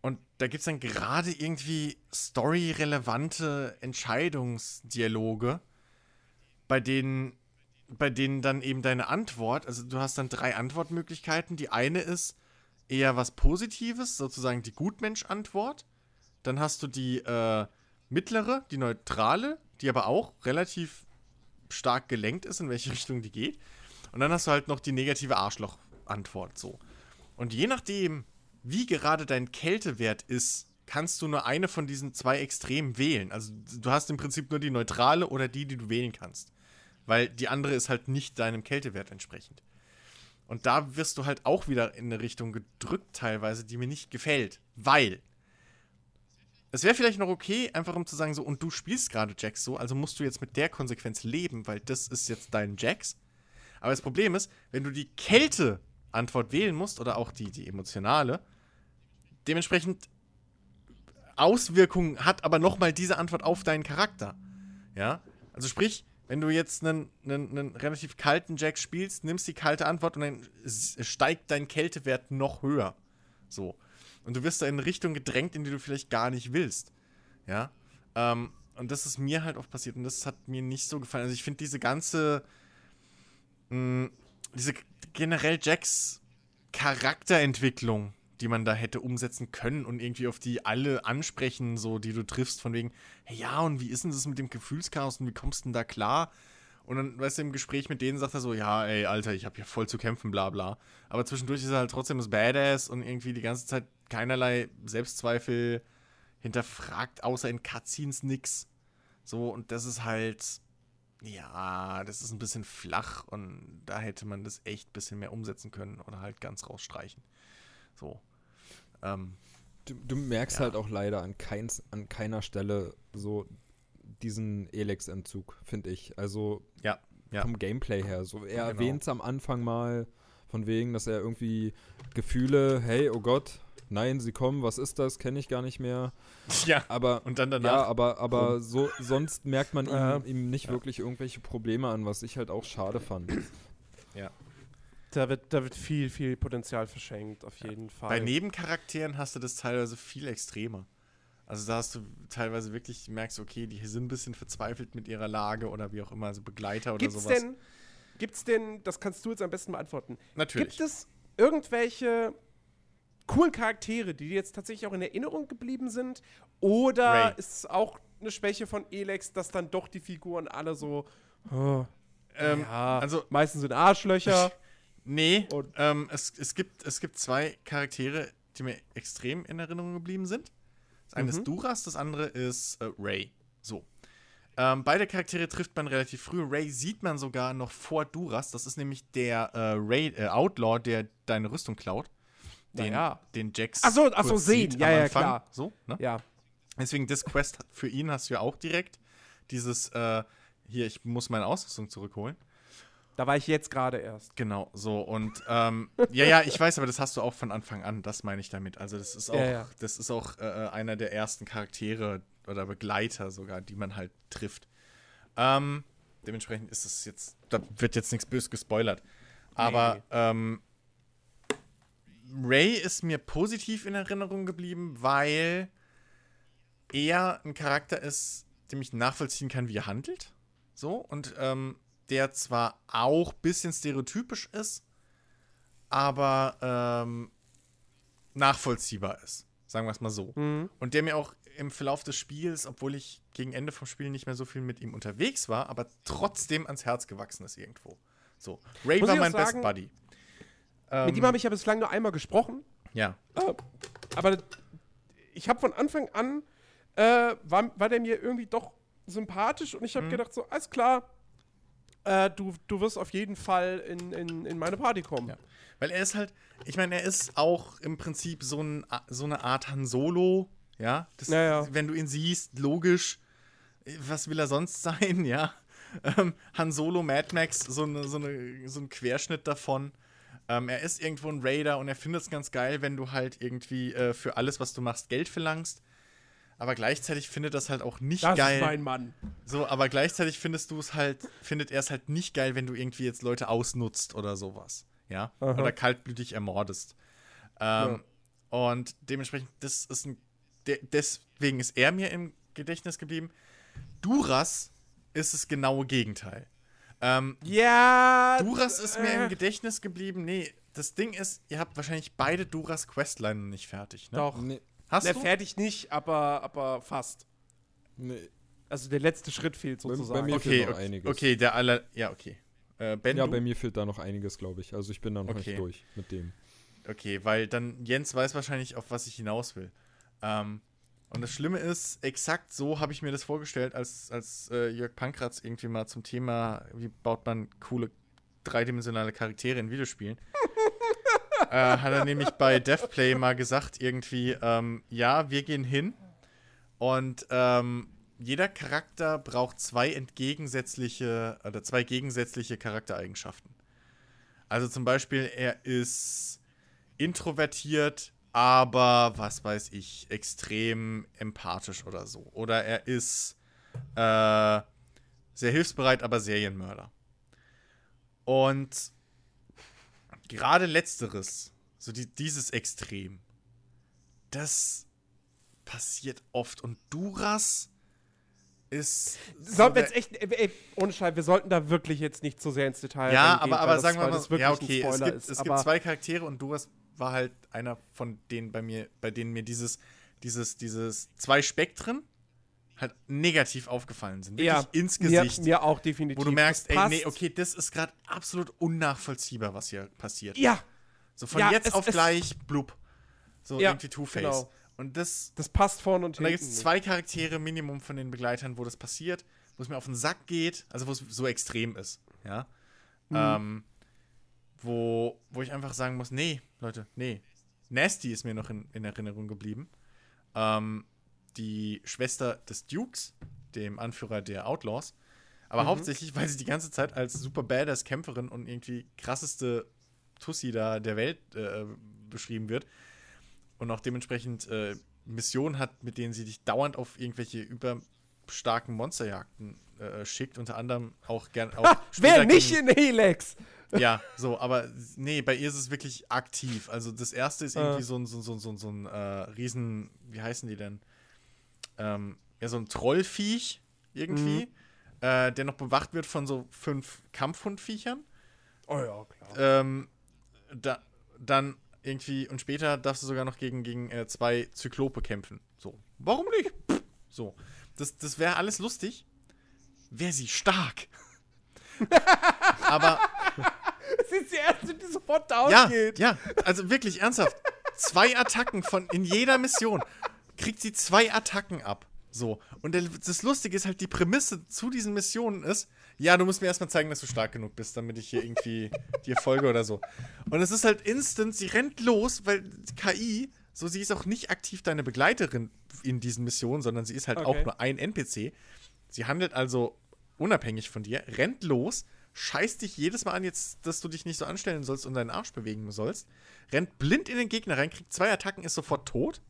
und da gibt es dann gerade irgendwie storyrelevante Entscheidungsdialoge, bei denen, bei denen dann eben deine Antwort, also du hast dann drei Antwortmöglichkeiten. Die eine ist eher was Positives, sozusagen die Gutmensch-Antwort. Dann hast du die äh, mittlere, die neutrale, die aber auch relativ stark gelenkt ist, in welche (laughs) Richtung die geht. Und dann hast du halt noch die negative Arschloch-Antwort so. Und je nachdem, wie gerade dein Kältewert ist, kannst du nur eine von diesen zwei Extremen wählen. Also du hast im Prinzip nur die neutrale oder die, die du wählen kannst. Weil die andere ist halt nicht deinem Kältewert entsprechend. Und da wirst du halt auch wieder in eine Richtung gedrückt teilweise, die mir nicht gefällt. Weil es wäre vielleicht noch okay, einfach um zu sagen, so, und du spielst gerade Jax so, also musst du jetzt mit der Konsequenz leben, weil das ist jetzt dein Jax. Aber das Problem ist, wenn du die Kälte-Antwort wählen musst, oder auch die, die emotionale, dementsprechend Auswirkungen hat aber nochmal diese Antwort auf deinen Charakter. Ja? Also sprich, wenn du jetzt einen, einen, einen relativ kalten Jack spielst, nimmst die kalte Antwort und dann steigt dein Kältewert noch höher. So. Und du wirst da in eine Richtung gedrängt, in die du vielleicht gar nicht willst. Ja. Ähm, und das ist mir halt oft passiert und das hat mir nicht so gefallen. Also ich finde diese ganze, mh, diese generell Jacks Charakterentwicklung, die man da hätte umsetzen können und irgendwie auf die alle ansprechen, so die du triffst, von wegen, hey, ja, und wie ist denn das mit dem Gefühlschaos und wie kommst du denn da klar? Und dann, weißt du, im Gespräch mit denen sagt er so, ja, ey, Alter, ich habe hier voll zu kämpfen, bla bla. Aber zwischendurch ist er halt trotzdem das Badass und irgendwie die ganze Zeit keinerlei Selbstzweifel hinterfragt, außer in Cutscenes nix. So, und das ist halt, ja, das ist ein bisschen flach und da hätte man das echt ein bisschen mehr umsetzen können oder halt ganz rausstreichen. So. Ähm, Du, du merkst Ja. halt auch leider an, keins, an keiner Stelle so diesen Elex-Entzug, finde ich. Also Ja, ja. vom Gameplay her. So, er Genau. erwähnt es am Anfang mal von wegen, dass er irgendwie Gefühle, hey, oh Gott, nein, sie kommen, was ist das, kenne ich gar nicht mehr. (laughs) ja. Aber Und dann ja, danach. aber, aber so, sonst merkt man (laughs) ihm, Ja. ihm nicht wirklich irgendwelche Probleme an, was ich halt auch schade fand. Da wird, da wird viel, viel Potenzial verschenkt, auf jeden Fall. Bei Nebencharakteren hast du das teilweise viel extremer. Also da hast du teilweise wirklich, merkst, okay, die sind ein bisschen verzweifelt mit ihrer Lage oder wie auch immer, also Begleiter oder Gibt's sowas. denn, gibt's denn, das kannst du jetzt am besten beantworten, Natürlich. gibt es irgendwelche coolen Charaktere, die jetzt tatsächlich auch in Erinnerung geblieben sind? Oder Ray. ist es auch eine Schwäche von Elex, dass dann doch die Figuren alle so, oh, ähm, ja, also- meistens sind Arschlöcher. Nee, ähm, es, es, gibt, es gibt zwei Charaktere, die mir extrem in Erinnerung geblieben sind. Das eine Mhm. ist Duras, das andere ist äh, Ray. So. Ähm, beide Charaktere trifft man relativ früh. Ray sieht man sogar noch vor Duras. Das ist nämlich der äh, Ray, äh, Outlaw, der deine Rüstung klaut. Den, Naja. den Jax. Ach so, ach so, sehen. sieht Ja, ja, Anfang. klar. So, ne? ja. Deswegen, das Quest für ihn hast du ja auch direkt. Dieses, äh, hier, ich muss meine Ausrüstung zurückholen. Da war ich jetzt gerade erst. Genau, so und ähm, ja, ja, ich weiß, aber das hast du auch von Anfang an, das meine ich damit. Also das ist auch, Ja, ja. das ist auch äh, einer der ersten Charaktere oder Begleiter sogar, die man halt trifft. Ähm, dementsprechend ist es jetzt, da wird jetzt nichts bös gespoilert. Aber Nee. ähm, Ray ist mir positiv in Erinnerung geblieben, weil er ein Charakter ist, dem ich nachvollziehen kann, wie er handelt. So, und ähm, der zwar auch ein bisschen stereotypisch ist, aber ähm, nachvollziehbar ist. Sagen wir es mal so. Mhm. Und der mir auch im Verlauf des Spiels, obwohl ich gegen Ende vom Spiel nicht mehr so viel mit ihm unterwegs war, aber trotzdem ans Herz gewachsen ist irgendwo. So. Ray Muss war mein Best sagen, Buddy. Mit ihm habe ich ja bislang nur einmal gesprochen. Ja. Äh, aber ich habe von Anfang an, äh, war, war der mir irgendwie doch sympathisch und ich Mhm. habe gedacht, so, alles klar, äh, du, du wirst auf jeden Fall in, in, in meine Party kommen. Ja. Weil er ist halt, ich meine, er ist auch im Prinzip so, ein, so eine Art Han Solo, ja. Das, Ja, ja. Wenn du ihn siehst, logisch, was will er sonst (laughs) sein, ja. Ähm, Han Solo, Mad Max, so, eine, so, eine, so ein Querschnitt davon. Ähm, er ist irgendwo ein Raider und er findet es ganz geil, wenn du halt irgendwie äh, für alles, was du machst, Geld verlangst. Aber gleichzeitig findet das halt auch nicht Das geil. ist mein Mann. So, aber gleichzeitig findest du es halt, findet er es halt nicht geil, wenn du irgendwie jetzt Leute ausnutzt oder sowas. Ja? Aha. Oder kaltblütig ermordest. Ähm, Und dementsprechend, das ist ein. De deswegen ist er mir im Gedächtnis geblieben. Duras ist das genaue Gegenteil. Ähm, Ja. Duras ist mir äh, im Gedächtnis geblieben. Nee, das Ding ist, ihr habt wahrscheinlich beide Duras Questline nicht fertig, ne? Doch. Nee, Hast Na, du? fertig nicht, aber, aber fast. nee. Also der letzte Schritt fehlt Bei- bei sozusagen. mir- Okay, fehlt noch okay, einiges. okay, der aller. Ja, okay. Äh, ben, Ja, du? bei mir fehlt da noch einiges, glaube ich. Also ich bin da noch Okay. nicht durch mit dem. Okay, weil dann Jens weiß wahrscheinlich, auf was ich hinaus will. Ähm, und das Schlimme ist, exakt so habe ich mir das vorgestellt, als, als äh, Jörg Pankratz irgendwie mal zum Thema, wie baut man coole dreidimensionale Charaktere in Videospielen, (laughs) äh, hat er nämlich bei DevPlay mal gesagt, irgendwie, ähm, ja, wir gehen hin und ähm, jeder Charakter braucht zwei entgegensätzliche oder zwei gegensätzliche Charaktereigenschaften. Also zum Beispiel, er ist introvertiert, aber was weiß ich, extrem empathisch oder so. Oder er ist äh, sehr hilfsbereit, aber Serienmörder. Und gerade letzteres, so die, dieses Extrem, das passiert oft. Und Duras ist. Sollen wir jetzt echt, ey, ey, ohne Scheiß, wir sollten da wirklich jetzt nicht zu sehr ins Detail Ja, aber, aber sagen wir mal, ja, okay, es gibt, ist, es gibt zwei Charaktere und Duras war halt einer von denen bei mir, bei denen mir dieses, dieses, dieses zwei Spektren halt negativ aufgefallen sind. Wirklich ja, ins mir, Gesicht. mir auch definitiv. wo du merkst, ey, nee, okay, das ist gerade absolut unnachvollziehbar, was hier passiert. Ja, So von Ja, jetzt es- auf es- gleich, blub. So Ja, irgendwie Two-Face. genau. Und das, das passt vorne und und da hinten. gibt es zwei Charaktere Minimum von den Begleitern, wo das passiert, wo es mir auf den Sack geht, also wo es so extrem ist, ja. Mhm. Ähm, wo, wo ich einfach sagen muss, nee, Leute, nee. Nasty ist mir noch in, in Erinnerung geblieben. Ähm, die Schwester des Dukes, dem Anführer der Outlaws. Aber Mhm. hauptsächlich, weil sie die ganze Zeit als super badass Kämpferin und irgendwie krasseste Tussi da der Welt äh, beschrieben wird. Und auch dementsprechend äh, Missionen hat, mit denen sie dich dauernd auf irgendwelche überstarken Monsterjagden äh, schickt. Unter anderem auch gern auch Wer später nicht gegen- in Helix? (laughs) ja, so, aber nee, bei ihr ist es wirklich aktiv. Also das erste ist irgendwie Äh. so ein, so, so, so, so ein äh, Riesen, wie heißen die denn? Ähm, ja, so ein Trollviech irgendwie, Mhm. äh, der noch bewacht wird von so fünf Kampfhundviechern. Oh ja, klar. Ähm, da, dann irgendwie, und später darfst du sogar noch gegen, gegen äh, zwei Zyklope kämpfen. So, warum nicht? Pff, so, das, das wäre alles lustig. Wäre sie stark. (laughs) Aber Sie ist die Erste, die sofort down ja, geht. ja, also wirklich ernsthaft. Zwei Attacken von in jeder Mission kriegt sie zwei Attacken ab. So. Und der, das Lustige ist halt, die Prämisse zu diesen Missionen ist, ja, du musst mir erstmal zeigen, dass du stark genug bist, damit ich hier irgendwie (laughs) dir folge oder so. Und es ist halt instant, sie rennt los, weil KI, so sie ist auch nicht aktiv deine Begleiterin in diesen Missionen, sondern sie ist halt auch Okay. nur ein NPC. Sie handelt also unabhängig von dir, rennt los, scheißt dich jedes Mal an, jetzt, dass du dich nicht so anstellen sollst und deinen Arsch bewegen sollst, rennt blind in den Gegner rein, kriegt zwei Attacken, ist sofort tot.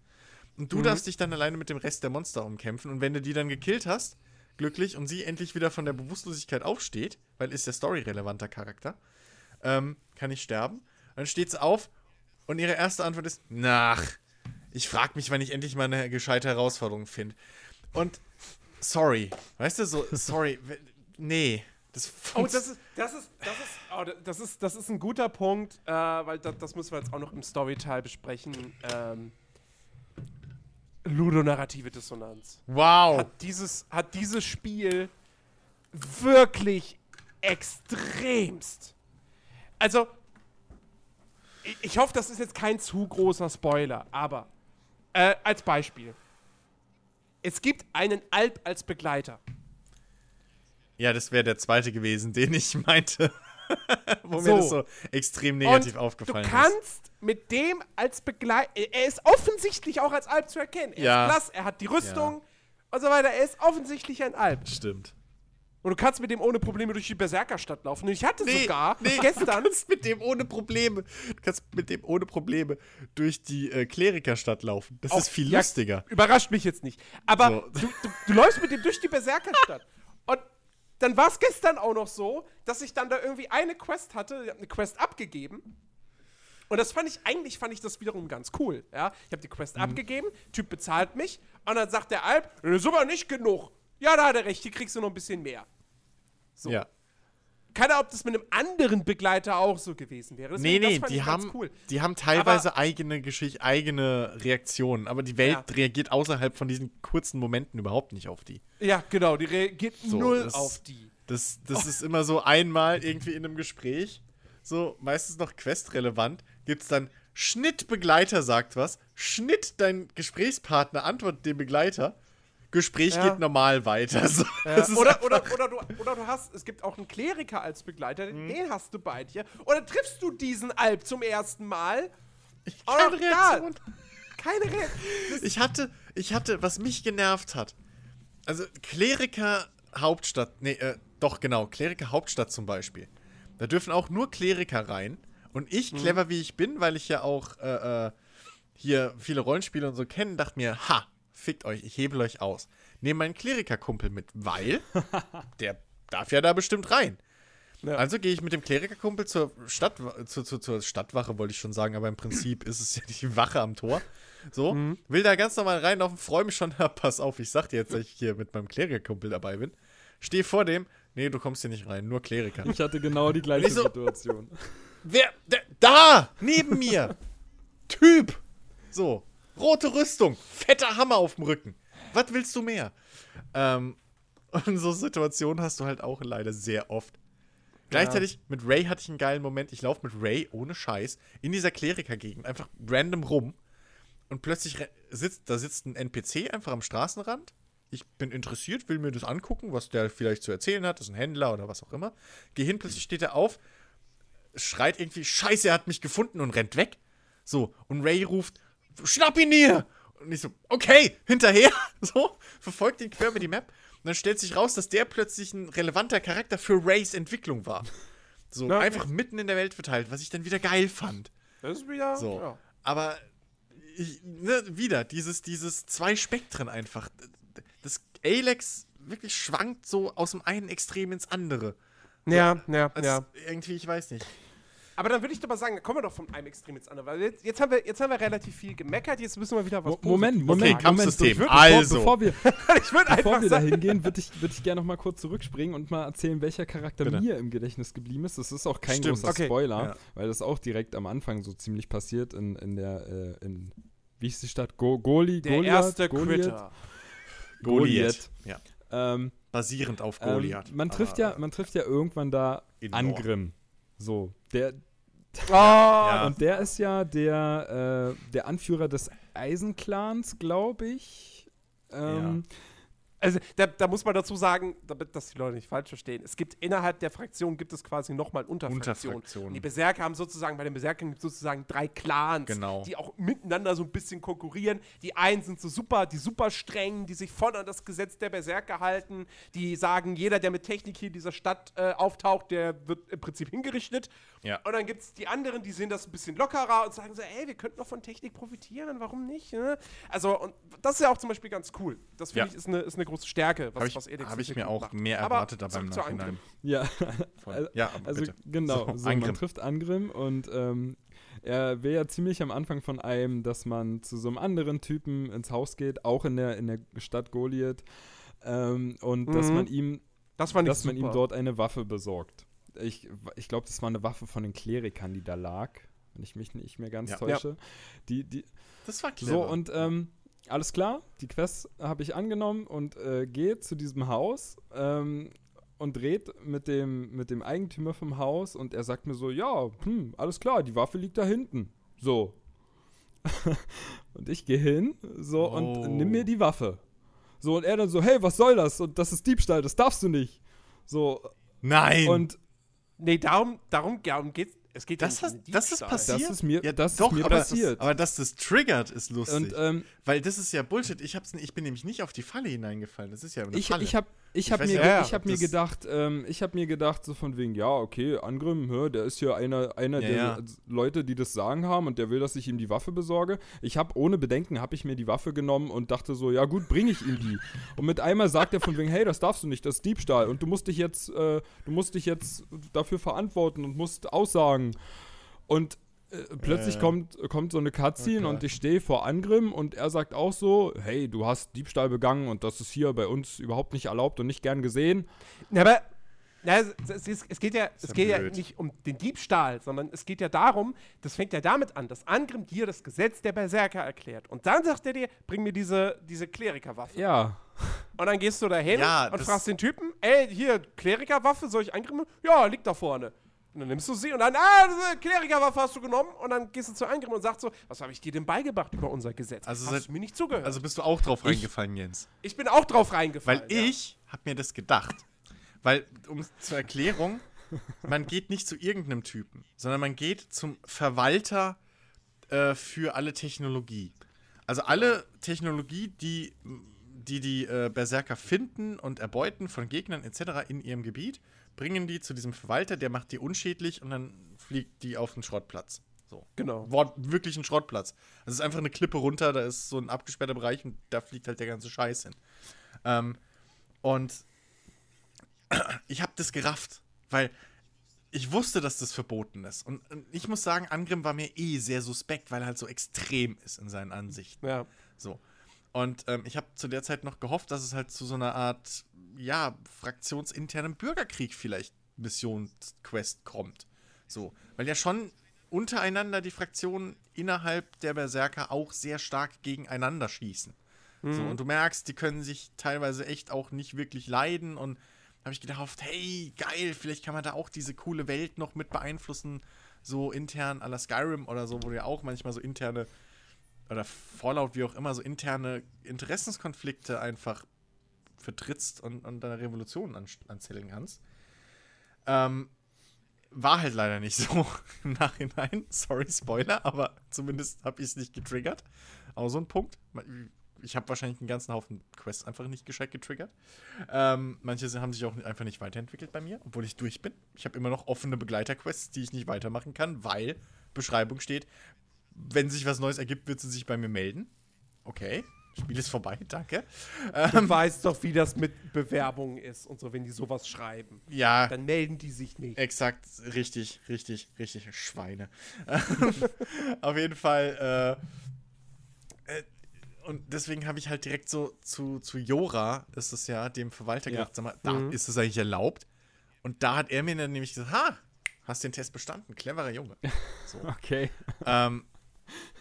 Und du darfst dich dann alleine mit dem Rest der Monster umkämpfen. Und wenn du die dann gekillt hast, glücklich, und sie endlich wieder von der Bewusstlosigkeit aufsteht, weil ist der storyrelevanter Charakter, ähm, kann ich sterben. Dann steht sie auf und ihre erste Antwort ist, nach, ich frag mich, wann ich endlich mal eine gescheite Herausforderung finde. Und sorry, weißt du, so, sorry, nee. Das Oh, das ist, das ist, das ist, oh, das ist, das ist ein guter Punkt, äh, weil das, das müssen wir jetzt auch noch im Storyteil besprechen. Ähm, Ludonarrative Dissonanz. wow. Hat dieses, hat dieses Spiel wirklich extremst. Also, ich, ich hoffe, das ist jetzt kein zu großer Spoiler, aber äh, als Beispiel. Es gibt einen Alp als Begleiter. Ja, das wäre der zweite gewesen, (laughs) den ich meinte. Wo So. mir das so extrem negativ Und aufgefallen du ist. kannst mit dem als Begleiter. Er ist offensichtlich auch als Alp zu erkennen. Er Ja. ist blass, er hat die Rüstung und so weiter. Er ist offensichtlich ein Alp. Stimmt. Und du kannst mit dem ohne Probleme durch die Berserkerstadt laufen. Und ich hatte sogar Du gestern. kannst mit dem ohne Probleme, du kannst mit dem ohne Probleme durch die äh, Klerikerstadt laufen. Das auch- ist viel ja, lustiger. Überrascht mich jetzt nicht. Aber So. du, du, du läufst mit dem durch die Berserkerstadt. (laughs) und dann war es gestern auch noch so, dass ich dann da irgendwie eine Quest hatte, ich hab eine Quest abgegeben. Und das fand ich, eigentlich fand ich das wiederum ganz cool. Ja? Ich habe die Quest Mhm. abgegeben, Typ bezahlt mich und dann sagt der Alp, das ist aber nicht genug. Ja, da hat er recht, hier kriegst du noch ein bisschen mehr. So. Ja. Keine Ahnung, ob das mit einem anderen Begleiter auch so gewesen wäre. Nee, Deswegen, nee, fand die haben, cool. die haben teilweise eigene Geschichte, eigene Reaktionen, aber die Welt Ja. reagiert außerhalb von diesen kurzen Momenten überhaupt nicht auf die. Ja, genau, die reagiert So, null das- auf die. Das, das ist immer so einmal irgendwie in einem Gespräch, so meistens noch questrelevant, gibt es dann Schnitt Begleiter sagt was, Schnitt dein Gesprächspartner antwortet dem Begleiter, Gespräch Ja. geht normal weiter. So, Ja, (laughs) oder, oder, oder, du, oder du hast, es gibt auch einen Kleriker als Begleiter, Mhm. den hast du bei dir. Oder triffst du diesen Alp zum ersten Mal? Oh, keine da. Reaktion. Keine Reaktion. (laughs) Ich hatte, ich hatte, was mich genervt hat, also Kleriker Hauptstadt, nee, äh, doch genau, Kleriker Hauptstadt zum Beispiel. Da dürfen auch nur Kleriker rein. Und ich, Mhm. clever wie ich bin, weil ich ja auch äh, äh, hier viele Rollenspiele und so kenne, dachte mir, ha, fickt euch, ich hebel euch aus. Nehme meinen Klerikerkumpel mit, weil (laughs) der darf ja da bestimmt rein. Ja. Also gehe ich mit dem Klerikerkumpel zur Stadt, zur, zur, zur Stadtwache, wollte ich schon sagen, aber im Prinzip ist es ja die Wache am Tor. So, Mhm. will da ganz normal reinlaufen, freue mich schon, (laughs) pass auf, ich sag dir jetzt, dass ich hier mit meinem Klerikerkumpel dabei bin. Stehe vor dem, nee, du kommst hier nicht rein, nur Kleriker. Ich hatte genau die gleiche Wieso? Situation. Wer, der, da, neben mir, (laughs) Typ, so, rote Rüstung, fetter Hammer auf dem Rücken. Was willst du mehr? Ähm, (laughs) und so Situationen hast du halt auch leider sehr oft. Gleichzeitig mit Ray hatte ich einen geilen Moment. Ich laufe mit Ray ohne Scheiß in dieser Klerikergegend einfach random rum und plötzlich sitzt da sitzt ein NPC einfach am Straßenrand. Ich bin interessiert, will mir das angucken, was der vielleicht zu erzählen hat. Das ist ein Händler oder was auch immer. Geh hin, plötzlich steht er auf, schreit irgendwie, Scheiße, er hat mich gefunden und rennt weg. So, und Ray ruft, schnapp ihn hier! Und ich so, okay, hinterher, (laughs) so, verfolgt ihn quer über die Map. Und dann stellt sich raus, dass der plötzlich ein relevanter Charakter für Rays Entwicklung war. So, Ja. einfach mitten in der Welt verteilt, was ich dann wieder geil fand. Das ist wieder. So. Ja. Aber ich, ne, wieder, dieses, dieses zwei Spektren einfach. Das Alex wirklich schwankt so aus dem einen Extrem ins andere. Ja, ja, ja. Irgendwie, ich weiß nicht. Aber dann würde ich doch mal sagen, da kommen wir doch von einem Extrem ins andere. Weil jetzt, jetzt, haben, wir, jetzt haben wir relativ viel gemeckert, jetzt müssen wir wieder was Mo Moment, Moment, Okay, Kampfsystem. Moment. Also. Bevor, (laughs) bevor wir, sagen. Ich würde bevor wir da hingehen, würde ich, würd ich gerne noch mal kurz zurückspringen und mal erzählen, welcher Charakter Bitte. mir im Gedächtnis geblieben ist. Das ist auch kein Stimmt. großer Okay. Spoiler, Ja. weil das auch direkt am Anfang so ziemlich passiert in, in der, äh, in, wie hieß die Stadt? Go Goli? der Goliath? erste Goliath? Critter. Goliath. Ja. Ähm, Basierend auf ähm, Goliath. man, trifft ja, man trifft ja irgendwann da. Angrim. So, der, Oh, (laughs) Ja. Und der ist ja der, äh, der Anführer des Eisenclans, glaube ich. Ähm, Also da, da muss man dazu sagen, damit das die Leute nicht falsch verstehen, es gibt innerhalb der Fraktion gibt es quasi nochmal Unterfraktionen. Unterfraktionen. Die Berserker haben sozusagen, bei den Berserkern gibt es sozusagen drei Clans, Genau. die auch miteinander so ein bisschen konkurrieren. Die einen sind so super, die super strengen, die sich voll an das Gesetz der Berserker halten, die sagen, jeder, der mit Technik hier in dieser Stadt äh, auftaucht, der wird im Prinzip hingerichtet. Ja. Und dann gibt es die anderen, die sehen das ein bisschen lockerer und sagen so, ey, wir könnten doch von Technik profitieren, warum nicht? Ne? Also, und das ist ja auch zum Beispiel ganz cool. Das finde Ja. ich ist eine, ist eine große Stärke, was, Habe ich, was Edix hab ich mir auch macht. mehr erwartet, aber im Nachhinein. Angrim. ja, Von, Also- ja, aber also bitte. genau, (laughs) So, so, man Angrim. trifft Angrim und ähm, er will ja ziemlich am Anfang von einem, dass man zu so einem anderen Typen ins Haus geht, auch in der, in der Stadt Goliath, ähm, und dass Mhm. man ihm Das dass man ihm super. dort eine Waffe besorgt. Ich, ich glaube, das war eine Waffe von den Klerikern, die da lag, wenn ich mich nicht mehr ganz Ja. täusche. Die, die, Das war clever. so, und ähm, alles klar, die Quest habe ich angenommen und äh, gehe zu diesem Haus ähm, und red mit dem, mit dem Eigentümer vom Haus und er sagt mir so, ja, hm, alles klar, die Waffe liegt da hinten. So. (laughs) und ich gehe hin, so, Oh. und nimm mir die Waffe. So, und er dann so, hey, was soll das? Und das ist Diebstahl, das darfst du nicht. So, Nein! und Nee, darum, darum, darum geht's. Es geht Das ja nicht hast- das ist passiert? das ist mir, ja, das doch, ist mir aber, passiert. aber dass das triggert, ist lustig. und ähm, Weil das ist ja Bullshit. Ich, hab's, ich bin nämlich nicht auf die Falle hineingefallen. Das ist ja eine ich, Falle. ich habe ich hab mir, ja, ich hab mir das- gedacht, ähm, ich habe mir gedacht, so von wegen, ja, okay, Angrim, hä, der ist ja einer, einer Ja, der ja. Leute, die das Sagen haben und der will, dass ich ihm die Waffe besorge. Ich habe ohne Bedenken, habe ich mir die Waffe genommen und dachte so, ja gut, bringe ich ihm die. und mit einmal sagt er von wegen, hey, das darfst du nicht, das ist Diebstahl und du musst dich jetzt, äh, du musst dich jetzt dafür verantworten und musst aussagen. Und äh, plötzlich Äh. kommt, kommt so eine Cutscene Okay. und ich stehe vor Angrim und er sagt auch so, hey, du hast Diebstahl begangen und das ist hier bei uns überhaupt nicht erlaubt und nicht gern gesehen. Ja, aber na, es, es, es geht, ja, es geht ja nicht um den Diebstahl, sondern es geht ja darum, das fängt ja damit an, dass Angrim dir das Gesetz der Berserker erklärt. Und dann sagt er dir, bring mir diese, diese Klerikerwaffe. Ja, Und dann gehst du dahin Ja, und fragst den Typen, ey, hier, Klerikerwaffe, soll ich Angrim? Ja, liegt da vorne. Und dann nimmst du sie und dann, ah, Klerikerwaffe hast du genommen. Und dann gehst du zu Angrim und sagst so, was habe ich dir denn beigebracht über unser Gesetz? Also hast seit- du mir nicht zugehört? also bist du auch drauf Ich- reingefallen, Jens. ich bin auch drauf reingefallen. Weil ich habe mir das gedacht. Weil, um zur Erklärung, man geht nicht zu irgendeinem Typen, sondern man geht zum Verwalter äh, für alle Technologie. Also alle Technologie, die die, die äh, Berserker finden und erbeuten von Gegnern etc. in ihrem Gebiet, bringen die zu diesem Verwalter, der macht die unschädlich und dann fliegt die auf den Schrottplatz. So. Genau. Wort, wirklich ein Schrottplatz. Also es ist einfach eine Klippe runter, da ist so ein abgesperrter Bereich und da fliegt halt der ganze Scheiß hin. Ähm, und (clears throat) ich habe das gerafft, weil ich wusste, dass das verboten ist. Und, und ich muss sagen, Angrim war mir eh sehr suspekt, weil er halt so extrem ist in seinen Ansichten. Ja. So. Und ähm, ich habe zu der Zeit noch gehofft, dass es halt zu so einer Art, ja, fraktionsinternen Bürgerkrieg vielleicht Missionsquest kommt. So. Weil ja schon untereinander die Fraktionen innerhalb der Berserker auch sehr stark gegeneinander schießen. So, und du merkst, die können sich teilweise echt auch nicht wirklich leiden und habe ich gedacht, hey, geil, vielleicht kann man da auch diese coole Welt noch mit beeinflussen, so intern à la Skyrim oder so, wo du ja auch manchmal so interne oder Fallout, wie auch immer, so interne Interessenskonflikte einfach vertrittst und, und deine Revolution an, anzählen kannst. Ähm, war halt leider nicht (laughs) so im Nachhinein. Sorry, Spoiler, aber zumindest habe ich es nicht getriggert. Auch so ein Punkt. Ich habe wahrscheinlich einen ganzen Haufen Quests einfach nicht gescheit getriggert. Ähm, manche haben sich auch einfach nicht weiterentwickelt bei mir, obwohl ich durch bin. Ich habe immer noch offene Begleiterquests, die ich nicht weitermachen kann, weil Beschreibung steht, wenn sich was Neues ergibt, wird sie sich bei mir melden. Okay, Spiel ist vorbei, (laughs) danke. Du weißt doch, wie das mit Bewerbungen ist und so, wenn die sowas schreiben. Ja, Dann melden die sich nicht. Exakt, richtig, richtig, richtig. Schweine. (laughs) Auf jeden Fall. Äh, äh, und deswegen habe ich halt direkt so zu, zu Jora, ist es ja, dem Verwalter, Ja. gesagt, sag mal, da Mhm. ist es eigentlich erlaubt. Und da hat er mir dann nämlich gesagt, ha, hast den Test bestanden, cleverer Junge. (laughs) So. Okay. ähm,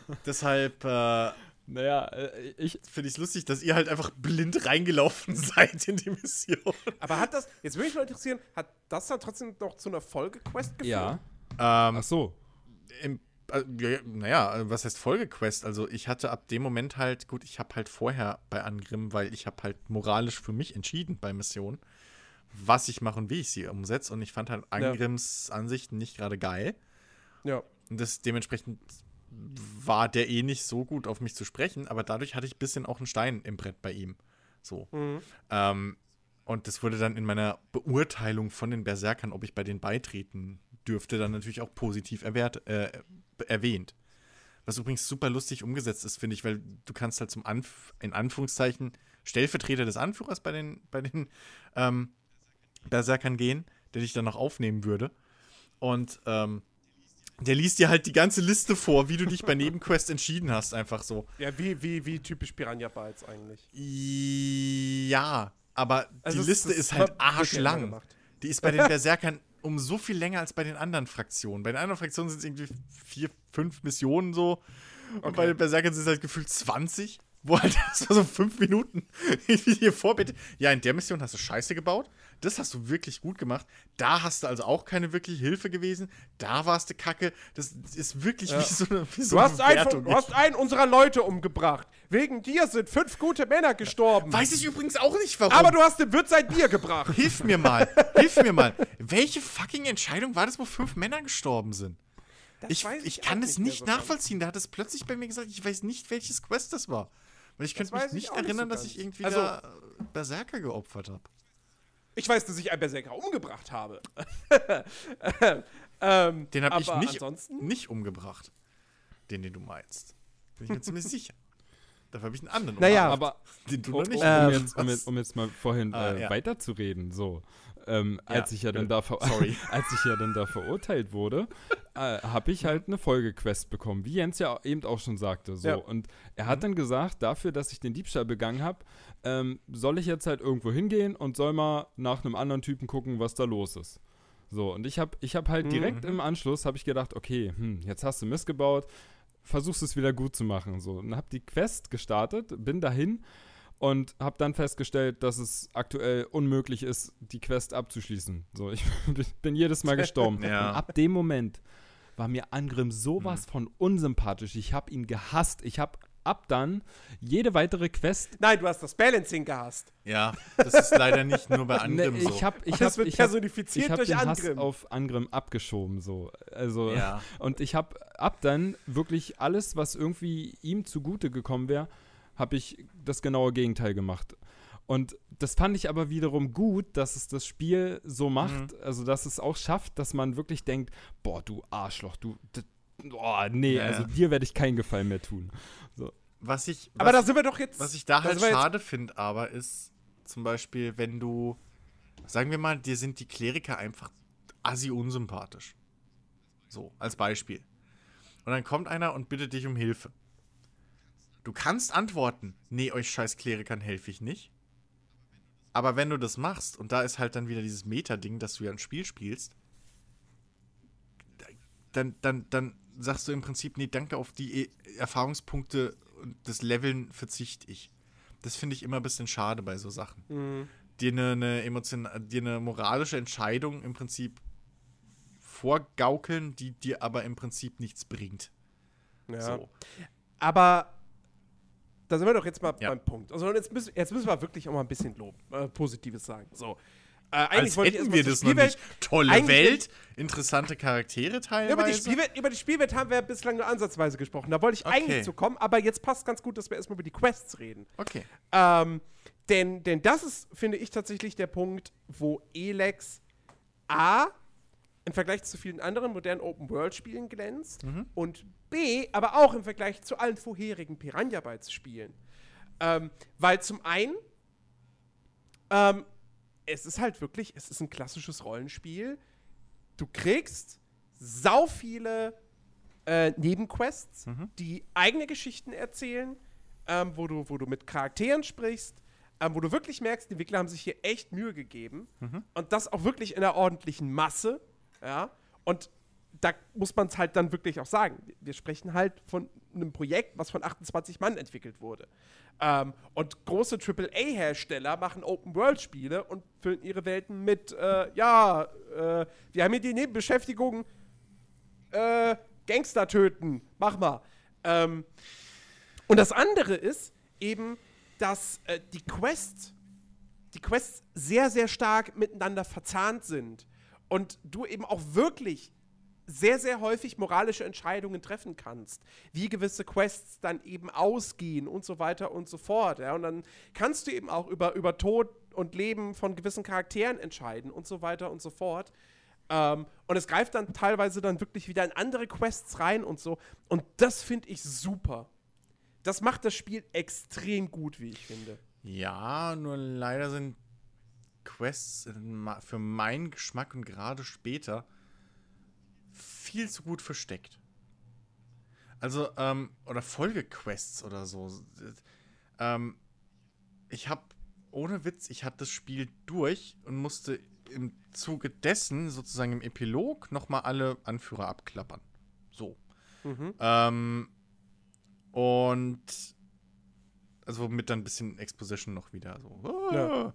(laughs) deshalb äh, Naja, äh, ich. finde ich es lustig, dass ihr halt einfach blind reingelaufen (laughs) seid in die Mission. Aber hat das, jetzt würde mich mal interessieren, hat das dann trotzdem noch zu einer Folgequest geführt? Ja. Ähm, Ach so. im, äh, ja, ja, naja, äh, was heißt Folgequest? Also ich hatte ab dem Moment halt, gut, ich habe halt vorher bei Angrim, weil ich habe halt moralisch für mich entschieden bei Missionen, was ich mache und wie ich sie umsetze. Und ich fand halt Angrims Ansichten nicht gerade geil. Ja. Und das dementsprechend war der eh nicht so gut auf mich zu sprechen, aber dadurch hatte ich ein bisschen auch einen Stein im Brett bei ihm. So. Mhm. Ähm, und das wurde dann in meiner Beurteilung von den Berserkern, ob ich bei denen beitreten dürfte, dann natürlich auch positiv erwähnt, äh, erwähnt. Was übrigens super lustig umgesetzt ist, finde ich, weil du kannst halt zum Anf in Anführungszeichen Stellvertreter des Anführers bei den, bei den ähm, Berserkern gehen, der dich dann noch aufnehmen würde. Und ähm, der liest dir halt die ganze Liste vor, wie du dich bei Nebenquest entschieden hast, einfach so. Ja, wie, wie, wie typisch Piranha Bytes eigentlich. Ja, aber Also die es- Liste ist halt arschlang. Die ist bei den Berserkern um so viel länger als bei den anderen Fraktionen. Bei den anderen Fraktionen sind es irgendwie vier, fünf Missionen so. Und bei den Berserkern sind es halt gefühlt 20. Wo halt (laughs) das war so fünf Minuten (laughs) hier vorbitte. Ja, in der Mission hast du Scheiße gebaut. Das hast du wirklich gut gemacht. Da hast du also auch keine wirkliche Hilfe gewesen. Da warst du kacke. Das ist wirklich wie so eine, wie so Du hast, eine einen, von- du hast einen unserer Leute umgebracht. Wegen dir sind fünf gute Männer gestorben. Weiß ich übrigens auch nicht, warum. Aber du hast den Wirt seit dir gebracht. Hilf mir mal, hilf mir mal. Welche fucking Entscheidung war das, wo fünf Männer gestorben sind? Ich, weiß ich auch kann es nicht so ganz. nachvollziehen. Da hat es plötzlich bei mir gesagt, ich weiß nicht, welches Quest das war. Weil ich könnte mich ich nicht nicht erinnern, so dass ich irgendwie Also- da Berserker geopfert habe. Ich weiß, dass ich einen Berserker umgebracht habe. (laughs) ähm, Den habe ich aber nicht, Ansonsten? nicht umgebracht. Den, den du meinst. Bin ich mir (laughs) ziemlich sicher. Dafür habe ich einen anderen Naja, umgebracht, Aber den du um, noch nicht um, Ähm, jetzt, um, jetzt, um jetzt mal vorhin Ah, äh, ja. weiterzureden, so. Ähm, als ich ja dann bitte. da Sorry. (laughs) als ich ja dann da verurteilt wurde, äh, habe ich halt eine Folgequest bekommen, wie Jens ja eben auch schon sagte. So. Ja. Und er hat dann gesagt, dafür, dass ich den Diebstahl begangen habe, ähm, soll ich jetzt halt irgendwo hingehen und soll mal nach einem anderen Typen gucken, was da los ist. So, und ich habe ich hab halt direkt im Anschluss, habe ich gedacht, okay, hm, jetzt hast du Mist gebaut, versuchst es wieder gut zu machen. So, und habe die Quest gestartet, bin dahin und habe dann festgestellt, dass es aktuell unmöglich ist, die Quest abzuschließen. So, ich (laughs) bin jedes Mal gestorben. Ja. Und ab dem Moment war mir Angrim sowas von unsympathisch. Ich habe ihn gehasst. Ich habe ab dann jede weitere Quest. Nein, du hast das Balancing gehasst. Ja, das ist leider nicht nur bei (laughs) Angrim so. ich habe ich Das hab, wird ich hab, ich hab durch den Hass Angrim. auf Angrim abgeschoben. So. Also, Ja. (laughs) Und ich habe ab dann wirklich alles, was irgendwie ihm zugute gekommen wäre, habe ich das genaue Gegenteil gemacht. Und das fand ich aber wiederum gut, dass es das Spiel so macht, Mhm. also dass es auch schafft, dass man wirklich denkt, boah, du Arschloch, du, boah, nee, Ja, also ja. dir werde ich keinen Gefallen mehr tun. So. Was ich, Aber was da sind wir doch jetzt. Was ich da halt schade finde, aber ist zum Beispiel, wenn du, sagen wir mal, dir sind die Kleriker einfach assi unsympathisch. So, als Beispiel. Und dann kommt einer und bittet dich um Hilfe. Du kannst antworten, nee, euch scheiß Klerikern helfe ich nicht. Aber wenn du das machst, und da ist halt dann wieder dieses Meta-Ding, dass du ja ein Spiel spielst, dann, dann, dann sagst du im Prinzip, nee, danke auf die e Erfahrungspunkte und das Leveln verzichte ich. Das finde ich immer ein bisschen schade bei so Sachen. Mhm. Dir eine, eine, emotion dir eine moralische Entscheidung im Prinzip vorgaukeln, die dir aber im Prinzip nichts bringt. Ja. So. Aber da sind wir doch jetzt mal Ja. beim Punkt. Also jetzt müssen, jetzt müssen wir wirklich auch mal ein bisschen Lob, äh, Positives sagen. So. Äh, Als wollte ich hätten wir das noch Spielwelt- nicht. Tolle Eigentlich- Welt, interessante Charaktere teilweise. Ja, über, die Spielwelt, über die Spielwelt haben wir bislang nur ansatzweise gesprochen. Da wollte ich Okay. eigentlich zu kommen, aber jetzt passt ganz gut, dass wir erstmal über die Quests reden. Okay. Ähm, denn, denn das ist, finde ich, tatsächlich der Punkt, wo Elex A im Vergleich zu vielen anderen modernen Open-World-Spielen glänzt und B, aber auch im Vergleich zu allen vorherigen Piranha Bytes-Spielen. Ähm, weil zum einen, ähm, es ist halt wirklich, es ist ein klassisches Rollenspiel. Du kriegst sau viele äh, Nebenquests, die eigene Geschichten erzählen, ähm, wo, du, wo du mit Charakteren sprichst, ähm, wo du wirklich merkst, die Entwickler haben sich hier echt Mühe gegeben. Und das auch wirklich in einer ordentlichen Masse. Ja. Und da muss man es halt dann wirklich auch sagen. Wir sprechen halt von einem Projekt, was von 28 Mann entwickelt wurde. Ähm, und große AAA-Hersteller machen Open-World-Spiele und füllen ihre Welten mit, äh, ja, äh, wir haben hier die Nebenbeschäftigung, äh, Gangster töten, mach mal. Ähm, und das andere ist eben, dass äh, die Quests, die Quests sehr, sehr stark miteinander verzahnt sind und du eben auch wirklich sehr, sehr häufig moralische Entscheidungen treffen kannst, wie gewisse Quests dann eben ausgehen und so weiter und so fort. Ja? Und dann kannst du eben auch über, über Tod und Leben von gewissen Charakteren entscheiden und so weiter und so fort. Ähm, und es greift dann teilweise dann wirklich wieder in andere Quests rein und so. Und das finde ich super. Das macht das Spiel extrem gut, wie ich finde. Ja, nur leider sind Quests für meinen Geschmack und gerade später viel zu gut versteckt. Also, ähm, oder Folgequests oder so. Ähm, ich hab, ohne Witz, ich hatte das Spiel durch und musste im Zuge dessen, sozusagen im Epilog, nochmal alle Anführer abklappern. So. Ähm, und also mit dann ein bisschen Exposition noch wieder so. Ah, Ja.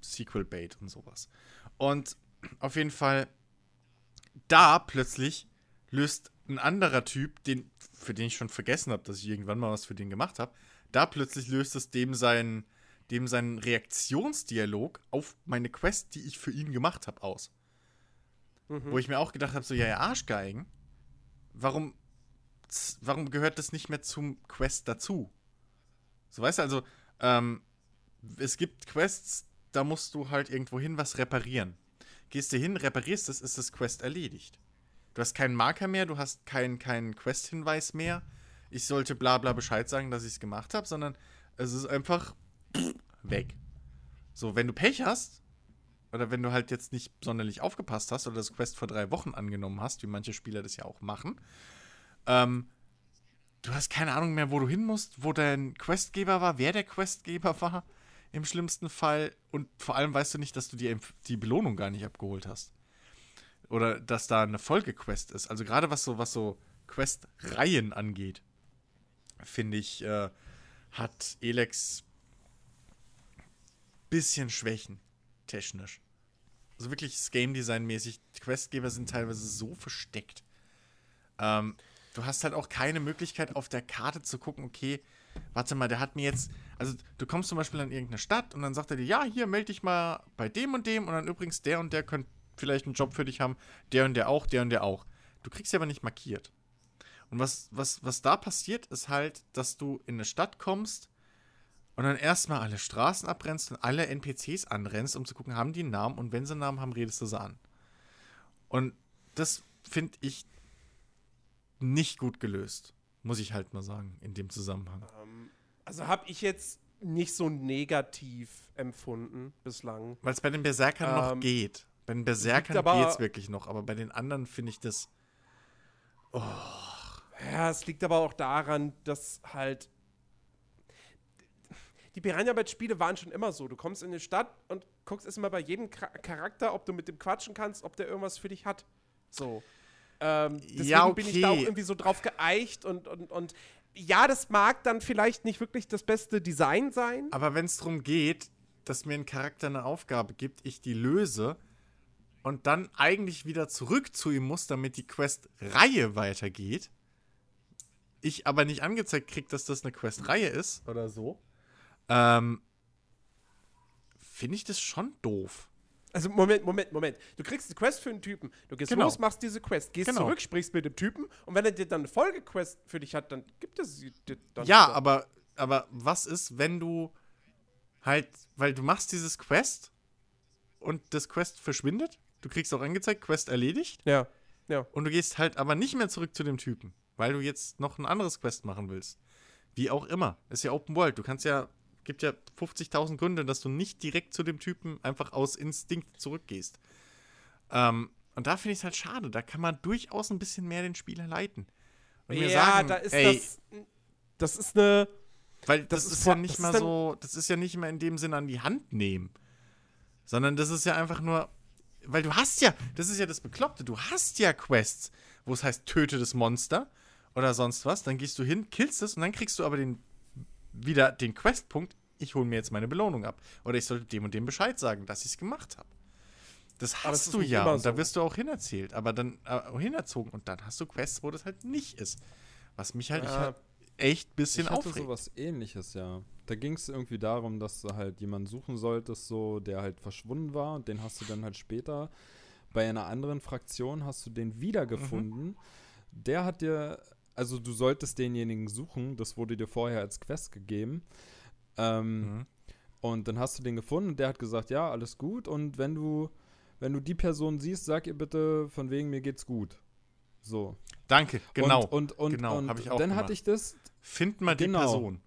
Sequel-Bait und sowas. Und auf jeden Fall, da plötzlich löst ein anderer Typ, den, für den ich schon vergessen habe, dass ich irgendwann mal was für den gemacht habe, da plötzlich löst es dem seinen, dem seinen Reaktionsdialog auf meine Quest, die ich für ihn gemacht habe, aus. Wo ich mir auch gedacht habe, so, ja, ja, Arschgeigen, warum, warum gehört das nicht mehr zum Quest dazu? So, weißt du, also, ähm, es gibt Quests, da musst du halt irgendwo hin was reparieren. Gehst du hin, reparierst es, ist das Quest erledigt. Du hast keinen Marker mehr, du hast keinen keinen Quest-Hinweis mehr. Ich sollte bla bla Bescheid sagen, dass ich es gemacht habe, sondern es ist einfach (clears throat) weg. So, wenn du Pech hast, oder wenn du halt jetzt nicht sonderlich aufgepasst hast oder das Quest vor drei Wochen angenommen hast, wie manche Spieler das ja auch machen, ähm, du hast keine Ahnung mehr, wo du hin musst, wo dein Questgeber war, wer der Questgeber (laughs) war, im schlimmsten Fall. Und vor allem weißt du nicht, dass du die, die Belohnung gar nicht abgeholt hast. Oder dass da eine Folgequest ist. Also gerade was so, was so Quest-Reihen angeht, finde ich, äh, hat Elex bisschen Schwächen, technisch. Also wirklich Game Design-mäßig. Die Questgeber sind teilweise so versteckt. Ähm, du hast halt auch keine Möglichkeit auf der Karte zu gucken, okay, warte mal, der hat mir jetzt, also du kommst zum Beispiel an irgendeine Stadt und dann sagt er dir, ja, hier melde dich mal bei dem und dem und dann übrigens der und der könnte vielleicht einen Job für dich haben, der und der auch, der und der auch. Du kriegst sie aber nicht markiert. Und was, was, was da passiert, ist halt, dass du in eine Stadt kommst und dann erstmal alle Straßen abrennst und alle NPCs anrennst, um zu gucken, haben die einen Namen und wenn sie einen Namen haben, redest du sie an. Und das finde ich nicht gut gelöst. Muss ich halt mal sagen, in dem Zusammenhang. Also habe ich jetzt nicht so negativ empfunden bislang. Weil es bei den Berserkern noch Ähm, geht. Bei den Berserkern aber- geht's wirklich noch, aber bei den anderen finde ich das. Ja, es liegt aber auch daran, dass halt. Die Piranha Bytes Spiele waren schon immer so. Du kommst in eine Stadt und guckst erstmal bei jedem Char Charakter, ob du mit dem quatschen kannst, ob der irgendwas für dich hat. So. Ähm, deswegen Ja, bin ich da auch okay. irgendwie so drauf geeicht und, und, und ja, das mag dann vielleicht nicht wirklich das beste Design sein. Aber wenn es darum geht, dass mir ein Charakter eine Aufgabe gibt, ich die löse und dann eigentlich wieder zurück zu ihm muss, damit die Quest-Reihe weitergeht, ich aber nicht angezeigt kriege, dass das eine Quest-Reihe ist oder so, ähm, finde ich das schon doof. Also, Moment, Moment, Moment. Du kriegst eine Quest für einen Typen. Du gehst Genau. los, machst diese Quest, gehst Genau. zurück, sprichst mit dem Typen und wenn er dir dann eine Folgequest für dich hat, dann gibt es sie dir dann. Ja, wieder. aber, aber was ist, wenn du halt, weil du machst dieses Quest und das Quest verschwindet, du kriegst auch angezeigt, Quest erledigt Ja, ja. und du gehst halt aber nicht mehr zurück zu dem Typen, weil du jetzt noch ein anderes Quest machen willst. Wie auch immer. Ist ja Open World. Du kannst ja, gibt ja 50.000 Gründe, dass du nicht direkt zu dem Typen einfach aus Instinkt zurückgehst. Ähm, und da finde ich es halt schade. Da kann man durchaus ein bisschen mehr den Spieler leiten. Und mir ja, sagen, da ist ey, das. Das ist eine. Weil das, Das ist, ist ja nicht mal so, das ist ja nicht mal in dem Sinn an die Hand nehmen. Sondern das ist ja einfach nur, weil du hast ja, das ist ja das Bekloppte, du hast ja Quests, wo es heißt, töte das Monster oder sonst was, dann gehst du hin, killst es und dann kriegst du aber den, wieder den Questpunkt, ich hole mir jetzt meine Belohnung ab. Oder ich sollte dem und dem Bescheid sagen, dass ich es gemacht habe. Das das hast ist du ja und da so. wirst du auch hinerzählt, aber dann äh, hinerzogen und dann hast du Quests, wo das halt nicht ist. Was mich halt Ja. echt ein bisschen Ich hatte aufregt. sowas ähnliches, ja. Da ging es irgendwie darum, dass du halt jemanden suchen solltest, so, der halt verschwunden war und den hast du dann halt später bei einer anderen Fraktion hast du den wiedergefunden. Mhm. Der hat dir, also du solltest denjenigen suchen, das wurde dir vorher als Quest gegeben. Ähm, Mhm. Und dann hast du den gefunden und der hat gesagt, ja, alles gut. Und wenn du, wenn du die Person siehst, sag ihr bitte, von wegen mir geht's gut. So. Danke, genau. Und, und, und, genau, und hab ich auch dann gemacht. hatte ich das, Find mal Genau. die Person.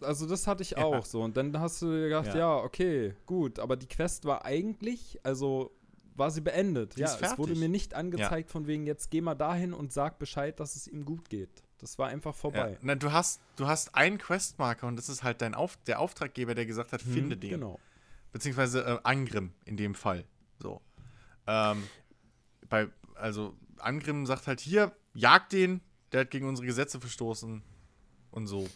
Also das hatte ich (laughs) Ja. auch so. Und dann hast du dir gedacht, Ja. ja. okay, gut. Aber die Quest war eigentlich, also war sie beendet. Die ja, es wurde mir nicht angezeigt von wegen, jetzt geh mal dahin und sag Bescheid, dass es ihm gut geht. Das war einfach Ja. vorbei. Na, du hast, du hast einen Questmarker und das ist halt dein Auf der Auftraggeber, der gesagt hat, Mhm, finde den. Genau. Beziehungsweise äh, Angrim in dem Fall. So. Ähm, bei, also Angrim sagt halt hier, jag den, der hat gegen unsere Gesetze verstoßen und so.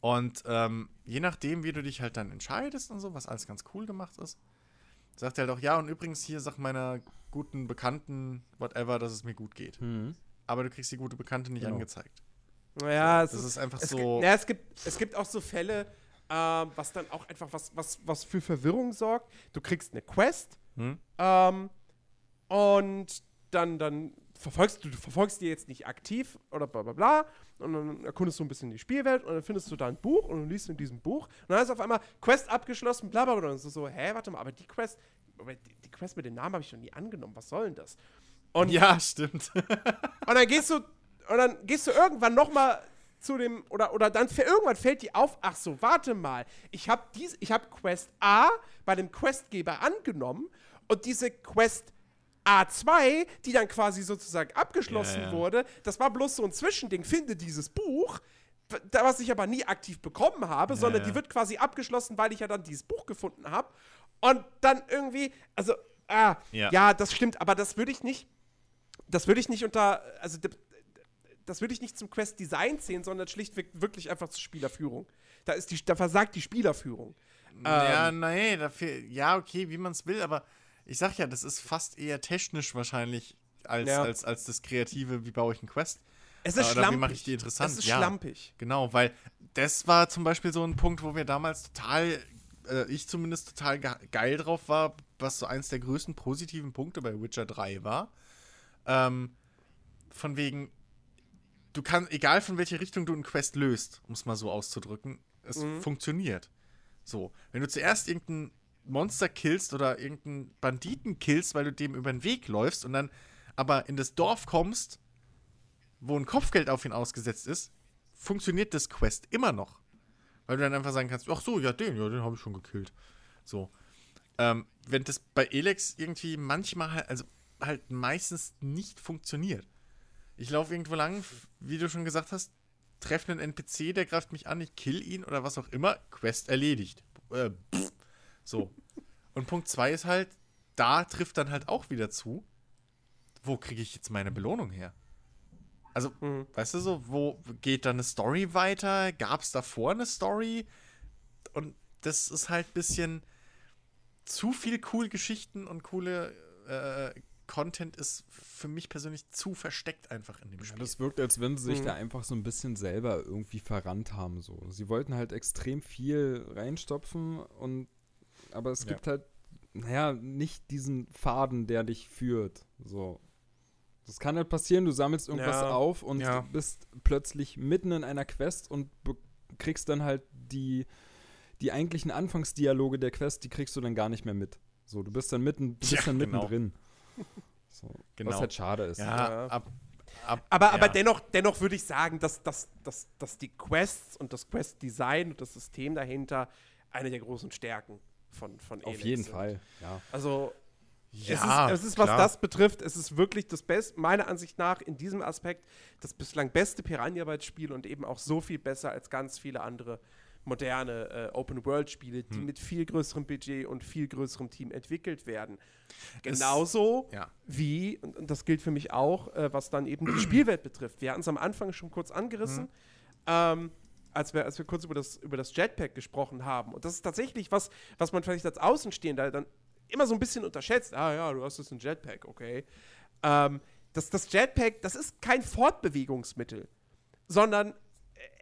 Und ähm, je nachdem, wie du dich halt dann entscheidest und so, was alles ganz cool gemacht ist, sagt er halt auch, ja, und übrigens hier sagt meiner guten Bekannten, whatever, dass es mir gut geht. Mhm. Aber du kriegst die gute Bekannte nicht Genau. angezeigt. Ja, es Das ist einfach es so. Gibt, ja, es, gibt, es gibt auch so Fälle, ähm, was dann auch einfach was, was, was für Verwirrung sorgt. Du kriegst eine Quest Hm? ähm, und dann, dann verfolgst du, du verfolgst die jetzt nicht aktiv oder bla bla bla und dann erkundest du ein bisschen die Spielwelt und dann findest du da ein Buch und du liest in diesem Buch und dann ist auf einmal Quest abgeschlossen, bla bla bla und so, so hä, warte mal, aber die Quest, die, die Quest mit dem Namen habe ich noch nie angenommen, was soll denn das? Und Ja, stimmt. (laughs) und dann gehst du, und dann gehst du irgendwann noch mal zu dem, oder, oder dann irgendwann fällt dir auf, ach so, warte mal, ich habe habe Quest A bei dem Questgeber angenommen und diese Quest A2, die dann quasi sozusagen abgeschlossen Ja, ja. wurde, das war bloß so ein Zwischending, finde dieses Buch, was ich aber nie aktiv bekommen habe, sondern ja. die wird quasi abgeschlossen, weil ich ja dann dieses Buch gefunden habe. Und dann irgendwie, also, ah, Ja. ja, das stimmt, aber das würde ich nicht, das würde ich nicht unter, also das würde ich nicht zum Quest-Design zählen, sondern schlichtweg wirklich einfach zur Spielerführung. Da, ist die, da versagt die Spielerführung. ja, Ähm. nee, dafür, ja, okay, wie man es will, aber ich sag ja, das ist fast eher technisch wahrscheinlich als, Ja. als, als das Kreative, wie baue ich einen Quest. Es ist Oder wie schlampig. mache ich die interessant? Es ist Ja. schlampig. Genau, weil das war zum Beispiel so ein Punkt, wo wir damals total, äh, ich zumindest total ge geil drauf war, was so eins der größten positiven Punkte bei Witcher 3 war. Ähm, von wegen, du kannst, egal von welcher Richtung du einen Quest löst, um es mal so auszudrücken, es funktioniert. So, wenn du zuerst irgendein Monster killst oder irgendeinen Banditen killst, weil du dem über den Weg läufst und dann aber in das Dorf kommst, wo ein Kopfgeld auf ihn ausgesetzt ist, funktioniert das Quest immer noch. Weil du dann einfach sagen kannst, ach so, ja, den, ja, den habe ich schon gekillt. So. ähm, wenn das bei Elex irgendwie manchmal halt, also halt meistens nicht funktioniert. Ich laufe irgendwo lang, wie du schon gesagt hast, treffe einen NPC, der greift mich an, ich kill ihn oder was auch immer, Quest erledigt. Äh, pff. So. Und Punkt 2 ist halt, da trifft dann halt auch wieder zu, wo kriege ich jetzt meine Belohnung her? Also, Mhm. weißt du so, wo geht da eine Story weiter? Gab es davor eine Story? Und das ist halt ein bisschen zu viel cool Geschichten und coole äh, Content ist für mich persönlich zu versteckt einfach in dem Ja, Spiel. das wirkt, als wenn sie sich Mhm. da einfach so ein bisschen selber irgendwie verrannt haben. So. Sie wollten halt extrem viel reinstopfen und aber es Ja. gibt halt, naja, nicht diesen Faden, der dich führt. So. Das kann halt passieren, du sammelst irgendwas Ja. auf und Ja. bist plötzlich mitten in einer Quest und kriegst dann halt die, die eigentlichen Anfangsdialoge der Quest, die kriegst du dann gar nicht mehr mit. So, du bist dann mitten, du bist dann genau. mittendrin. So. Genau. Was halt schade ist. ja, Ja. ab, ab, Aber, ja. aber dennoch, dennoch würde ich sagen, dass, dass, dass, dass die Quests und das Quest-Design und das System dahinter eine der großen Stärken von, von Auf Elex jeden sind. Fall, ja. Also, ja, es ist, es ist was das betrifft, es ist wirklich das Beste, meiner Ansicht nach, in diesem Aspekt, das bislang beste Piranha-Bytes-Spiel und eben auch so viel besser als ganz viele andere moderne äh, Open-World-Spiele, die Hm. mit viel größerem Budget und viel größerem Team entwickelt werden. Es- Genauso Ja. wie, und, und das gilt für mich auch, äh, was dann eben die (clears throat) Spielwelt betrifft. Wir hatten es am Anfang schon kurz angerissen, ähm, als, wir, als wir kurz über das, über das Jetpack gesprochen haben. Und das ist tatsächlich was, was man vielleicht als Außenstehender dann immer so ein bisschen unterschätzt. Ah ja, du hast jetzt ein Jetpack, okay. Ähm, das, das Jetpack, das ist kein Fortbewegungsmittel, sondern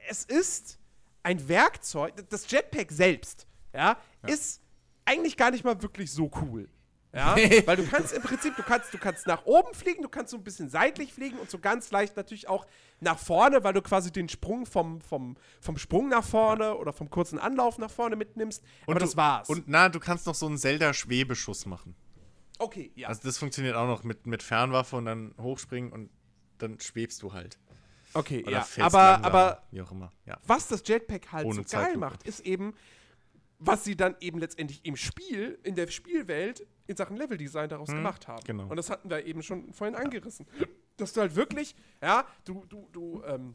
es ist ein Werkzeug. Das Jetpack selbst, ja, ist eigentlich gar nicht mal wirklich so cool. Ja, (laughs) weil du kannst im Prinzip, du kannst, du kannst nach oben fliegen, du kannst so ein bisschen seitlich fliegen und so ganz leicht natürlich auch nach vorne, weil du quasi den Sprung vom, vom, vom Sprung nach vorne oder vom kurzen Anlauf nach vorne mitnimmst. Und Aber du, das war's. Und na, du kannst noch so einen Zelda-Schwebeschuss machen. okay, ja. Also das funktioniert auch noch mit, mit Fernwaffe und dann hochspringen und dann schwebst du halt. okay, Oder ja. Aber, langsamer, aber wie auch immer. Ja. was das Jetpack halt Ohne so geil macht, ist eben, was sie dann eben letztendlich im Spiel, in der Spielwelt, in Sachen Leveldesign daraus gemacht haben. genau. Und das hatten wir eben schon vorhin angerissen. Dass du halt wirklich, ja, du, du, du, ähm,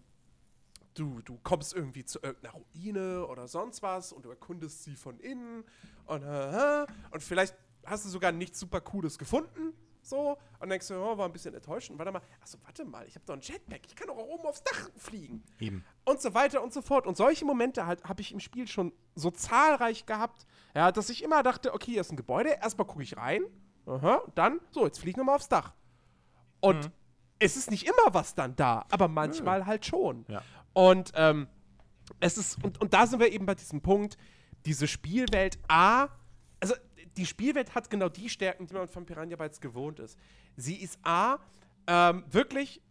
du, du kommst irgendwie zu irgendeiner Ruine oder sonst was und du erkundest sie von innen und, äh, und vielleicht hast du sogar nichts super Cooles gefunden. So, und denkst du, oh, war ein bisschen enttäuschend. Warte mal, achso, warte mal, ich habe doch ein Jetpack, ich kann doch auch oben aufs Dach fliegen Eben. Und so weiter und so fort. Und solche Momente halt habe ich im Spiel schon so zahlreich gehabt, ja, dass ich immer dachte, okay, hier ist ein Gebäude, erstmal gucke ich rein, aha, dann, so, jetzt fliegen wir mal aufs Dach. Und es ist nicht immer was dann da, aber manchmal halt schon. Ja. Und ähm, es ist, und, und da sind wir eben bei diesem Punkt, diese Spielwelt A, also die Spielwelt hat genau die Stärken, die man von Piranha Bytes gewohnt ist. Sie ist A, ähm, wirklich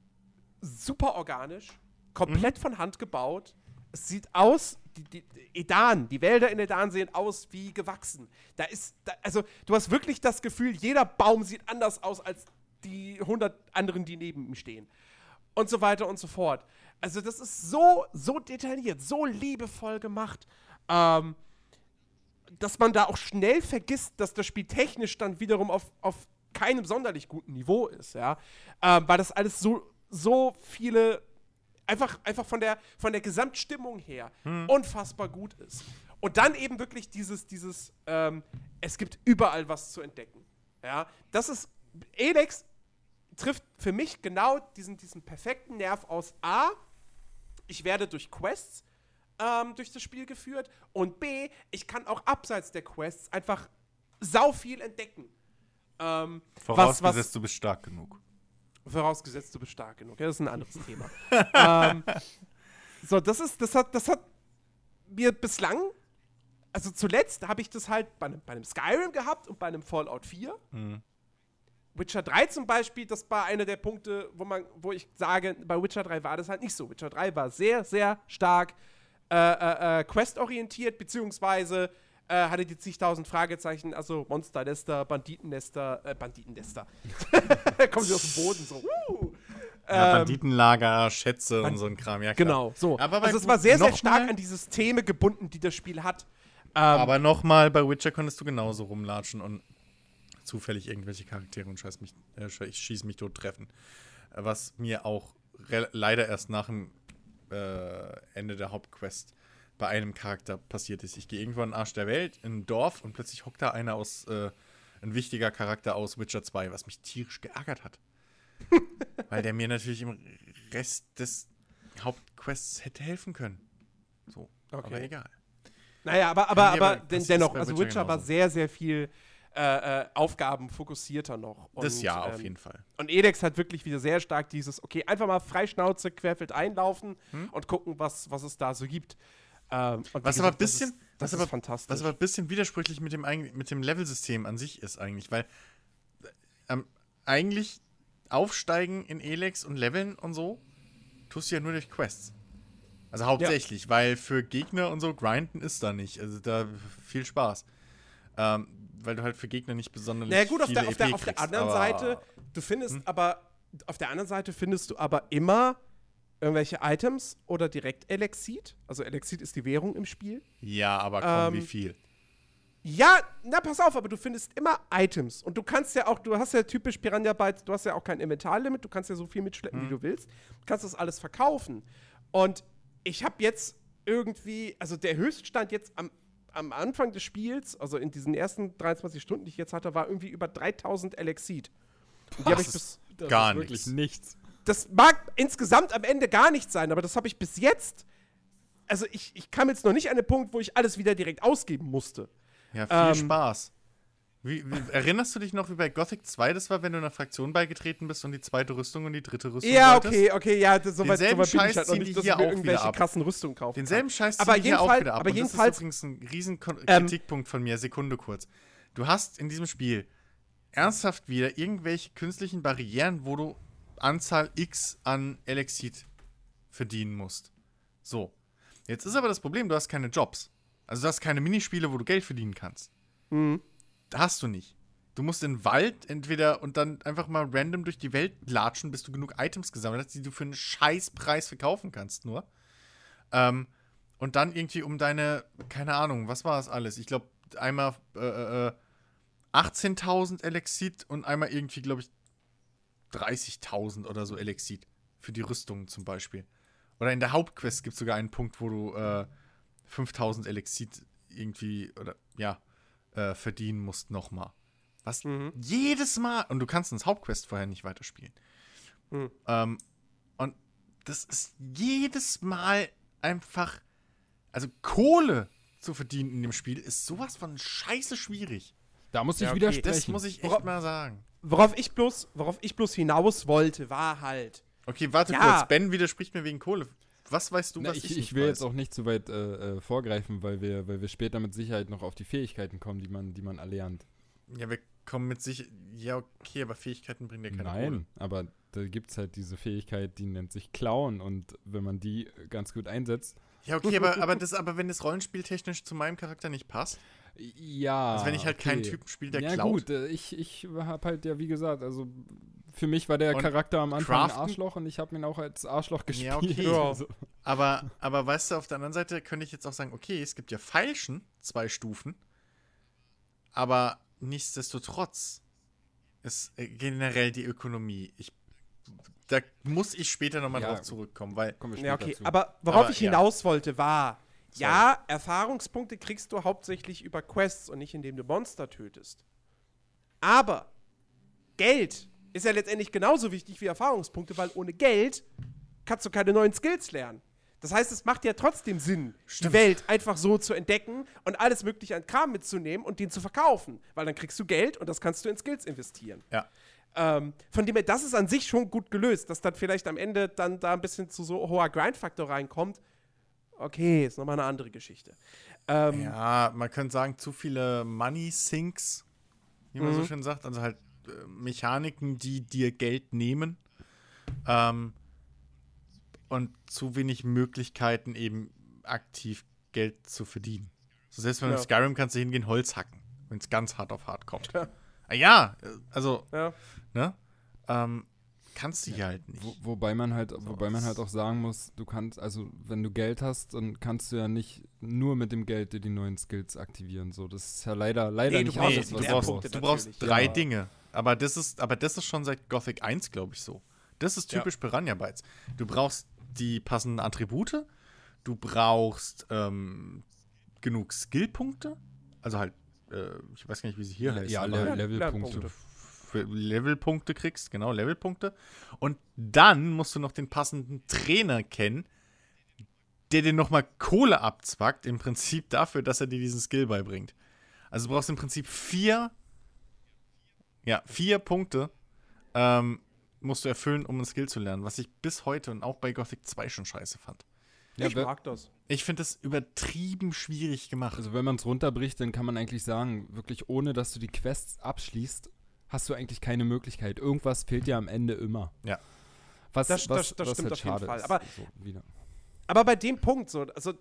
super organisch, komplett von Hand gebaut. Es sieht aus, die, die Edan, die Wälder in Edan sehen aus wie gewachsen. Da ist, da, also du hast wirklich das Gefühl, jeder Baum sieht anders aus als die 100 anderen, die neben ihm stehen. Und so weiter und so fort. Also das ist so, so detailliert, so liebevoll gemacht. Ähm, dass man da auch schnell vergisst, dass das Spiel technisch dann wiederum auf, auf keinem sonderlich guten Niveau ist, ja. Ähm, weil das alles so, so viele, einfach, einfach von der, von der Gesamtstimmung her unfassbar gut ist. Und dann eben wirklich dieses, dieses, ähm, es gibt überall was zu entdecken. Ja, das ist, Elex trifft für mich genau diesen, diesen perfekten Nerv aus A, ich werde durch Quests ähm, durch das Spiel geführt und B, ich kann auch abseits der Quests einfach sau viel entdecken. Ähm, Vorausgesetzt, was, du bist stark genug. Vorausgesetzt, du bist stark genug. Ja, das ist ein anderes Thema. (laughs) ähm, so, das ist, das hat, das hat mir bislang, also zuletzt habe ich das halt bei einem, bei einem Skyrim gehabt und bei einem Fallout 4. Witcher 3 zum Beispiel, das war einer der Punkte, wo man, wo ich sage, bei Witcher 3 war das halt nicht so. Witcher 3 war sehr, sehr stark äh, äh, äh, questorientiert, beziehungsweise äh, hatte die zigtausend Fragezeichen, also Monsternester, Banditennester, äh, Banditennester. (laughs) Kommen sie aus dem Boden so. Uh. Ja, Ähm, Banditenlager, Schätze und so ein Kram, ja klar. Genau, so. Aber also es war sehr, sehr stark an die Systeme gebunden, die das Spiel hat. Aber nochmal, bei Witcher konntest du genauso rumlatschen und zufällig irgendwelche Charaktere und scheiß mich, äh, ich schieß mich tot treffen. Was mir auch leider erst nach dem äh, Ende der Hauptquest bei einem Charakter passiert ist. Ich gehe irgendwo an den Arsch der Welt, in ein Dorf und plötzlich hockt da einer aus, äh, ein wichtiger Charakter aus Witcher 2, was mich tierisch geärgert hat. (laughs) Weil der mir natürlich im Rest des Hauptquests hätte helfen können. So, aber Okay. egal. Naja, aber, aber, aber aber den, das dennoch, also Witcher Witcher war genauso. sehr, sehr viel äh, äh, Aufgaben fokussierter noch. Das Und, ja, auf ähm, jeden Fall. Und Edex hat wirklich wieder sehr stark dieses, okay, einfach mal freischnauze, querfeld einlaufen und gucken, was, was es da so gibt. Ähm, Hm? Was gesagt, aber das bisschen- ist, was das aber- ist fantastisch. Was aber ein bisschen widersprüchlich mit dem, mit dem Level-System an sich ist eigentlich, weil äh, ähm, eigentlich aufsteigen in Elex und leveln und so tust du ja nur durch Quests. Also hauptsächlich, weil für Gegner und so grinden ist da nicht. Also da viel Spaß. Ähm, weil du halt für Gegner nicht besonders naja, gut, auf der, auf der, EP auf der kriegst, anderen aber- Hm? Seite, du findest aber, auf der anderen Seite findest du aber immer irgendwelche Items oder direkt Elexit. Also Elexit ist die Währung im Spiel. Ja, aber komm, Ähm, wie viel? Ja, na pass auf, aber du findest immer Items. Und du kannst ja auch, du hast ja typisch Piranha Bytes, du hast ja auch kein Inventarlimit, du kannst ja so viel mitschleppen, Mhm. wie du willst. Du kannst das alles verkaufen. Und ich habe jetzt irgendwie, also der Höchststand jetzt am, am Anfang des Spiels, also in diesen ersten 23 Stunden, die ich jetzt hatte, war irgendwie über 3000 Elexit. Und die habe ich Das bis. ist gar ist wirklich nichts. Das mag insgesamt am Ende gar nichts sein, aber das habe ich bis jetzt. Also ich, ich kam jetzt noch nicht an den Punkt, wo ich alles wieder direkt ausgeben musste. Ja, viel ähm, Spaß. Wie, wie, erinnerst du dich noch, wie bei Gothic 2 das war, wenn du einer Fraktion beigetreten bist und die zweite Rüstung und die dritte Rüstung Ja, wolltest? okay, okay, ja, das, soweit, Denselben soweit bin ich Scheiß halt noch nicht, die dass hier ich mir auch wieder irgendwelche krassen Rüstungen kaufen Denselben kann. Scheiß Aber ziehen die hier auch wieder ab. aber und jedenfalls- das ist übrigens ein riesen Ähm, Kritikpunkt von mir. Sekunde kurz. Du hast in diesem Spiel ernsthaft wieder irgendwelche künstlichen Barrieren, wo du Anzahl X an Elexit verdienen musst. So. Jetzt ist aber das Problem, du hast keine Jobs. Also du hast keine Minispiele, wo du Geld verdienen kannst. Mhm. Hast du nicht. Du musst in den Wald entweder und dann einfach mal random durch die Welt latschen, bis du genug Items gesammelt hast, die du für einen Scheißpreis verkaufen kannst, nur. Ähm, und dann irgendwie um deine, keine Ahnung, was war das alles? Ich glaube, einmal äh, äh, 18.000 Elexit und einmal irgendwie, glaube ich, 30.000 oder so Elexit. Für die Rüstungen zum Beispiel. Oder in der Hauptquest gibt es sogar einen Punkt, wo du äh, 5000 Elexit irgendwie, oder ja, äh, verdienen musst nochmal. Was Mhm. jedes Mal, und du kannst ins Hauptquest vorher nicht weiterspielen. Mhm. Ähm, und das ist jedes Mal einfach, also Kohle zu verdienen in dem Spiel ist sowas von scheiße schwierig. Da muss ich Ja, okay. widersprechen. Das muss ich echt mal sagen. Worauf ich bloß, worauf ich bloß hinaus wollte, war halt. Okay, warte Ja. kurz. Ben widerspricht mir wegen Kohle. Was weißt du, Na, was ich, ich, ich, will weiß? jetzt auch nicht zu weit äh, äh, vorgreifen, weil wir, weil wir später mit Sicherheit noch auf die Fähigkeiten kommen, die man, die man erlernt. Ja, wir kommen mit sich. Ja, okay, aber Fähigkeiten bringen dir keine Nein, Kohle. aber da gibt es halt diese Fähigkeit, die nennt sich Klauen und wenn man die ganz gut einsetzt. Ja, okay, aber, (laughs) aber, das, aber wenn das rollenspieltechnisch zu meinem Charakter nicht passt, Ja. also wenn ich halt keinen okay. Typen spiele, der ja, klaut. gut, äh, ich, ich habe halt ja, wie gesagt, also für mich war der Und Charakter am Anfang ein craften- Arschloch und ich habe ihn auch als Arschloch gespielt. (laughs) Ja, okay. Ja. Also, Aber, aber weißt du, auf der anderen Seite könnte ich jetzt auch sagen, okay, es gibt ja Feilschen, zwei Stufen, aber nichtsdestotrotz ist äh, generell die Ökonomie. Ich, da muss ich später nochmal Ja. drauf zurückkommen, weil Ja, okay. zu. Aber worauf Aber, ich ja. hinaus wollte, war, ja, Erfahrungspunkte kriegst du hauptsächlich über Quests und nicht indem du Monster tötest. Aber Geld ist ja letztendlich genauso wichtig wie Erfahrungspunkte, weil ohne Geld kannst du keine neuen Skills lernen. Das heißt, es macht ja trotzdem Sinn, die Welt einfach so zu entdecken und alles mögliche an Kram mitzunehmen und den zu verkaufen. Weil dann kriegst du Geld und das kannst du in Skills investieren. ja. Ähm, von dem her, das ist an sich schon gut gelöst, dass dann vielleicht am Ende dann da ein bisschen zu so hoher Grindfaktor reinkommt. Okay, ist nochmal eine andere Geschichte. Ähm, Ja, man könnte sagen, zu viele Money Sinks, wie man so Mhm. schön sagt. Also halt äh, Mechaniken, die dir Geld nehmen. Ähm, und zu wenig Möglichkeiten, eben aktiv Geld zu verdienen. So, selbst wenn du Ja. in Skyrim kannst du hingehen, Holz hacken, wenn es ganz hart auf hart kommt. Ja. Ah, ja, äh, also, Ja. ne? Ähm, kannst du hier halt nicht. Wo, wobei man halt, wobei man halt auch sagen muss, du kannst, also wenn du Geld hast, dann kannst du ja nicht nur mit dem Geld dir die neuen Skills aktivieren. So, das ist ja leider, leider Nee, nicht brauchst alles, was du brauchst, du brauchst. drei Ja. Dinge. Aber das ist, aber das ist schon seit Gothic 1, glaube ich, so. Das ist Ja. typisch Piranha Bytes. Du brauchst die passenden Attribute, du brauchst ähm, genug Skillpunkte, also halt, äh, ich weiß gar nicht, wie sie hier heißen. Ja, Le Levelpunkte. Lernpunkte. Levelpunkte kriegst, genau, Levelpunkte. Und dann musst du noch den passenden Trainer kennen, der dir nochmal Kohle abzwackt, im Prinzip dafür, dass er dir diesen Skill beibringt. Also du brauchst im Prinzip vier, ja, vier Punkte ähm, musst du erfüllen, um einen Skill zu lernen, was ich bis heute und auch bei Gothic 2 schon scheiße fand. Ja, ich mag das. Ich finde das übertrieben schwierig gemacht. Also wenn man es runterbricht, dann kann man eigentlich sagen, wirklich ohne, dass du die Quests abschließt, hast du eigentlich keine Möglichkeit. Irgendwas fehlt dir am Ende immer. Ja. Was, Das- was, das- das was stimmt halt auf jeden Fall. ist. Aber- so. Aber bei dem Punkt, so, also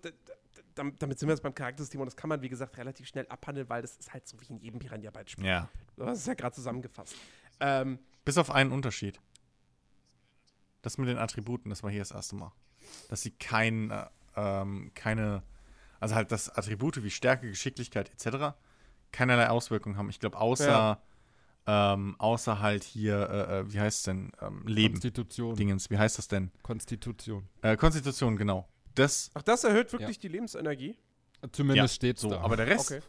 damit, damit sind wir jetzt beim Charaktersystem und das kann man, wie gesagt, relativ schnell abhandeln, weil das ist halt so wie in jedem Piranha-Byte-Spiel. ja. Hast es ja gerade zusammengefasst. Ähm, Bis auf einen Unterschied. Das mit den Attributen, das war hier das erste Mal. Dass sie kein, äh, ähm, keine, also halt, dass Attribute wie Stärke, Geschicklichkeit etc. keinerlei Auswirkungen haben. Ich glaube, außer, ähm, außer halt hier, äh, äh, wie heißt es denn? Ähm, Leben. Konstitution. Dingens, wie heißt das denn? Konstitution. Äh, Konstitution, genau. Das, ach, das erhöht wirklich die Lebensenergie? Zumindest ja, steht so. da. Aber der Rest, Okay.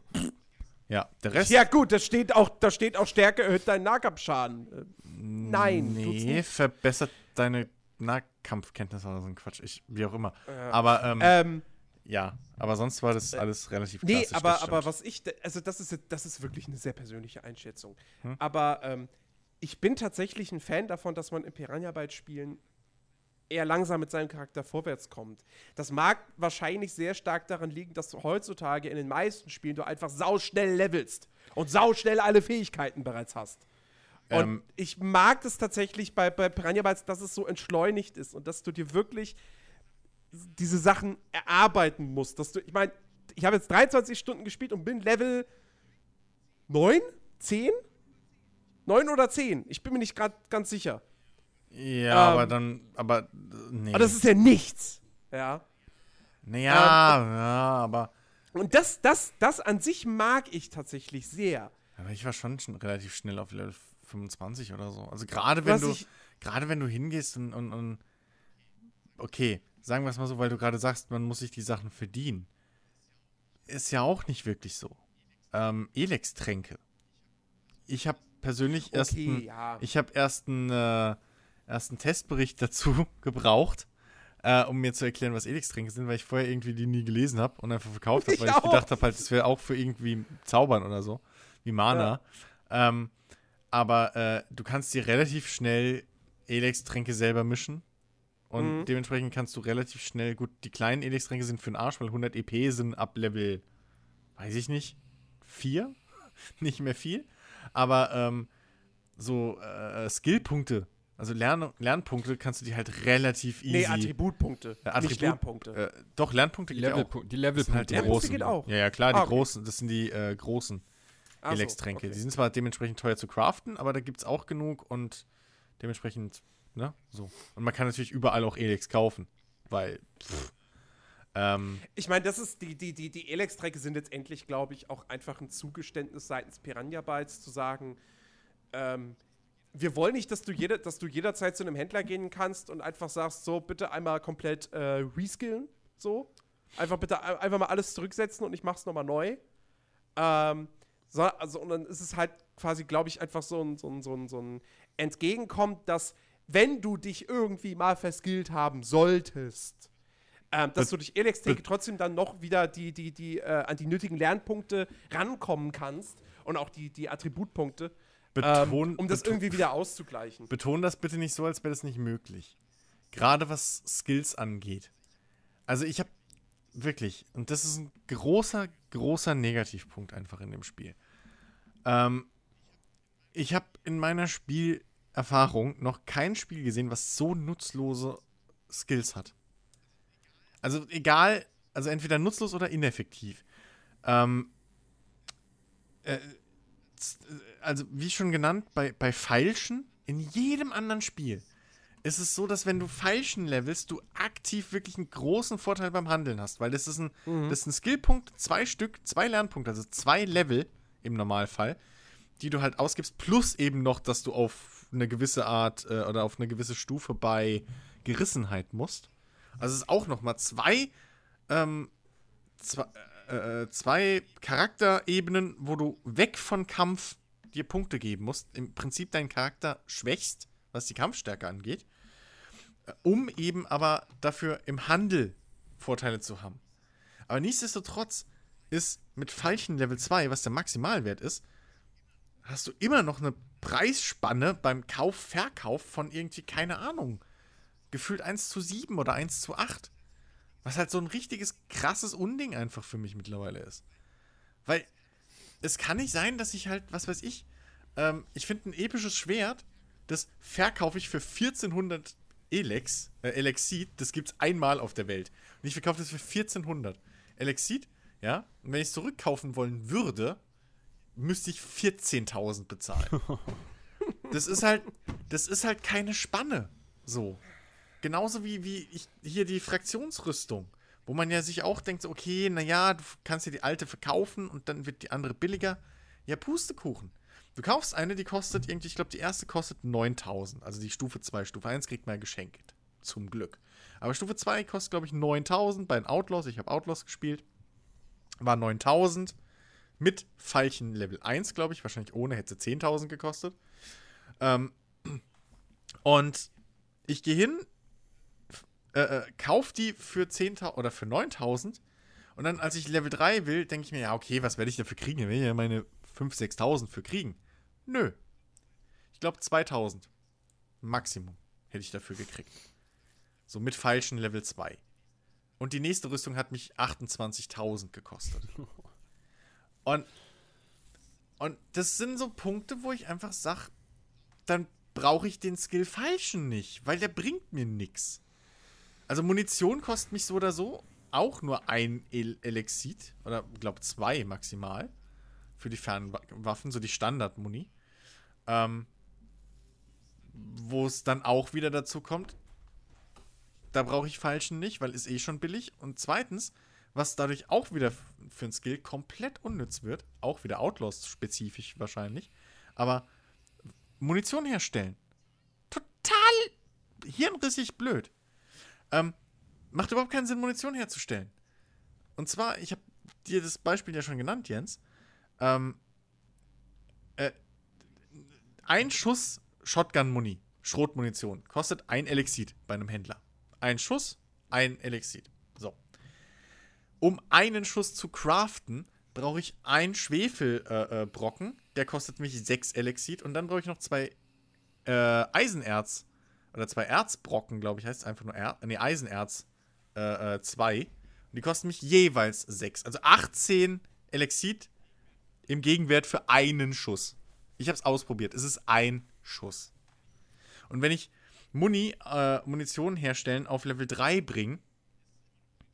ja, der Rest. Ja, gut, da steht auch, da steht auch Stärke erhöht deinen Nahkampfschaden. Äh, nein, tut's Nee, nicht. verbessert deine Nahkampfkenntnisse oder so ein Quatsch. Ich, wie auch immer. Ja. Aber, ähm, Ähm, Ja, aber sonst war das alles relativ nee, klassisch. aber, das aber stimmt. was ich, also das ist, das ist wirklich eine sehr persönliche Einschätzung. Hm? Aber ähm, ich bin tatsächlich ein Fan davon, dass man in Piranha-Byte-Spielen eher langsam mit seinem Charakter vorwärts kommt. Das mag wahrscheinlich sehr stark daran liegen, dass du heutzutage in den meisten Spielen du einfach sauschnell levelst und sauschnell alle Fähigkeiten bereits hast. Und Ähm, ich mag es tatsächlich bei, bei Piranha Bytes, dass es so entschleunigt ist und dass du dir wirklich diese Sachen erarbeiten musst. Dass du, ich meine, ich habe jetzt 23 Stunden gespielt und bin Level 9? 10? 9 oder 10? Ich bin mir nicht gerade ganz sicher. Ja, ähm, aber dann, aber, nee. Aber das ist ja nichts. Ja. naja, ja, aber, Und das, das, das an sich mag ich tatsächlich sehr. aber ich war schon, schon relativ schnell auf Level 25 oder so. Also gerade wenn Was du, gerade wenn du hingehst und, und, und okay, sagen wir es mal so, weil du gerade sagst, man muss sich die Sachen verdienen. Ist ja auch nicht wirklich so. Ähm, Elex-Tränke. Ich habe persönlich erst Okay, ein, ja. Ich habe erst einen, äh, erst einen Testbericht (laughs) dazu gebraucht, äh, um mir zu erklären, was Elix-Tränke sind, weil ich vorher irgendwie die nie gelesen habe und einfach verkauft habe, Ich weil ich auch. gedacht habe, halt, das wäre auch für irgendwie Zaubern oder so, wie Mana. Ähm, aber äh, du kannst dir relativ schnell Elex-Tränke selber mischen. Und Mhm. dementsprechend kannst du relativ schnell, gut, die kleinen Elex-Tränke sind für den Arsch, weil 100 EP sind ab Level, weiß ich nicht, 4? (laughs) nicht mehr viel. Aber ähm, so äh, Skillpunkte, also Lern Lernpunkte, kannst du die halt relativ easy. Nee, Attributpunkte, Ja, Attribut- nicht Lernpunkte. äh, doch, Lernpunkte die, geht ja auch. Die sind halt Levelpunkte. die Lernpunkte großen. geht auch. Ja, ja, klar, die Ah, okay. großen, das sind die äh, großen Ach so, Elex-Tränke. okay. Die sind zwar dementsprechend teuer zu craften, aber da gibt es auch genug und dementsprechend, ne, so. Und man kann natürlich überall auch Elex kaufen, weil, pff, ähm, Ich meine, das ist die, die, die, die Elex-Tränke sind letztendlich, glaube ich, auch einfach ein Zugeständnis seitens Piranha Bytes zu sagen, ähm, wir wollen nicht, dass du, jede, dass du jederzeit zu einem Händler gehen kannst und einfach sagst, so, bitte einmal komplett äh, reskillen, so. Einfach bitte ein- einfach mal alles zurücksetzen und ich mach's nochmal neu. Ähm, so, also, und dann ist es halt quasi, glaube ich, einfach so ein, so ein, so ein, so ein Entgegenkommen, dass, wenn du dich irgendwie mal verskillt haben solltest, ähm, dass du durch bet- trotzdem dann noch wieder die, die, die, äh, an die nötigen Lernpunkte rankommen kannst und auch die, die Attributpunkte, beton, ähm, um das irgendwie wieder auszugleichen. Beton das bitte nicht so, als wäre das nicht möglich. Gerade was Skills angeht. Also ich habe wirklich, und das ist ein großer, großer Negativpunkt einfach in dem Spiel. Ähm, ich habe in meiner Spielerfahrung noch kein Spiel gesehen, was so nutzlose Skills hat. Also egal, also entweder nutzlos oder ineffektiv. Ähm, äh, z- also wie schon genannt, bei, bei Feilschen, in jedem anderen Spiel ist es so, dass wenn du falschen levelst, du aktiv wirklich einen großen Vorteil beim Handeln hast, weil das ist ein, Mhm. das ist ein Skillpunkt, zwei Stück, zwei Lernpunkte, also zwei Level im Normalfall, die du halt ausgibst, plus eben noch, dass du auf eine gewisse Art äh, oder auf eine gewisse Stufe bei Gerissenheit musst. Also es ist auch noch mal zwei, ähm, zwei, äh, äh, zwei Charakterebenen, wo du weg von Kampf dir Punkte geben musst, im Prinzip deinen Charakter schwächst, was die Kampfstärke angeht, äh, um eben aber dafür im Handel Vorteile zu haben. Aber nichtsdestotrotz ist mit Falchen Level 2, was der Maximalwert ist, hast du immer noch eine Preisspanne beim Kauf, Verkauf von irgendwie, keine Ahnung, gefühlt 1 zu 7 oder 1 zu 8. Was halt so ein richtiges, krasses Unding einfach für mich mittlerweile ist. Weil es kann nicht sein, dass ich halt, was weiß ich, ähm, ich finde ein episches Schwert, das verkaufe ich für 1400 Elex, äh, Elexit, das gibt's einmal auf der Welt. Und ich verkaufe das für 1400. Elexit, ja, und wenn ich es zurückkaufen wollen würde, müsste ich 14.000 bezahlen. (laughs) das ist halt, das ist halt keine Spanne. So. Genauso wie, wie ich, hier die Fraktionsrüstung, wo man ja sich auch denkt, okay, naja, du kannst ja die alte verkaufen und dann wird die andere billiger. Ja, Pustekuchen. Du kaufst eine, die kostet irgendwie, ich glaube, die erste kostet 9000. Also die Stufe 2. Stufe 1 kriegt man ja geschenkt. Zum Glück. Aber Stufe 2 kostet, glaube ich, 9000 bei den Outlaws. Ich habe Outlaws gespielt. War 9000. Mit Pfeilchen Level 1, glaube ich. Wahrscheinlich ohne hätte sie 10.000 gekostet. Ähm, und ich gehe hin, äh, äh, die für 10.000 oder für 9.000. Und dann, als ich Level 3 will, denke ich mir, ja, okay, was werde ich dafür kriegen? Ich will ja meine 5.000, 6.000 für kriegen. Nö. Ich glaube 2.000. Maximum hätte ich dafür gekriegt. So mit falschen Level 2. Und die nächste Rüstung hat mich 28.000 gekostet. (laughs) Und, und das sind so Punkte, wo ich einfach sage, dann brauche ich den Skill falschen nicht, weil der bringt mir nichts. Also Munition kostet mich so oder so auch nur ein El Elexit oder glaube zwei maximal für die Fernwaffen, so die Standard-Muni. Ähm, wo es dann auch wieder dazu kommt, da brauche ich falschen nicht, weil ist eh schon billig. Und zweitens, was dadurch auch wieder für ein Skill komplett unnütz wird, auch wieder Outlaws-spezifisch wahrscheinlich, aber Munition herstellen. Total hirnrissig blöd. Ähm, macht überhaupt keinen Sinn, Munition herzustellen. Und zwar, ich habe dir das Beispiel ja schon genannt, Jens. Ähm, äh, ein Schuss Shotgun-Muni, Schrotmunition, kostet ein Elixit bei einem Händler. Ein Schuss, ein Elixit. Um einen Schuss zu craften, brauche ich einen Schwefelbrocken, äh, äh, der kostet mich sechs Elixit und dann brauche ich noch zwei äh, Eisenerz oder zwei Erzbrocken, glaube ich, heißt es einfach nur er nee, Eisenerz äh, zwei. Und die kosten mich jeweils sechs. Also 18 Elixit im Gegenwert für einen Schuss. Ich habe es ausprobiert. Es ist ein Schuss. Und wenn ich Muni, äh, Munition herstellen auf Level 3 bringe,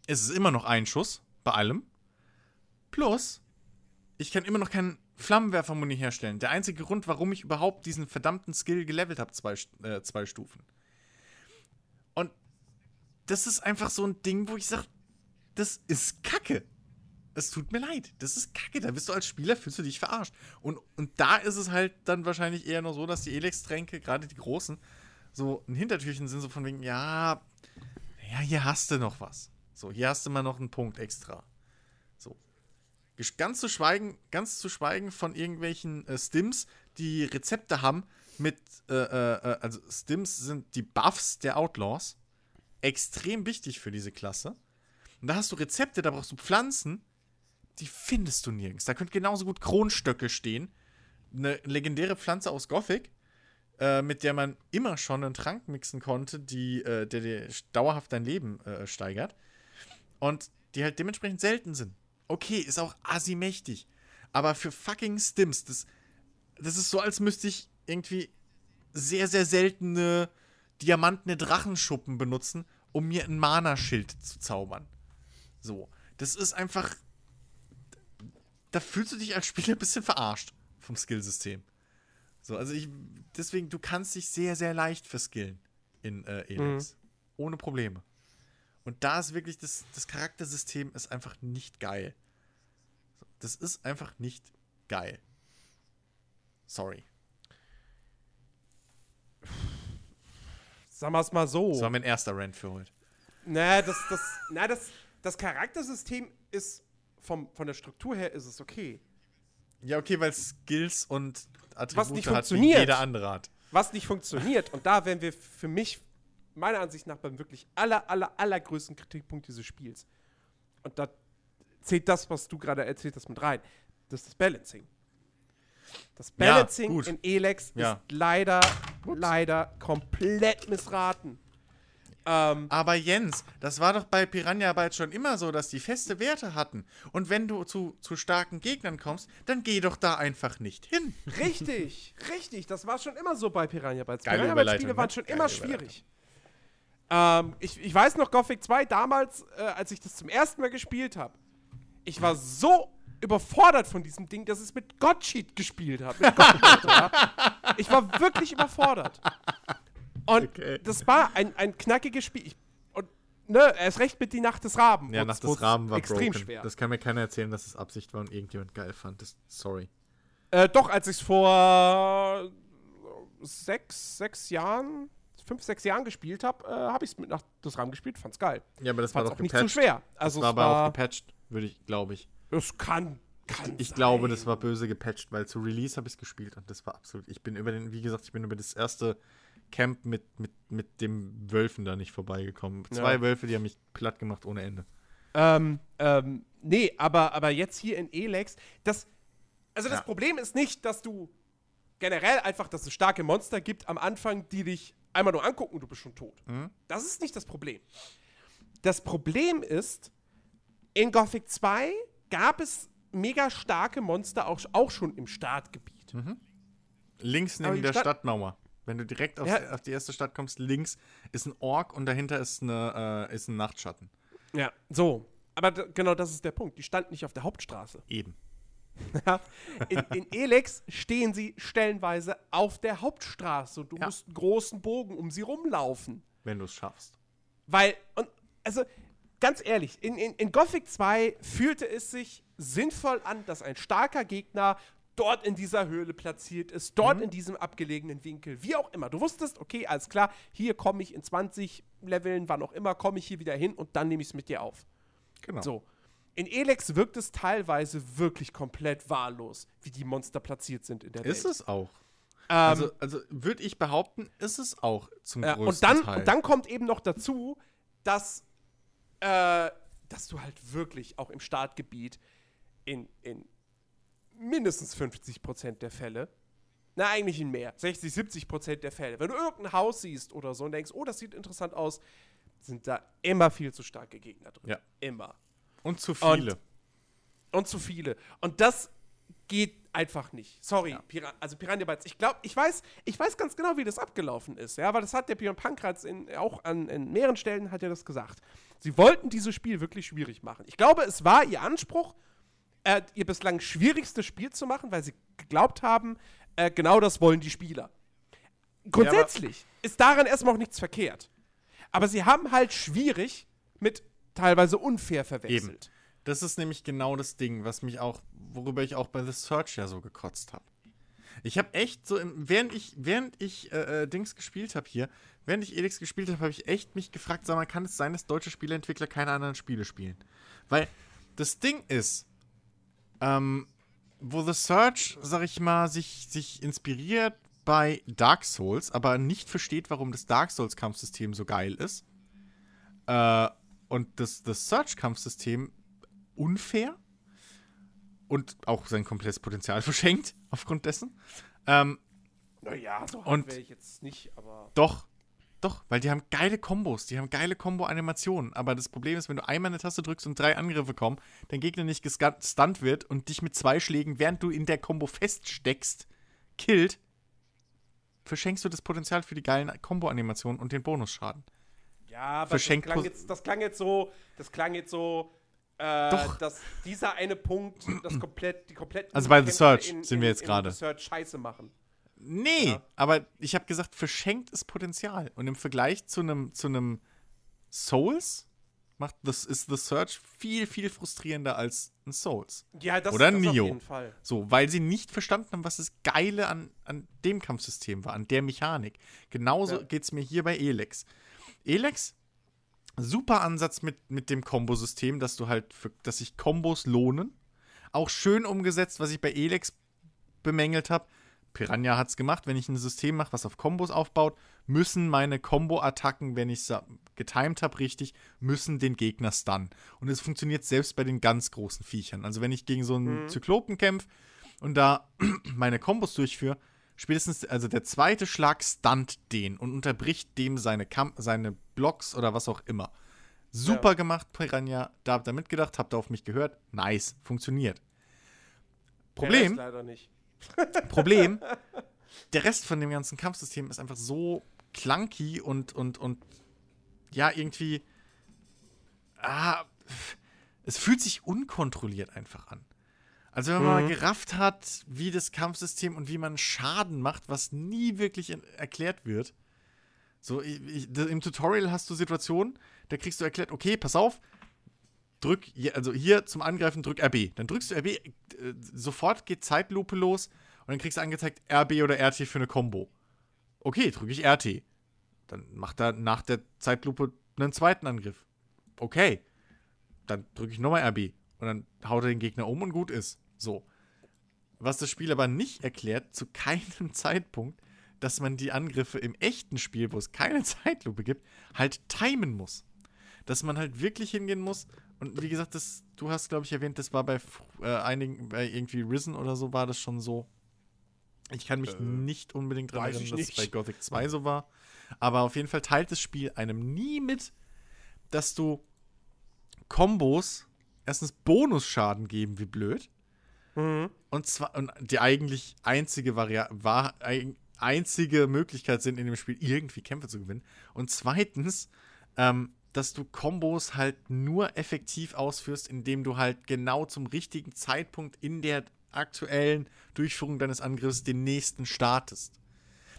ist es immer noch ein Schuss bei allem. Plus, ich kann immer noch keinen Flammenwerfer-Muni herstellen. Der einzige Grund, warum ich überhaupt diesen verdammten Skill gelevelt habe, zwei, äh, zwei Stufen. Und das ist einfach so ein Ding, wo ich sage, das ist Kacke. Es tut mir leid. Das ist Kacke. Da bist du als Spieler, fühlst du dich verarscht. Und, und da ist es halt dann wahrscheinlich eher noch so, dass die Elex-Tränke, gerade die großen, so ein Hintertürchen sind, so von wegen, ja, ja, hier hast du noch was. So, hier hast du mal noch einen Punkt extra. So. Ganz zu schweigen, ganz zu schweigen von irgendwelchen äh, Stims, die Rezepte haben mit, äh, äh, also Stims sind die Buffs der Outlaws. Extrem wichtig für diese Klasse. Und da hast du Rezepte, da brauchst du Pflanzen, die findest du nirgends. Da könnte genauso gut Kronstöcke stehen. Eine legendäre Pflanze aus Gothic, äh, mit der man immer schon einen Trank mixen konnte, die, äh, der dir dauerhaft dein Leben äh, steigert. Und die halt dementsprechend selten sind. Okay, ist auch assi-mächtig. Aber für fucking Stims, das, das ist so, als müsste ich irgendwie sehr, sehr seltene diamantene Drachenschuppen benutzen, um mir ein Mana-Schild zu zaubern. So. Das ist einfach. Da fühlst du dich als Spieler ein bisschen verarscht vom Skillsystem. So, also ich. Deswegen, du kannst dich sehr, sehr leicht verskillen. in äh, Elex. Ohne Probleme. Und da ist wirklich das, das Charaktersystem ist einfach nicht geil. Das ist einfach nicht geil. Sorry. Sagen wir es mal so. Das war mein erster Rant für heute. Na, das, das, na, das, das Charaktersystem ist vom, von der Struktur her ist es okay. Ja, okay, weil Skills und Attribute nicht hat, funktioniert. jeder andere hat. Was nicht funktioniert, und da wären wir für mich, meiner Ansicht nach, beim wirklich aller, aller, allergrößten Kritikpunkt dieses Spiels. Und da zählt das, was du gerade erzählt hast, mit rein. Das ist das Balancing. Das Ja, Balancing gut. in Elex Ja. ist leider, leider komplett missraten. Ähm, Aber Jens, das war doch bei Piranha Bytes schon immer so, dass die feste Werte hatten. Und wenn du zu, zu starken Gegnern kommst, dann geh doch da einfach nicht hin. Richtig, (laughs) richtig. Das war schon immer so bei Piranha Bytes. Geile Piranha Überleitung, Spiele waren ne? schon Geile immer schwierig. Ähm, ich, ich weiß noch, Gothic 2 damals, äh, als ich das zum ersten Mal gespielt habe, ich war so überfordert von diesem Ding, dass ich es mit Godcheat gespielt habe. ja. (laughs) Ich war wirklich überfordert. Und Okay. das war ein, ein knackiges Spiel. Ich, und ne, erst recht mit die Nacht des Raben. Ja, wo's- nach des Rahmen war extrem broken. schwer. Das kann mir keiner erzählen, dass es Absicht war und irgendjemand geil fand. Das, sorry. Äh, doch, als ich es vor sechs, sechs Jahren, fünf, sechs Jahren gespielt habe, äh, habe ich es mit Nacht des Rahmen gespielt, fand's geil. Ja, aber das Fand's war auch doch nicht gepatcht. zu schwer. Das Also war es aber auch war, gepatcht, würde ich, glaube ich. es kann, kann Ich sein. glaube, das war böse gepatcht, weil zu Release habe ich es gespielt und das war absolut. Ich bin über den, wie gesagt, ich bin über das erste Camp mit, mit, mit dem Wölfen da nicht vorbeigekommen. Zwei Ja. Wölfe, die haben mich platt gemacht ohne Ende. Ähm, ähm, nee, aber, aber jetzt hier in Elex, das, also das Ja. Problem ist nicht, dass du generell einfach, dass es starke Monster gibt am Anfang, die dich einmal nur angucken und du bist schon tot. Mhm. Das ist nicht das Problem. Das Problem ist, in Gothic 2 gab es mega starke Monster auch, auch schon im Startgebiet. Links Aber neben der Stadt- Stadtmauer. Wenn du direkt aufs, Ja. auf die erste Stadt kommst, links ist ein Ork und dahinter ist, eine, äh, ist ein Nachtschatten. Ja, so. Aber genau das ist der Punkt. Die stand nicht auf der Hauptstraße. Eben. (laughs) In, in Elex stehen sie stellenweise auf der Hauptstraße und du Ja. musst einen großen Bogen um sie rumlaufen. Wenn du es schaffst. Weil, und, also, ganz ehrlich, in, in, in Gothic 2 fühlte es sich sinnvoll an, dass ein starker Gegner dort in dieser Höhle platziert ist, dort Mhm. in diesem abgelegenen Winkel, wie auch immer. Du wusstest, okay, alles klar, hier komme ich in 20 Leveln, wann auch immer, komme ich hier wieder hin und dann nehme ich es mit dir auf. Genau. So. In Elex wirkt es teilweise wirklich komplett wahllos, wie die Monster platziert sind in der Ist Welt. es auch. Ähm, Also, also würde ich behaupten, ist es auch zum ja, größten und, dann, Teil. und dann kommt eben noch dazu, dass, äh, dass du halt wirklich auch im Startgebiet in, in mindestens 50% der Fälle, na eigentlich in mehr, 60, 70% der Fälle, wenn du irgendein Haus siehst oder so und denkst, oh, das sieht interessant aus, sind da immer viel zu starke Gegner drin. Ja. Immer. Und zu viele. Und zu viele. Und das geht einfach nicht. Sorry, Pira also Piranha Bytes. Ich glaube, ich weiß, ich weiß ganz genau, wie das abgelaufen ist, ja, weil das hat der Björn Pankratz in, auch an in mehreren Stellen hat er das gesagt. Sie wollten dieses Spiel wirklich schwierig machen. Ich glaube, es war ihr Anspruch, äh, ihr bislang schwierigstes Spiel zu machen, weil sie geglaubt haben, äh, genau das wollen die Spieler. Grundsätzlich ist daran erstmal auch nichts verkehrt. Aber sie haben halt schwierig mit teilweise unfair verwechselt. Das ist nämlich genau das Ding, was mich auch, worüber ich auch bei The Search ja so gekotzt habe. Ich habe echt so, während ich, während ich äh, äh, Dings gespielt habe hier, während ich Elix gespielt habe, habe ich echt mich gefragt, sag mal, kann es sein, dass deutsche Spieleentwickler keine anderen Spiele spielen? Weil das Ding ist, ähm, wo The Search, sag ich mal, sich, sich inspiriert bei Dark Souls, aber nicht versteht, warum das Dark Souls-Kampfsystem so geil ist. Äh, und das, das Search-Kampfsystem unfair und auch sein komplettes Potenzial (laughs) verschenkt aufgrund dessen. Ähm, Naja, so Und- wäre ich jetzt nicht, aber. doch, doch, weil die haben geile Kombos, die haben geile Kombo-Animationen. Aber das Problem ist, wenn du einmal eine Taste drückst und drei Angriffe kommen, dein Gegner nicht gestunt wird und dich mit zwei Schlägen, während du in der Kombo feststeckst, killt, verschenkst du das Potenzial für die geilen Kombo-Animationen und den Bonusschaden. Ja, aber das Verschenkt klang, jetzt, das klang jetzt so, das klang jetzt so, äh, Doch. dass dieser eine Punkt, das komplett, die kompletten Also bei The Search sind wir jetzt in gerade. Search scheiße machen. Nee, Ja. aber ich habe gesagt, verschenktes Potenzial. Und im Vergleich zu einem zu einem Souls macht das ist The Search viel, viel frustrierender als ein Souls. Ja, das, Oder das Nioh. auf jeden Fall. So, weil sie nicht verstanden haben, was das Geile an, an dem Kampfsystem war, an der Mechanik. Genauso Ja. geht es mir hier bei Elex. Elex, super Ansatz mit, mit dem Kombosystem, dass du halt, für, dass sich Kombos lohnen. Auch schön umgesetzt, was ich bei Elex bemängelt habe. Piranha hat es gemacht, wenn ich ein System mache, was auf Kombos aufbaut, müssen meine Combo-Attacken, wenn ich es getimed habe, richtig, müssen den Gegner stunnen. Und es funktioniert selbst bei den ganz großen Viechern. Also wenn ich gegen so einen Zyklopen kämpfe und da (clears throat) meine Kombos durchführe, spätestens, also der zweite Schlag stunt den und unterbricht dem seine, Kamp seine Blocks oder was auch immer. Super Ja. gemacht, Piranha. Da habt ihr mitgedacht, habt ihr auf mich gehört. Nice, funktioniert. Der Problem, Rest leider nicht. (laughs) Problem, der Rest von dem ganzen Kampfsystem ist einfach so clunky und, und, und ja, irgendwie. Ah, es fühlt sich unkontrolliert einfach an. Also, wenn man mal Mhm. gerafft hat, wie das Kampfsystem und wie man Schaden macht, was nie wirklich erklärt wird. So, ich, ich, im Tutorial hast du Situationen, da kriegst du erklärt, okay, pass auf, drück, hier, also hier zum Angreifen drück RB. Dann drückst du RB, äh, sofort geht Zeitlupe los und dann kriegst du angezeigt RB oder RT für eine Combo. Okay, drücke ich RT. Dann macht er nach der Zeitlupe einen zweiten Angriff. Okay. Dann drücke ich nochmal RB und dann haut er den Gegner um und gut ist. So. Was das Spiel aber nicht erklärt, zu keinem (laughs) Zeitpunkt, dass man die Angriffe im echten Spiel, wo es keine (laughs) Zeitlupe gibt, halt timen muss. Dass man halt wirklich hingehen muss. Und wie gesagt, das, du hast, glaube ich, erwähnt, das war bei äh, einigen, bei irgendwie Risen oder so, war das schon so. Ich kann mich Äh, nicht unbedingt daran erinnern, dass es bei nicht. Gothic 2 so war. Aber auf jeden Fall teilt das Spiel einem nie mit, dass du Kombos erstens Bonusschaden geben, wie blöd. Mhm. Und zwar und die eigentlich einzige Varia war, ein, einzige Möglichkeit sind in dem Spiel irgendwie Kämpfe zu gewinnen. Und zweitens, ähm, dass du Kombos halt nur effektiv ausführst, indem du halt genau zum richtigen Zeitpunkt in der aktuellen Durchführung deines Angriffs den nächsten startest.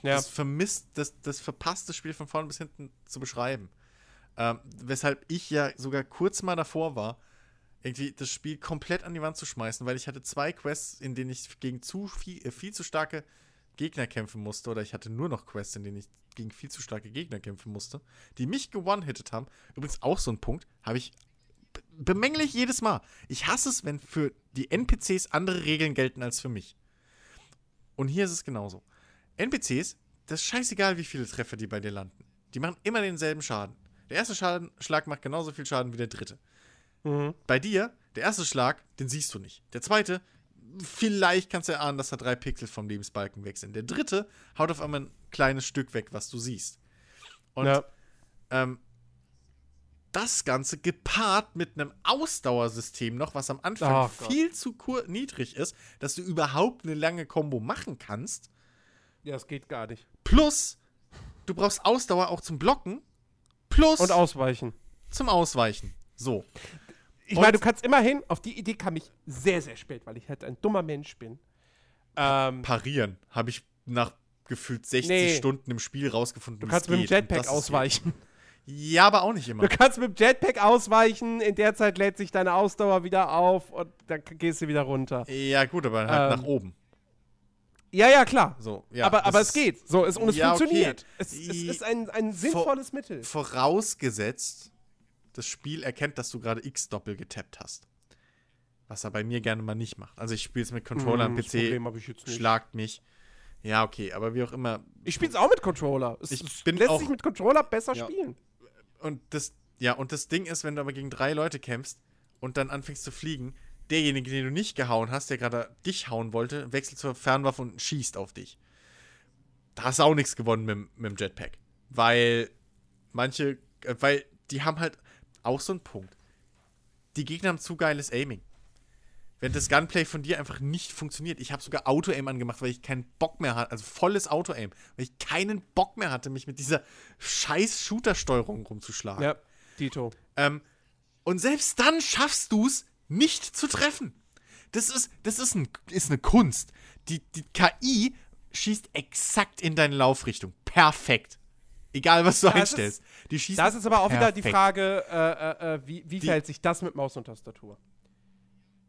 Ja. Das vermisst, das, das verpasst das Spiel von vorn bis hinten zu beschreiben. Ähm, weshalb ich ja sogar kurz mal davor war, irgendwie das Spiel komplett an die Wand zu schmeißen, weil ich hatte zwei Quests, in denen ich gegen zu viel, äh, viel zu starke Gegner kämpfen musste, oder ich hatte nur noch Quests, in denen ich gegen viel zu starke Gegner kämpfen musste, die mich gewonnen-hittet haben. Übrigens auch so ein Punkt, habe ich be- bemängle ich jedes Mal. Ich hasse es, wenn für die NPCs andere Regeln gelten als für mich. Und hier ist es genauso. NPCs, das ist scheißegal, wie viele Treffer die bei dir landen. Die machen immer denselben Schaden. Der erste Schaden, Schlag macht genauso viel Schaden wie der dritte. Mhm. Bei dir, der erste Schlag, den siehst du nicht. Der zweite, vielleicht kannst du erahnen, dass da drei Pixel vom Lebensbalken weg sind. Der dritte haut auf einmal ein kleines Stück weg, was du siehst. Und ja. ähm, das Ganze gepaart mit einem Ausdauersystem noch, was am Anfang Oh Gott. viel zu niedrig ist, dass du überhaupt eine lange Combo machen kannst. ja, das geht gar nicht. Plus, du brauchst Ausdauer auch zum Blocken. Plus Und ausweichen. zum Ausweichen. So. Ich meine, du kannst immerhin, auf die Idee kam ich sehr, sehr spät, weil ich halt ein dummer Mensch bin. Ähm, Parieren habe ich nach gefühlt 60 Nee. Stunden im Spiel rausgefunden. du kannst es mit dem Jetpack ausweichen. (laughs) Ja, aber auch nicht immer. Du kannst mit dem Jetpack ausweichen, in der Zeit lädt sich deine Ausdauer wieder auf und dann gehst du wieder runter. Ja, gut, aber halt Ähm, nach oben. Ja, ja, klar. So, ja, aber aber es geht. So, es, und es Ja, okay. funktioniert. Es, es I- ist ein, ein sinnvolles Mittel. Vorausgesetzt, das Spiel erkennt, dass du gerade X-Doppel getappt hast. Was er bei mir gerne mal nicht macht. Also ich spiele es mit Controller am Hm, das PC, Problem hab ich jetzt nicht. schlagt mich. Ja, okay, aber wie auch immer. Ich spiele es auch mit Controller. Es, Ich bin lässt auch- sich mit Controller besser Ja. spielen. Und das, ja, und das Ding ist, wenn du aber gegen drei Leute kämpfst und dann anfängst zu fliegen, derjenige, den du nicht gehauen hast, der gerade dich hauen wollte, wechselt zur Fernwaffe und schießt auf dich. Da hast du auch nichts gewonnen mit, dem- mit dem Jetpack. Weil manche, äh, weil die haben halt auch so einen Punkt. Die Gegner haben zu geiles Aiming. Wenn das Gunplay von dir einfach nicht funktioniert, ich habe sogar Auto-Aim angemacht, weil ich keinen Bock mehr hatte, also volles Auto-Aim, weil ich keinen Bock mehr hatte, mich mit dieser scheiß Shooter-Steuerung rumzuschlagen. Ja, Dito. Ähm, und selbst dann schaffst du es, nicht zu treffen. Das ist, das ist, ein, ist eine Kunst. Die, die KI schießt exakt in deine Laufrichtung. Perfekt. Egal, was du Das einstellst. Die schießt Das ist aber auch wieder die perfekt. Frage, äh, äh, äh, wie, wie Die- verhält sich das mit Maus und Tastatur?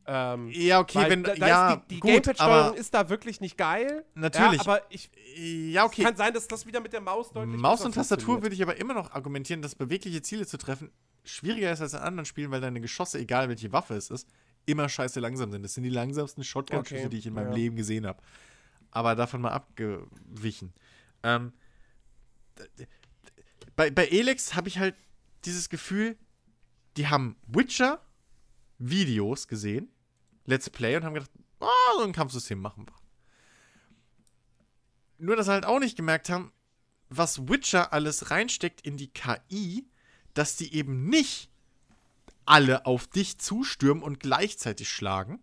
Ähm, Ja, okay, wenn da, da ja, ist die, die Gamepad-Steuerung ist da wirklich nicht geil. Natürlich. Ja, aber ich, ja, okay. kann sein, dass das wieder mit der Maus deutlich Maus und Tastatur würde ich aber immer noch argumentieren, dass bewegliche Ziele zu treffen schwieriger ist als in anderen Spielen, weil deine Geschosse, egal welche Waffe es ist, immer scheiße langsam sind. Das sind die langsamsten Shotgun-Schüsse, Okay, die ich in meinem ja. Leben gesehen habe. Aber davon mal abgewichen. Ähm, bei, bei Elex habe ich halt dieses Gefühl, die haben Witcher-Videos gesehen, Let's Play, und haben gedacht, ah, so ein Kampfsystem machen wir. Nur, dass sie halt auch nicht gemerkt haben, was Witcher alles reinsteckt in die KI, dass die eben nicht alle auf dich zustürmen und gleichzeitig schlagen,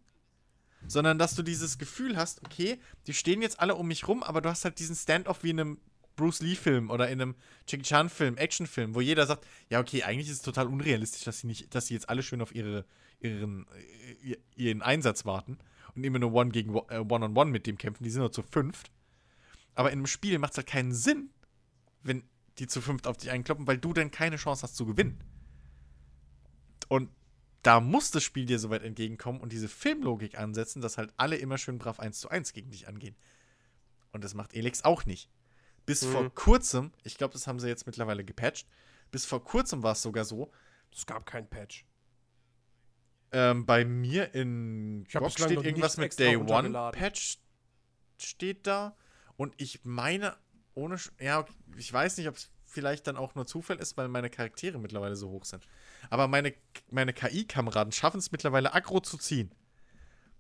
sondern dass du dieses Gefühl hast, okay, die stehen jetzt alle um mich rum, aber du hast halt diesen Standoff wie in einem Bruce Lee-Film oder in einem Jackie Chan-Film, Actionfilm, wo jeder sagt, ja, okay, eigentlich ist es total unrealistisch, dass sie nicht, dass sie jetzt alle schön auf ihre, ihren, äh, ihren Einsatz warten und immer nur One gegen One- äh, One-on-One mit dem kämpfen, die sind nur zu fünft. Aber in einem Spiel macht es halt keinen Sinn, wenn die zu fünft auf dich einkloppen, weil du dann keine Chance hast zu gewinnen. Und da muss das Spiel dir soweit entgegenkommen und diese Filmlogik ansetzen, dass halt alle immer schön brav 1 zu 1 gegen dich angehen. Und das macht Elex auch nicht. Bis Mhm. vor kurzem, ich glaube, das haben sie jetzt mittlerweile gepatcht, bis vor kurzem war es sogar so, Es gab keinen Patch. ähm, bei mir in GOG steht irgendwas mit Day One. Patch steht da und ich meine ohne ja ich weiß nicht ob es vielleicht dann auch nur Zufall ist weil meine Charaktere mittlerweile so hoch sind aber meine meine KI Kameraden schaffen es mittlerweile aggro zu ziehen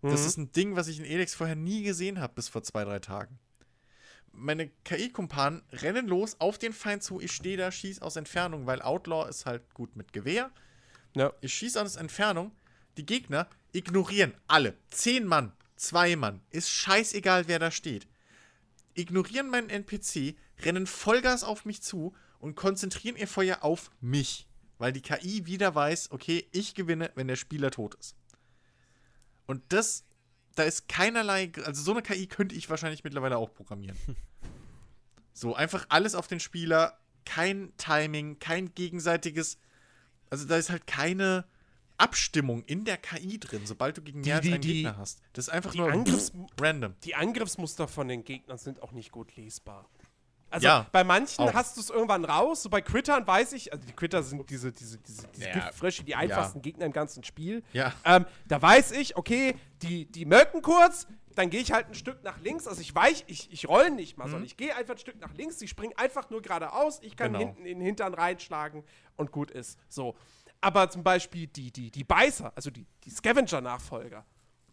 das Mhm. ist ein Ding was ich in Elex vorher nie gesehen habe bis vor zwei drei Tagen meine KI-Kumpanen rennen los auf den Feind zu. Ich stehe da, schieß aus Entfernung, weil Outlaw ist halt gut mit Gewehr. Ja. Ich schieße aus Entfernung. Die Gegner ignorieren alle. Zehn Mann, zwei Mann. Ist scheißegal, wer da steht. Ignorieren meinen NPC, rennen Vollgas auf mich zu und konzentrieren ihr Feuer auf mich. Weil die KI wieder weiß, okay, ich gewinne, wenn der Spieler tot ist. Und das, da ist keinerlei, also so eine KI könnte ich wahrscheinlich mittlerweile auch programmieren. so, einfach alles auf den Spieler, kein Timing, kein gegenseitiges, also da ist halt keine Abstimmung in der KI drin, sobald du gegen Die- mehr als einen die- Gegner hast. Das ist einfach nur Angriffs- random. Die Angriffsmuster von den Gegnern sind auch nicht gut lesbar. Also Ja, bei manchen auch. hast du es irgendwann raus, so bei Crittern weiß ich, also die Critter sind diese, diese, diese, diese Ja, Giftfrösche, die einfachsten Gegner im ganzen Spiel. Ja. Ähm, da weiß ich, okay, die, die möcken kurz, dann gehe ich halt ein Stück nach links. Also ich weich, ich, ich roll nicht mal, sondern ich gehe einfach ein Stück nach links, die springen einfach nur geradeaus, ich kann Genau. hinten in den Hintern reinschlagen und gut ist. So. Aber zum Beispiel die, die, die Beißer, also die, die Scavenger-Nachfolger,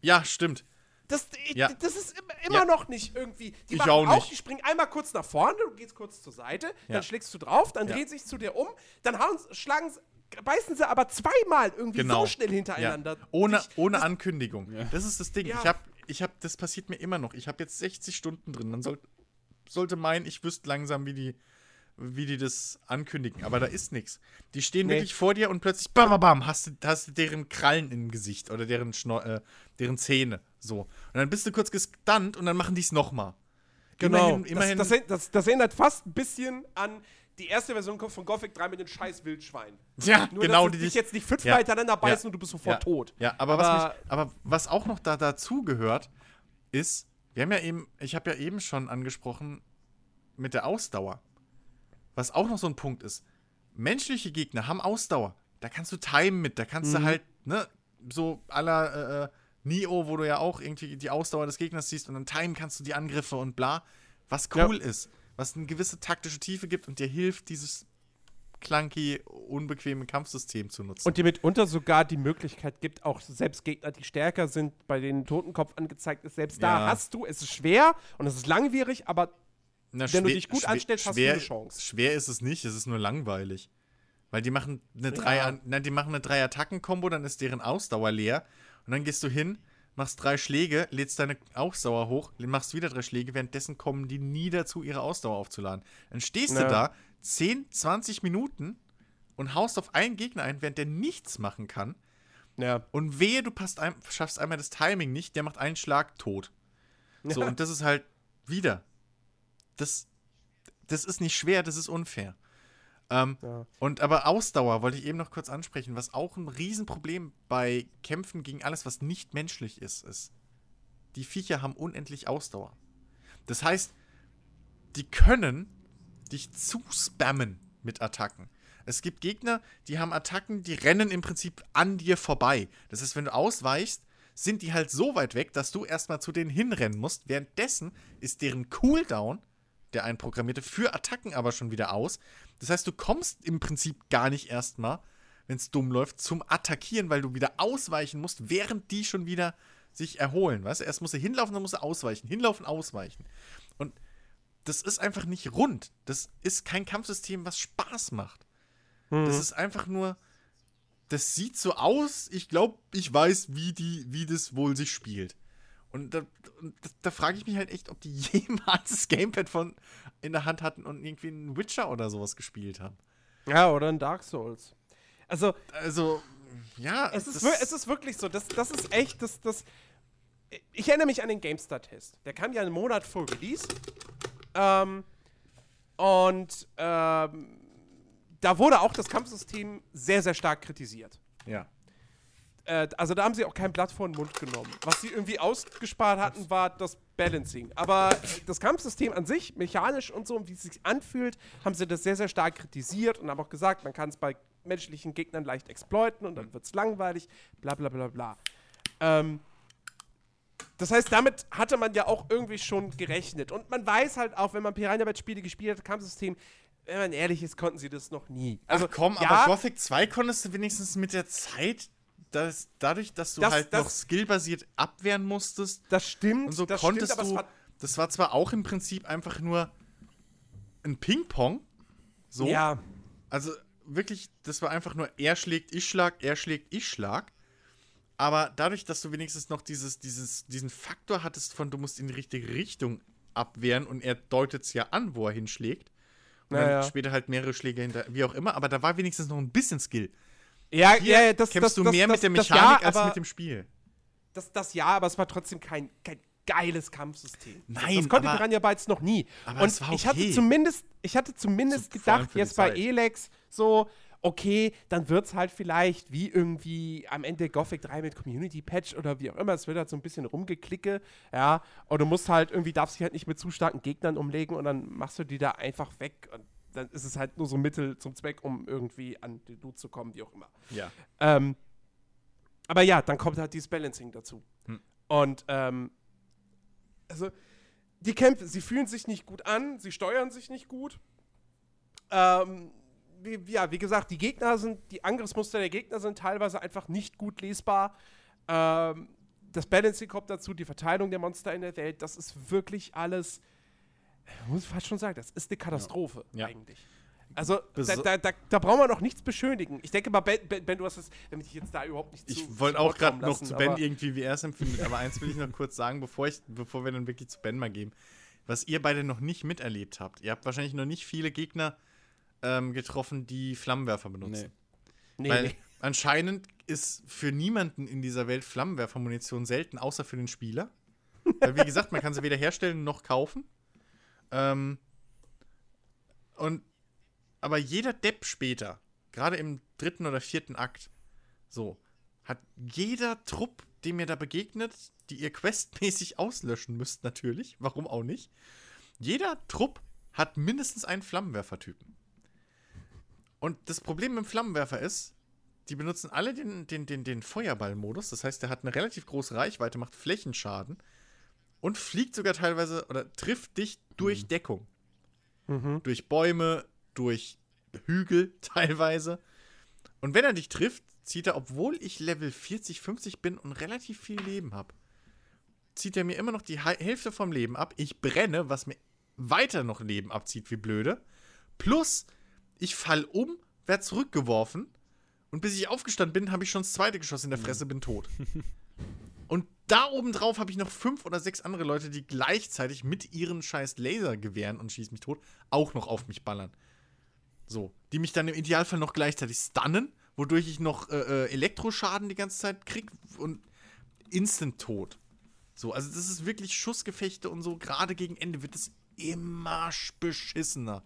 Ja, stimmt. Das, Ja. das ist immer, Ja. noch nicht irgendwie. Die Ich auch nicht. die springen einmal kurz nach vorne, du gehst kurz zur Seite, Ja. dann schlägst du drauf, dann Ja. dreht sich zu dir um, dann hauen, schlagen, beißen sie aber zweimal irgendwie Genau. so schnell hintereinander. Ja. Ohne, ohne Ankündigung. Das ist das Ding. Ja. Ich hab, ich hab, das passiert mir immer noch. Ich habe jetzt 60 Stunden drin. Man soll, sollte meinen, ich wüsste langsam, wie die, wie die das ankündigen. Aber da ist nichts. Die stehen Nee. wirklich vor dir und plötzlich bam, bam, bam, hast du, hast du deren Krallen im Gesicht oder deren, Schno äh, deren Zähne. So. Und dann bist du kurz gestunt und dann machen die es nochmal. Genau. Immerhin, immerhin. Das, das, das, das erinnert fast ein bisschen an die erste Version von Gothic 3 mit den scheiß Wildschweinen. ja, Nur, genau. dass die dich dich- jetzt nicht fünfmal Ja. hintereinander beißen Ja. und du bist sofort ja. tot. Ja, aber, Aber- was mich, aber was auch noch da dazu gehört, ist, wir haben ja eben, ich habe ja eben schon angesprochen mit der Ausdauer. Was auch noch so ein Punkt ist. Menschliche Gegner haben Ausdauer. Da kannst du timen mit, da kannst Mhm. du halt, ne, so aller äh, Neo, wo du ja auch irgendwie die Ausdauer des Gegners siehst und dann timen kannst du die Angriffe und bla. Was Ja. cool ist, was eine gewisse taktische Tiefe gibt und dir hilft, dieses clunky, unbequeme Kampfsystem zu nutzen. Und dir mitunter sogar die Möglichkeit gibt, auch selbst Gegner, die stärker sind, bei denen Totenkopf angezeigt ist, selbst da Ja. hast du, es ist schwer und es ist langwierig, aber Na, Wenn du dich gut schwer- anstellst, hast du eine Chance. Schwer ist es nicht, es ist nur langweilig. Weil die machen eine drei, Ja. na, die machen eine drei Attacken Kombo, dann ist deren Ausdauer leer und dann gehst du hin, machst drei Schläge, lädst deine Ausdauer hoch, machst wieder drei Schläge, währenddessen kommen die nie dazu ihre Ausdauer aufzuladen. Dann stehst Ja. du da 10, 20 Minuten und haust auf einen Gegner ein, während der nichts machen kann. ja. Und wehe, du passt ein, schaffst einmal das Timing nicht, der macht einen Schlag tot. (laughs) So, Ja. und das ist halt wieder. das, das ist nicht schwer, das ist unfair. Ähm, Ja. Und aber Ausdauer wollte ich eben noch kurz ansprechen, was auch ein Riesenproblem bei Kämpfen gegen alles, was nicht menschlich ist, ist. Die Viecher haben unendlich Ausdauer. Das heißt, die können dich zuspammen mit Attacken. Es gibt Gegner, die haben Attacken, die rennen im Prinzip an dir vorbei. Das heißt, wenn du ausweichst, sind die halt so weit weg, dass du erstmal zu denen hinrennen musst. Währenddessen ist deren Cooldown, der einprogrammierte, für Attacken aber schon wieder aus. Das heißt, du kommst im Prinzip gar nicht erstmal, wenn es dumm läuft, zum Attackieren, weil du wieder ausweichen musst, während die schon wieder sich erholen. Weißt du, erst musst du hinlaufen, dann musst du ausweichen. Hinlaufen, ausweichen. Und das ist einfach nicht rund. Das ist kein Kampfsystem, was Spaß macht. Das ist einfach nur. Das sieht so aus, ich glaube, ich weiß, wie, die, wie das wohl sich spielt. Und da, da, da frage ich mich halt echt, ob die (laughs) jemals das Gamepad von in der Hand hatten und irgendwie einen Witcher oder sowas gespielt haben. Ja, oder ein Dark Souls. Also, Also, ja. es ist, es ist wirklich so, das, das ist echt, das, das. Ich erinnere mich an den GameStar-Test. Der kam ja einen Monat vor Release. Ähm, und ähm, da wurde auch das Kampfsystem sehr, sehr stark kritisiert. Ja. Äh, also da haben sie auch kein Blatt vor den Mund genommen. Was sie irgendwie ausgespart hatten, war das Balancing. Aber das Kampfsystem an sich, mechanisch und so, und wie es sich anfühlt, haben sie das sehr, sehr stark kritisiert und haben auch gesagt, man kann es bei menschlichen Gegnern leicht exploiten und dann wird es langweilig, bla bla bla bla. Ähm, das heißt, damit hatte man ja auch irgendwie schon gerechnet. Und man weiß halt auch, wenn man Piranha Bytes Spiele gespielt hat, Kampfsystem, wenn man ehrlich ist, konnten sie das noch nie. Also Also komm, ja, aber Gothic 2 konntest du wenigstens mit der Zeit, dass, dadurch, dass du Das- halt das- noch skillbasiert abwehren musstest, das stimmt. Und so das konntest stimmt, du. war Das war zwar auch im Prinzip einfach nur ein Ping-Pong. So. Ja, Also wirklich, das war einfach nur er schlägt, ich schlag, er schlägt, ich schlag. Aber dadurch, dass du wenigstens noch dieses, dieses, diesen Faktor hattest von, du musst in die richtige Richtung abwehren und er deutet es ja an, wo er hinschlägt. Und Ja, dann später halt mehrere Schläge hinter, wie auch immer, aber da war wenigstens noch ein bisschen Skill. Ja, Hier ja, das, kämpfst das, du das, mehr das, mit der Mechanik ja, als mit dem Spiel. Das, das ja, aber es war trotzdem kein, kein geiles Kampfsystem. Nein, das konnte aber- Piranha Bytes noch nie. aber Und es war ich hatte okay. zumindest, ich hatte zumindest So, gedacht, jetzt bei. Elex so, okay, dann wird es halt vielleicht wie irgendwie am Ende Gothic 3 mit Community Patch oder wie auch immer, es wird halt so ein bisschen rumgeklicke, ja, und du musst halt irgendwie, darfst dich halt nicht mit zu starken Gegnern umlegen und dann machst du die da einfach weg und dann ist es halt nur so ein Mittel zum Zweck, um irgendwie an die Loot zu kommen, wie auch immer. Ja. Ähm, aber ja, dann kommt halt dieses Balancing dazu. Hm. Und ähm, also die Kämpfe, sie fühlen sich nicht gut an, sie steuern sich nicht gut. Ähm, wie, ja, wie gesagt, die Gegner sind, die Angriffsmuster der Gegner sind teilweise einfach nicht gut lesbar. Ähm, das Balancing kommt dazu, die Verteilung der Monster in der Welt, das ist wirklich alles, muss ich fast schon sagen, das ist eine Katastrophe Ja. eigentlich. Also, da, da, da, da brauchen wir noch nichts beschönigen. Ich denke mal, Ben, ben, ben du hast es, wenn ich jetzt da überhaupt nicht zu Ich wollte auch gerade noch zu Ben irgendwie, wie er es empfindet, aber eins will ich noch kurz sagen, bevor, ich, bevor wir dann wirklich zu Ben mal gehen. Was ihr beide noch nicht miterlebt habt. Ihr habt wahrscheinlich noch nicht viele Gegner ähm, getroffen, die Flammenwerfer benutzen. Nee, Weil nee. anscheinend ist für niemanden in dieser Welt Flammenwerfermunition selten, außer für den Spieler. Weil, wie gesagt, man kann sie weder herstellen noch kaufen. Ähm, und aber jeder Depp später, gerade im dritten oder vierten Akt, so, hat jeder Trupp, dem ihr da begegnet, die ihr questmäßig auslöschen müsst, natürlich, warum auch nicht, jeder Trupp hat mindestens einen Flammenwerfertypen. Und das Problem mit dem Flammenwerfer ist, die benutzen alle den, den, den, den Feuerball-Modus. Das heißt, der hat eine relativ große Reichweite, macht Flächenschaden und fliegt sogar teilweise oder trifft dich durch Deckung. Mhm. Durch Bäume, durch Hügel (laughs) teilweise. Und wenn er dich trifft, zieht er, obwohl ich Level 40, 50 bin und relativ viel Leben habe, zieht er mir immer noch die Hälfte vom Leben ab. Ich brenne, was mir weiter noch Leben abzieht, wie blöde. Plus, ich fall um, werde zurückgeworfen und bis ich aufgestanden bin, habe ich schon das zweite Geschoss in der Fresse, bin tot. (laughs) da oben drauf habe ich noch fünf oder sechs andere Leute, die gleichzeitig mit ihren scheiß Lasergewehren und schieß mich tot auch noch auf mich ballern. So, die mich dann im Idealfall noch gleichzeitig stunnen, wodurch ich noch äh, äh, Elektroschaden die ganze Zeit krieg und instant tot. So, also das ist wirklich Schussgefechte und so. Gerade gegen Ende wird es immer beschissener.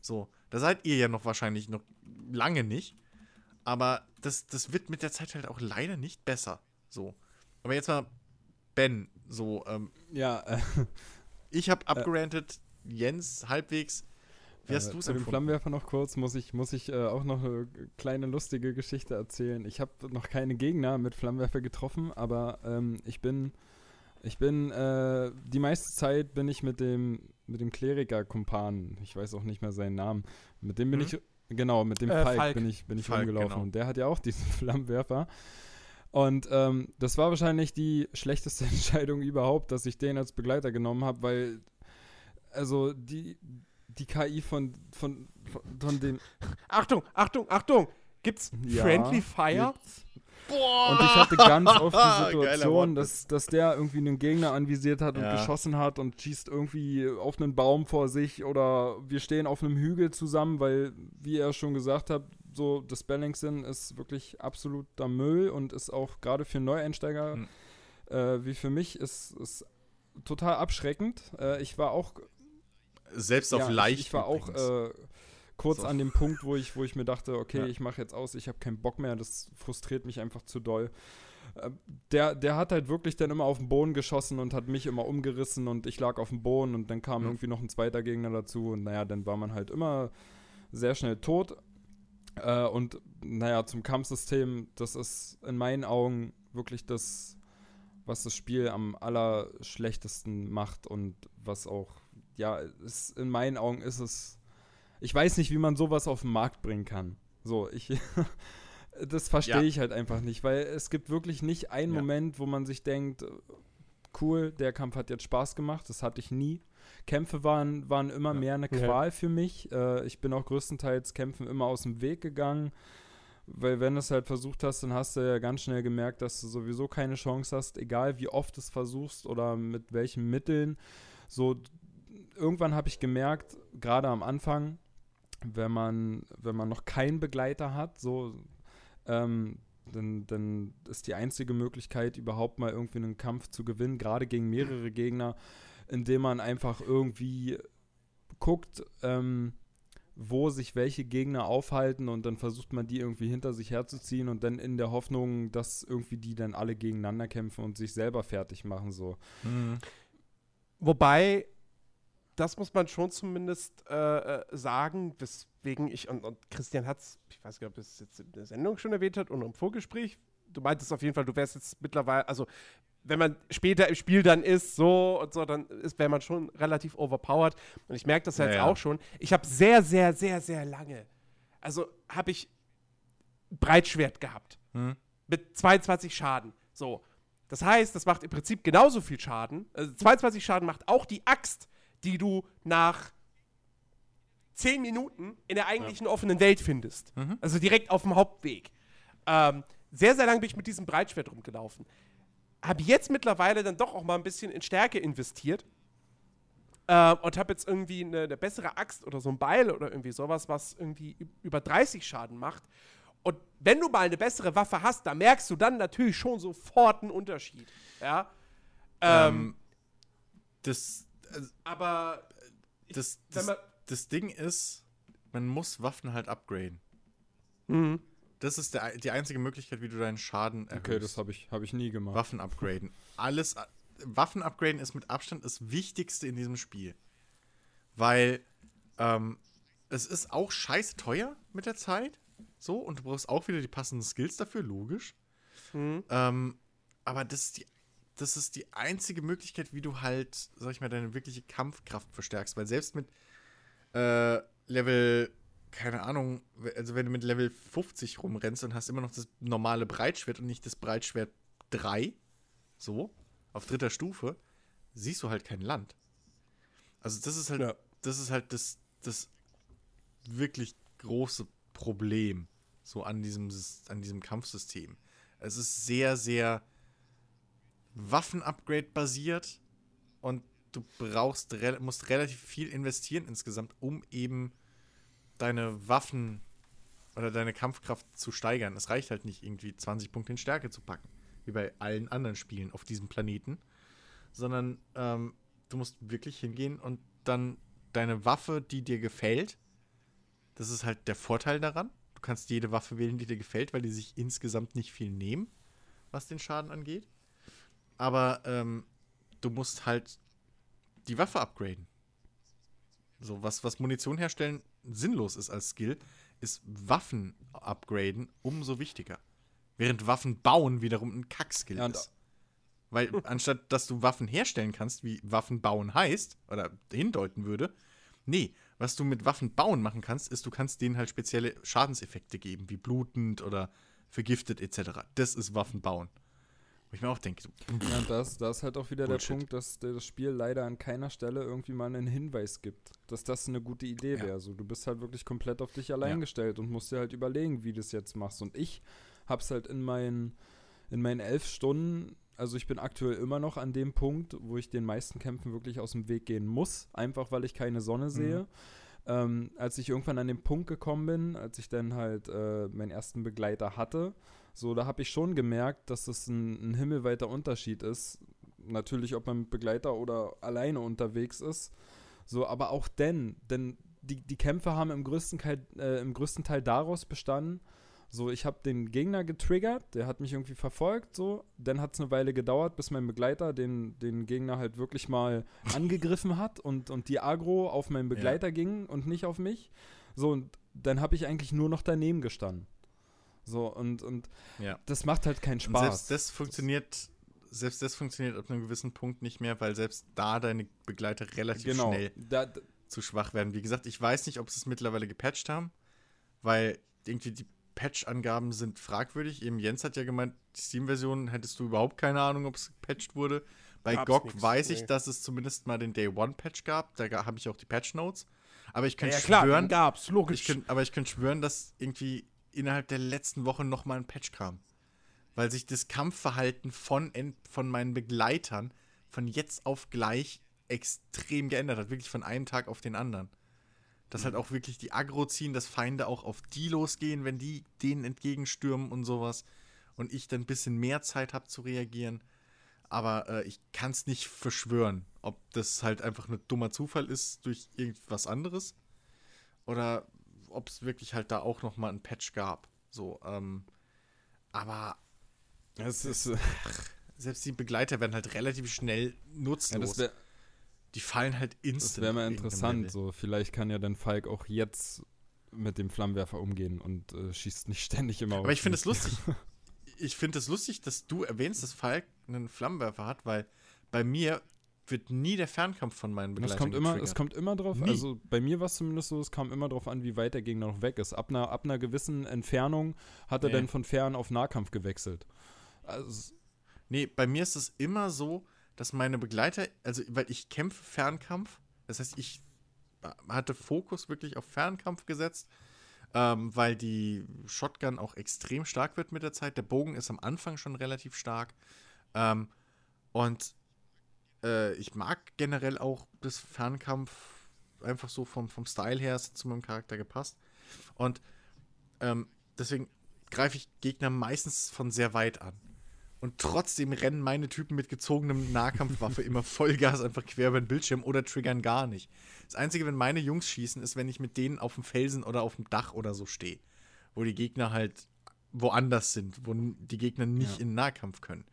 So, da seid ihr ja noch wahrscheinlich noch lange nicht. Aber das, das wird mit der Zeit halt auch leider nicht besser. So. Aber jetzt mal, Ben, so, ähm, Ja, äh, ich habe (laughs) abgerantet, Jens halbwegs. Wie hast äh, du es zu dem empfunden? Flammenwerfer noch kurz, muss ich, muss ich äh, auch noch eine kleine lustige Geschichte erzählen. Ich habe noch keine Gegner mit Flammenwerfer getroffen, aber ähm, ich bin, ich bin, äh, die meiste Zeit bin ich mit dem, mit dem Kleriker-Kumpan, ich weiß auch nicht mehr seinen Namen, mit dem bin Mhm. ich, genau, mit dem Äh, Falk, Falk. bin ich, bin ich Falk, rumgelaufen genau. und der hat ja auch diesen (laughs) Flammenwerfer. Und ähm, das war wahrscheinlich die schlechteste (laughs) Entscheidung überhaupt, dass ich den als Begleiter genommen habe, weil also die, die KI von, von, von, von dem. (laughs) Achtung, Achtung, Achtung! Gibt's Ja, Friendly Fire? gibt's. Boah! Und ich hatte ganz oft die (laughs) Situation, dass, dass der irgendwie einen Gegner anvisiert hat und Ja. geschossen hat und schießt irgendwie auf einen Baum vor sich oder wir stehen auf einem Hügel zusammen, weil, wie er schon gesagt hat, so das Balancing ist wirklich absoluter Müll und ist auch gerade für Neueinsteiger Mhm. äh, wie für mich ist, ist total abschreckend. Äh, ich war auch Selbst auf ja, leicht. Ich, ich war auch übrigens. äh, kurz So. an dem Punkt, wo ich, wo ich mir dachte, okay, Ja. ich mache jetzt aus, ich habe keinen Bock mehr, das frustriert mich einfach zu doll. Äh, Der, der hat halt wirklich dann immer auf den Boden geschossen und hat mich immer umgerissen und ich lag auf dem Boden und dann kam Mhm. irgendwie noch ein zweiter Gegner dazu und naja, dann war man halt immer sehr schnell tot. Äh, und naja, zum Kampfsystem, das ist in meinen Augen wirklich das, was das Spiel am allerschlechtesten macht und was auch, ja, ist, in meinen Augen ist es. Ich weiß nicht, wie man sowas auf den Markt bringen kann. So, ich. (laughs) das verstehe Ja. ich halt einfach nicht, weil es gibt wirklich nicht einen Ja. Moment, wo man sich denkt, äh, cool, der Kampf hat jetzt Spaß gemacht. Das hatte ich nie. Kämpfe waren, waren immer Ja. mehr eine Ja. Qual für mich. Äh, ich bin auch größtenteils Kämpfen immer aus dem Weg gegangen. Weil wenn du es halt versucht hast, dann hast du ja ganz schnell gemerkt, dass du sowieso keine Chance hast, egal wie oft du es versuchst oder mit welchen Mitteln. So, irgendwann habe ich gemerkt, gerade am Anfang, wenn man, wenn man noch keinen Begleiter hat, so, ähm, dann, dann ist die einzige Möglichkeit, überhaupt mal irgendwie einen Kampf zu gewinnen, gerade gegen mehrere Gegner, indem man einfach irgendwie guckt, ähm, wo sich welche Gegner aufhalten und dann versucht man die irgendwie hinter sich herzuziehen und dann in der Hoffnung, dass irgendwie die dann alle gegeneinander kämpfen und sich selber fertig machen so. Mhm. Wobei, das muss man schon zumindest äh, äh, sagen, weswegen ich, und, und Christian hat es, ich weiß nicht, ob es jetzt in der Sendung schon erwähnt hat oder im Vorgespräch, du meintest auf jeden Fall, du wärst jetzt mittlerweile, also wenn man später im Spiel dann ist, so und so, dann ist, wäre man schon relativ overpowered. Und ich merke das ja Ja, jetzt ja. auch schon. Ich habe sehr, sehr, sehr, sehr lange, also habe ich Breitschwert gehabt Mhm. mit 22 Schaden. So. Das heißt, das macht im Prinzip genauso viel Schaden. Also 22 Schaden macht auch die Axt, die du nach 10 Minuten in der eigentlichen offenen Welt findest. Mhm. Also direkt auf dem Hauptweg. Ähm, sehr, sehr lange bin ich mit diesem Breitschwert rumgelaufen. Habe jetzt mittlerweile dann doch auch mal ein bisschen in Stärke investiert. Ähm, und habe jetzt irgendwie eine, eine bessere Axt oder so ein Beil oder irgendwie sowas, was irgendwie über 30 Schaden macht. Und wenn du mal eine bessere Waffe hast, da merkst du dann natürlich schon sofort einen Unterschied. Ja. Ähm, Ähm, das, also, aber das, wenn das, man- das Ding ist, man muss Waffen halt upgraden. Mhm. Das ist der, die einzige Möglichkeit, wie du deinen Schaden erhöhst. Okay, das habe ich, hab ich nie gemacht. Waffen upgraden. Alles, Waffen upgraden ist mit Abstand das Wichtigste in diesem Spiel. Weil ähm, es ist auch scheiße teuer mit der Zeit. So, und du brauchst auch wieder die passenden Skills dafür, logisch. Mhm. Ähm, aber das ist, die, das ist die einzige Möglichkeit, wie du halt, sag ich mal, deine wirkliche Kampfkraft verstärkst. Weil selbst mit äh, Level, keine Ahnung, also wenn du mit Level 50 rumrennst und hast immer noch das normale Breitschwert und nicht das Breitschwert 3, so, auf dritter Stufe, siehst du halt kein Land. Also das ist halt, Ja. das ist halt das, das wirklich große Problem so an diesem, an diesem Kampfsystem. Es ist sehr, sehr Waffen-Upgrade basiert und du brauchst, musst relativ viel investieren insgesamt, um eben deine Waffen oder deine Kampfkraft zu steigern. Es reicht halt nicht irgendwie 20 Punkte in Stärke zu packen, wie bei allen anderen Spielen auf diesem Planeten, sondern ähm, du musst wirklich hingehen und dann deine Waffe, die dir gefällt. Das ist halt der Vorteil daran. Du kannst jede Waffe wählen, die dir gefällt, weil die sich insgesamt nicht viel nehmen, was den Schaden angeht. Aber ähm, du musst halt die Waffe upgraden. So, was, was Munition herstellen sinnlos ist als Skill, ist Waffen upgraden umso wichtiger. Während Waffen bauen wiederum ein Kackskill Ja, ist. Weil anstatt dass du Waffen herstellen kannst, wie Waffen bauen heißt, oder hindeuten würde, nee, was du mit Waffen bauen machen kannst, ist, du kannst denen halt spezielle Schadenseffekte geben, wie blutend oder vergiftet etc. Das ist Waffen bauen. Wo ich mir auch denke, so, Ja, das, da ist halt auch wieder Bullshit. der Punkt, dass das Spiel leider an keiner Stelle irgendwie mal einen Hinweis gibt, dass das eine gute Idee Ja. wäre. So, du bist halt wirklich komplett auf dich allein Ja. gestellt und musst dir halt überlegen, wie du es jetzt machst. Und ich hab's halt in meinen, in meinen elf Stunden, also ich bin aktuell immer noch an dem Punkt, wo ich den meisten Kämpfen wirklich aus dem Weg gehen muss, einfach weil ich keine Sonne sehe. Ähm, als ich irgendwann an den Punkt gekommen bin, als ich dann halt äh, meinen ersten Begleiter hatte, so, da habe ich schon gemerkt, dass das ein, ein himmelweiter Unterschied ist. Natürlich, ob man mit Begleiter oder alleine unterwegs ist. So, aber auch denn, denn die, die Kämpfe haben im größten, Teil, äh, im größten Teil daraus bestanden, so, ich habe den Gegner getriggert, der hat mich irgendwie verfolgt, so. Dann hat es eine Weile gedauert, bis mein Begleiter den, den Gegner halt wirklich mal (laughs) angegriffen hat und, und die Agro auf meinen Begleiter ging und nicht auf mich. So, und dann habe ich eigentlich nur noch daneben gestanden. So, und, und ja. das macht halt keinen Und Spaß. selbst das funktioniert, selbst das funktioniert ab einem gewissen Punkt nicht mehr, weil selbst da deine Begleiter relativ genau. schnell Da, da, zu schwach werden. Wie gesagt, ich weiß nicht, ob sie es mittlerweile gepatcht haben, weil irgendwie die Patch-Angaben sind fragwürdig. Eben Jens hat ja gemeint, die Steam-Version hättest du überhaupt keine Ahnung, ob es gepatcht wurde. Bei Gab's GOG nix, weiß ich, nee. dass es zumindest mal den Day One-Patch gab. Da habe ich auch die Patch-Notes. Aber ich könnte ja, klar, schwören, den gab's, logisch. ich könnt, aber ich könnte schwören, dass irgendwie innerhalb der letzten Woche noch mal ein Patch kam. Weil sich das Kampfverhalten von, von meinen Begleitern von jetzt auf gleich extrem geändert hat. Wirklich von einem Tag auf den anderen. Dass halt auch wirklich die Aggro ziehen, dass Feinde auch auf die losgehen, wenn die denen entgegenstürmen und sowas. Und ich dann ein bisschen mehr Zeit habe zu reagieren. Aber äh, ich kann es nicht verschwören, ob das halt einfach nur dummer Zufall ist durch irgendwas anderes oder ob es wirklich halt da auch noch mal ein Patch gab. So, ähm, aber es ist, äh, (laughs) selbst die Begleiter werden halt relativ schnell ja, nutzlos. das wäre die fallen halt das instant. wär mal auf irgendeinem interessant. So, vielleicht kann ja dann Falk auch jetzt mit dem Flammenwerfer umgehen und äh, schießt nicht (laughs) ständig immer Aber ich finde es lustig. Ich finde es lustig, dass du erwähnst, dass Falk einen Flammenwerfer hat, weil bei mir wird nie der Fernkampf von meinen Es Begleitern kommt, immer, es kommt immer drauf, Nie. also bei mir war es zumindest so, es kam immer drauf an, wie weit der Gegner noch weg ist. Ab einer, ab einer gewissen Entfernung hat er Nee. dann von Fern auf Nahkampf gewechselt. Also, es- Nee, bei mir ist es immer so, dass meine Begleiter, also weil ich kämpfe Fernkampf, das heißt, ich hatte Fokus wirklich auf Fernkampf gesetzt, ähm, weil die Shotgun auch extrem stark wird mit der Zeit. Der Bogen ist am Anfang schon relativ stark. Ähm, und äh, ich mag generell auch das Fernkampf einfach so vom, vom Style her, es hat zu meinem Charakter gepasst. Und ähm, deswegen greife ich Gegner meistens von sehr weit an. Und trotzdem rennen meine Typen mit gezogenem Nahkampfwaffe immer Vollgas einfach quer über den Bildschirm oder triggern gar nicht. Das Einzige, wenn meine Jungs schießen, ist, wenn ich mit denen auf dem Felsen oder auf dem Dach oder so stehe. Wo die Gegner halt woanders sind, wo die Gegner nicht Ja. in den Nahkampf können.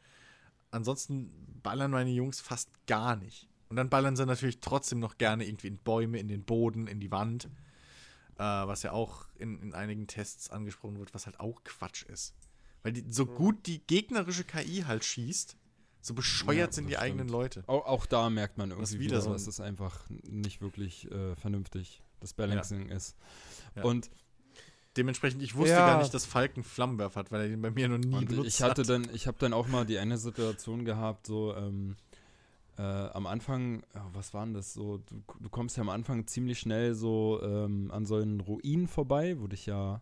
Ansonsten ballern meine Jungs fast gar nicht. Und dann ballern sie natürlich trotzdem noch gerne irgendwie in Bäume, in den Boden, in die Wand. Äh, was ja auch in, in einigen Tests angesprochen wird, was halt auch Quatsch ist. Weil die, so gut die gegnerische KI halt schießt, so bescheuert Ja, sind das die eigenen stimmt. Leute. auch, auch da merkt man irgendwie wieder wieder, so dass es einfach nicht wirklich äh, vernünftig das Balancing ist. Ja. Und Dementsprechend, ich wusste Ja. gar nicht, dass Falk einen Flammenwerfer hat, weil er den bei mir noch nie Und benutzt ich hatte hat. dann, ich habe dann auch mal die eine Situation gehabt, so ähm, äh, am Anfang, oh, was war denn das so? Du, du kommst ja am Anfang ziemlich schnell so ähm, an so einen Ruinen vorbei, wo dich ja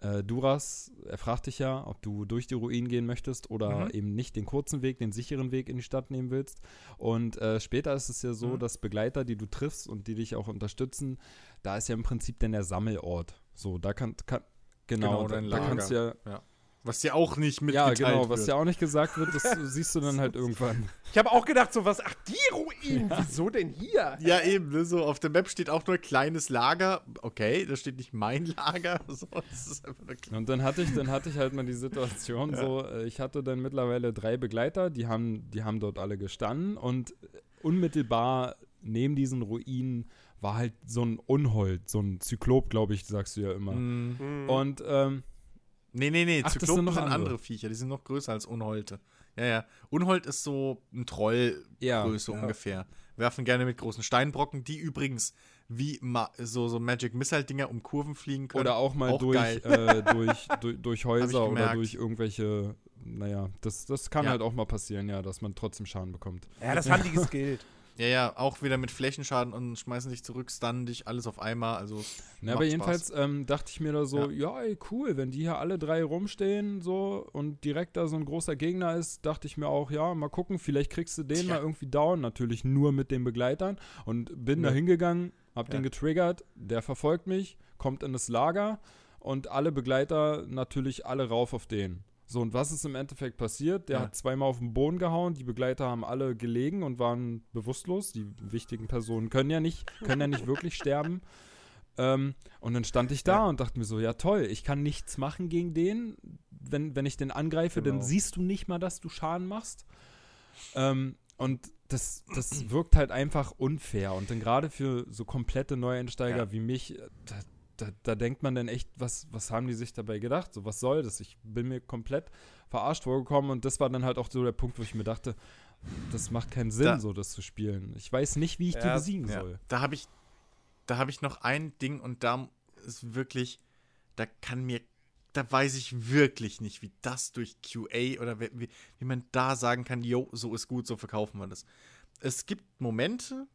äh, Duras, er fragt dich ja, ob du durch die Ruinen gehen möchtest oder Mhm. eben nicht den kurzen Weg, den sicheren Weg in die Stadt nehmen willst. Und äh, später ist es ja so, Mhm. dass Begleiter, die du triffst und die dich auch unterstützen, da ist ja im Prinzip dann der Sammelort. So, da kann, kann genau, Genau, da, dein da kannst du ja, Ja. Was ja auch nicht Ja, mitgeteilt genau, was wird. ja auch nicht gesagt wird, das (laughs) siehst du dann halt irgendwann. Ich habe auch gedacht, so was, ach, die Ruinen, wieso denn hier? Ja, eben, ne, so auf der Map steht auch nur kleines Lager. Okay, da steht nicht mein Lager. (laughs) So, das ist einfach nur klar. Und dann hatte ich, dann hatte ich halt mal die Situation (laughs) so, äh, ich hatte dann mittlerweile drei Begleiter, die haben, die haben dort alle gestanden und unmittelbar neben diesen Ruinen war halt so ein Unhold, so ein Zyklop, glaube ich, sagst du ja immer. Mhm. Und ähm, Nee, nee, nee, Ach, das Zyklopen sind noch sind andere. andere. Viecher, die sind noch größer als Unholte. Ja, ja. Unhold ist so ein Trollgröße Ja, ungefähr. Werfen gerne mit großen Steinbrocken, die übrigens wie ma so, so Magic Missile-Dinger um Kurven fliegen können. oder auch mal Auch durch, äh, durch, (laughs) durch, durch Häuser oder durch irgendwelche, naja, das, das kann Ja. halt auch mal passieren, ja, dass man trotzdem Schaden bekommt. Ja, das haben die geskillt. Ja, ja, auch wieder mit Flächenschaden und schmeißen dich zurück, stunnen dich, alles auf einmal. Also, Na, aber jedenfalls ähm, dachte ich mir da so, ja. ey, cool, wenn die hier alle drei rumstehen so und direkt da so ein großer Gegner ist, dachte ich mir auch, ja, mal gucken, vielleicht kriegst du den Tja. mal irgendwie down, natürlich nur mit den Begleitern und bin da hingegangen, hab Ja. den getriggert, der verfolgt mich, kommt in das Lager und alle Begleiter natürlich alle rauf auf den. So, und was ist im Endeffekt passiert? Der Ja. hat zweimal auf den Boden gehauen, die Begleiter haben alle gelegen und waren bewusstlos. Die wichtigen Personen können ja nicht, können ja nicht (laughs) wirklich sterben. Ähm, und dann stand ich da Ja. und dachte mir so, ja toll, ich kann nichts machen gegen den. Wenn, wenn ich den angreife, dann Genau. siehst du nicht mal, dass du Schaden machst. Ähm, und das, das wirkt halt einfach unfair. Und dann gerade für so komplette Neueinsteiger Ja. wie mich, äh, da, da, denkt man dann echt, was, was haben die sich dabei gedacht? So, was soll das? Ich bin mir komplett verarscht vorgekommen und das war dann halt auch so der Punkt, wo ich mir dachte, das macht keinen Sinn, Da- so das zu spielen. Ich weiß nicht, wie ich die Ja, besiegen Ja, soll. da habe ich, da habe ich noch ein Ding und da ist wirklich, da kann mir, da weiß ich wirklich nicht, wie das durch QA oder wie, wie, wie man da sagen kann, yo, so ist gut, so verkaufen wir das. Es gibt Momente,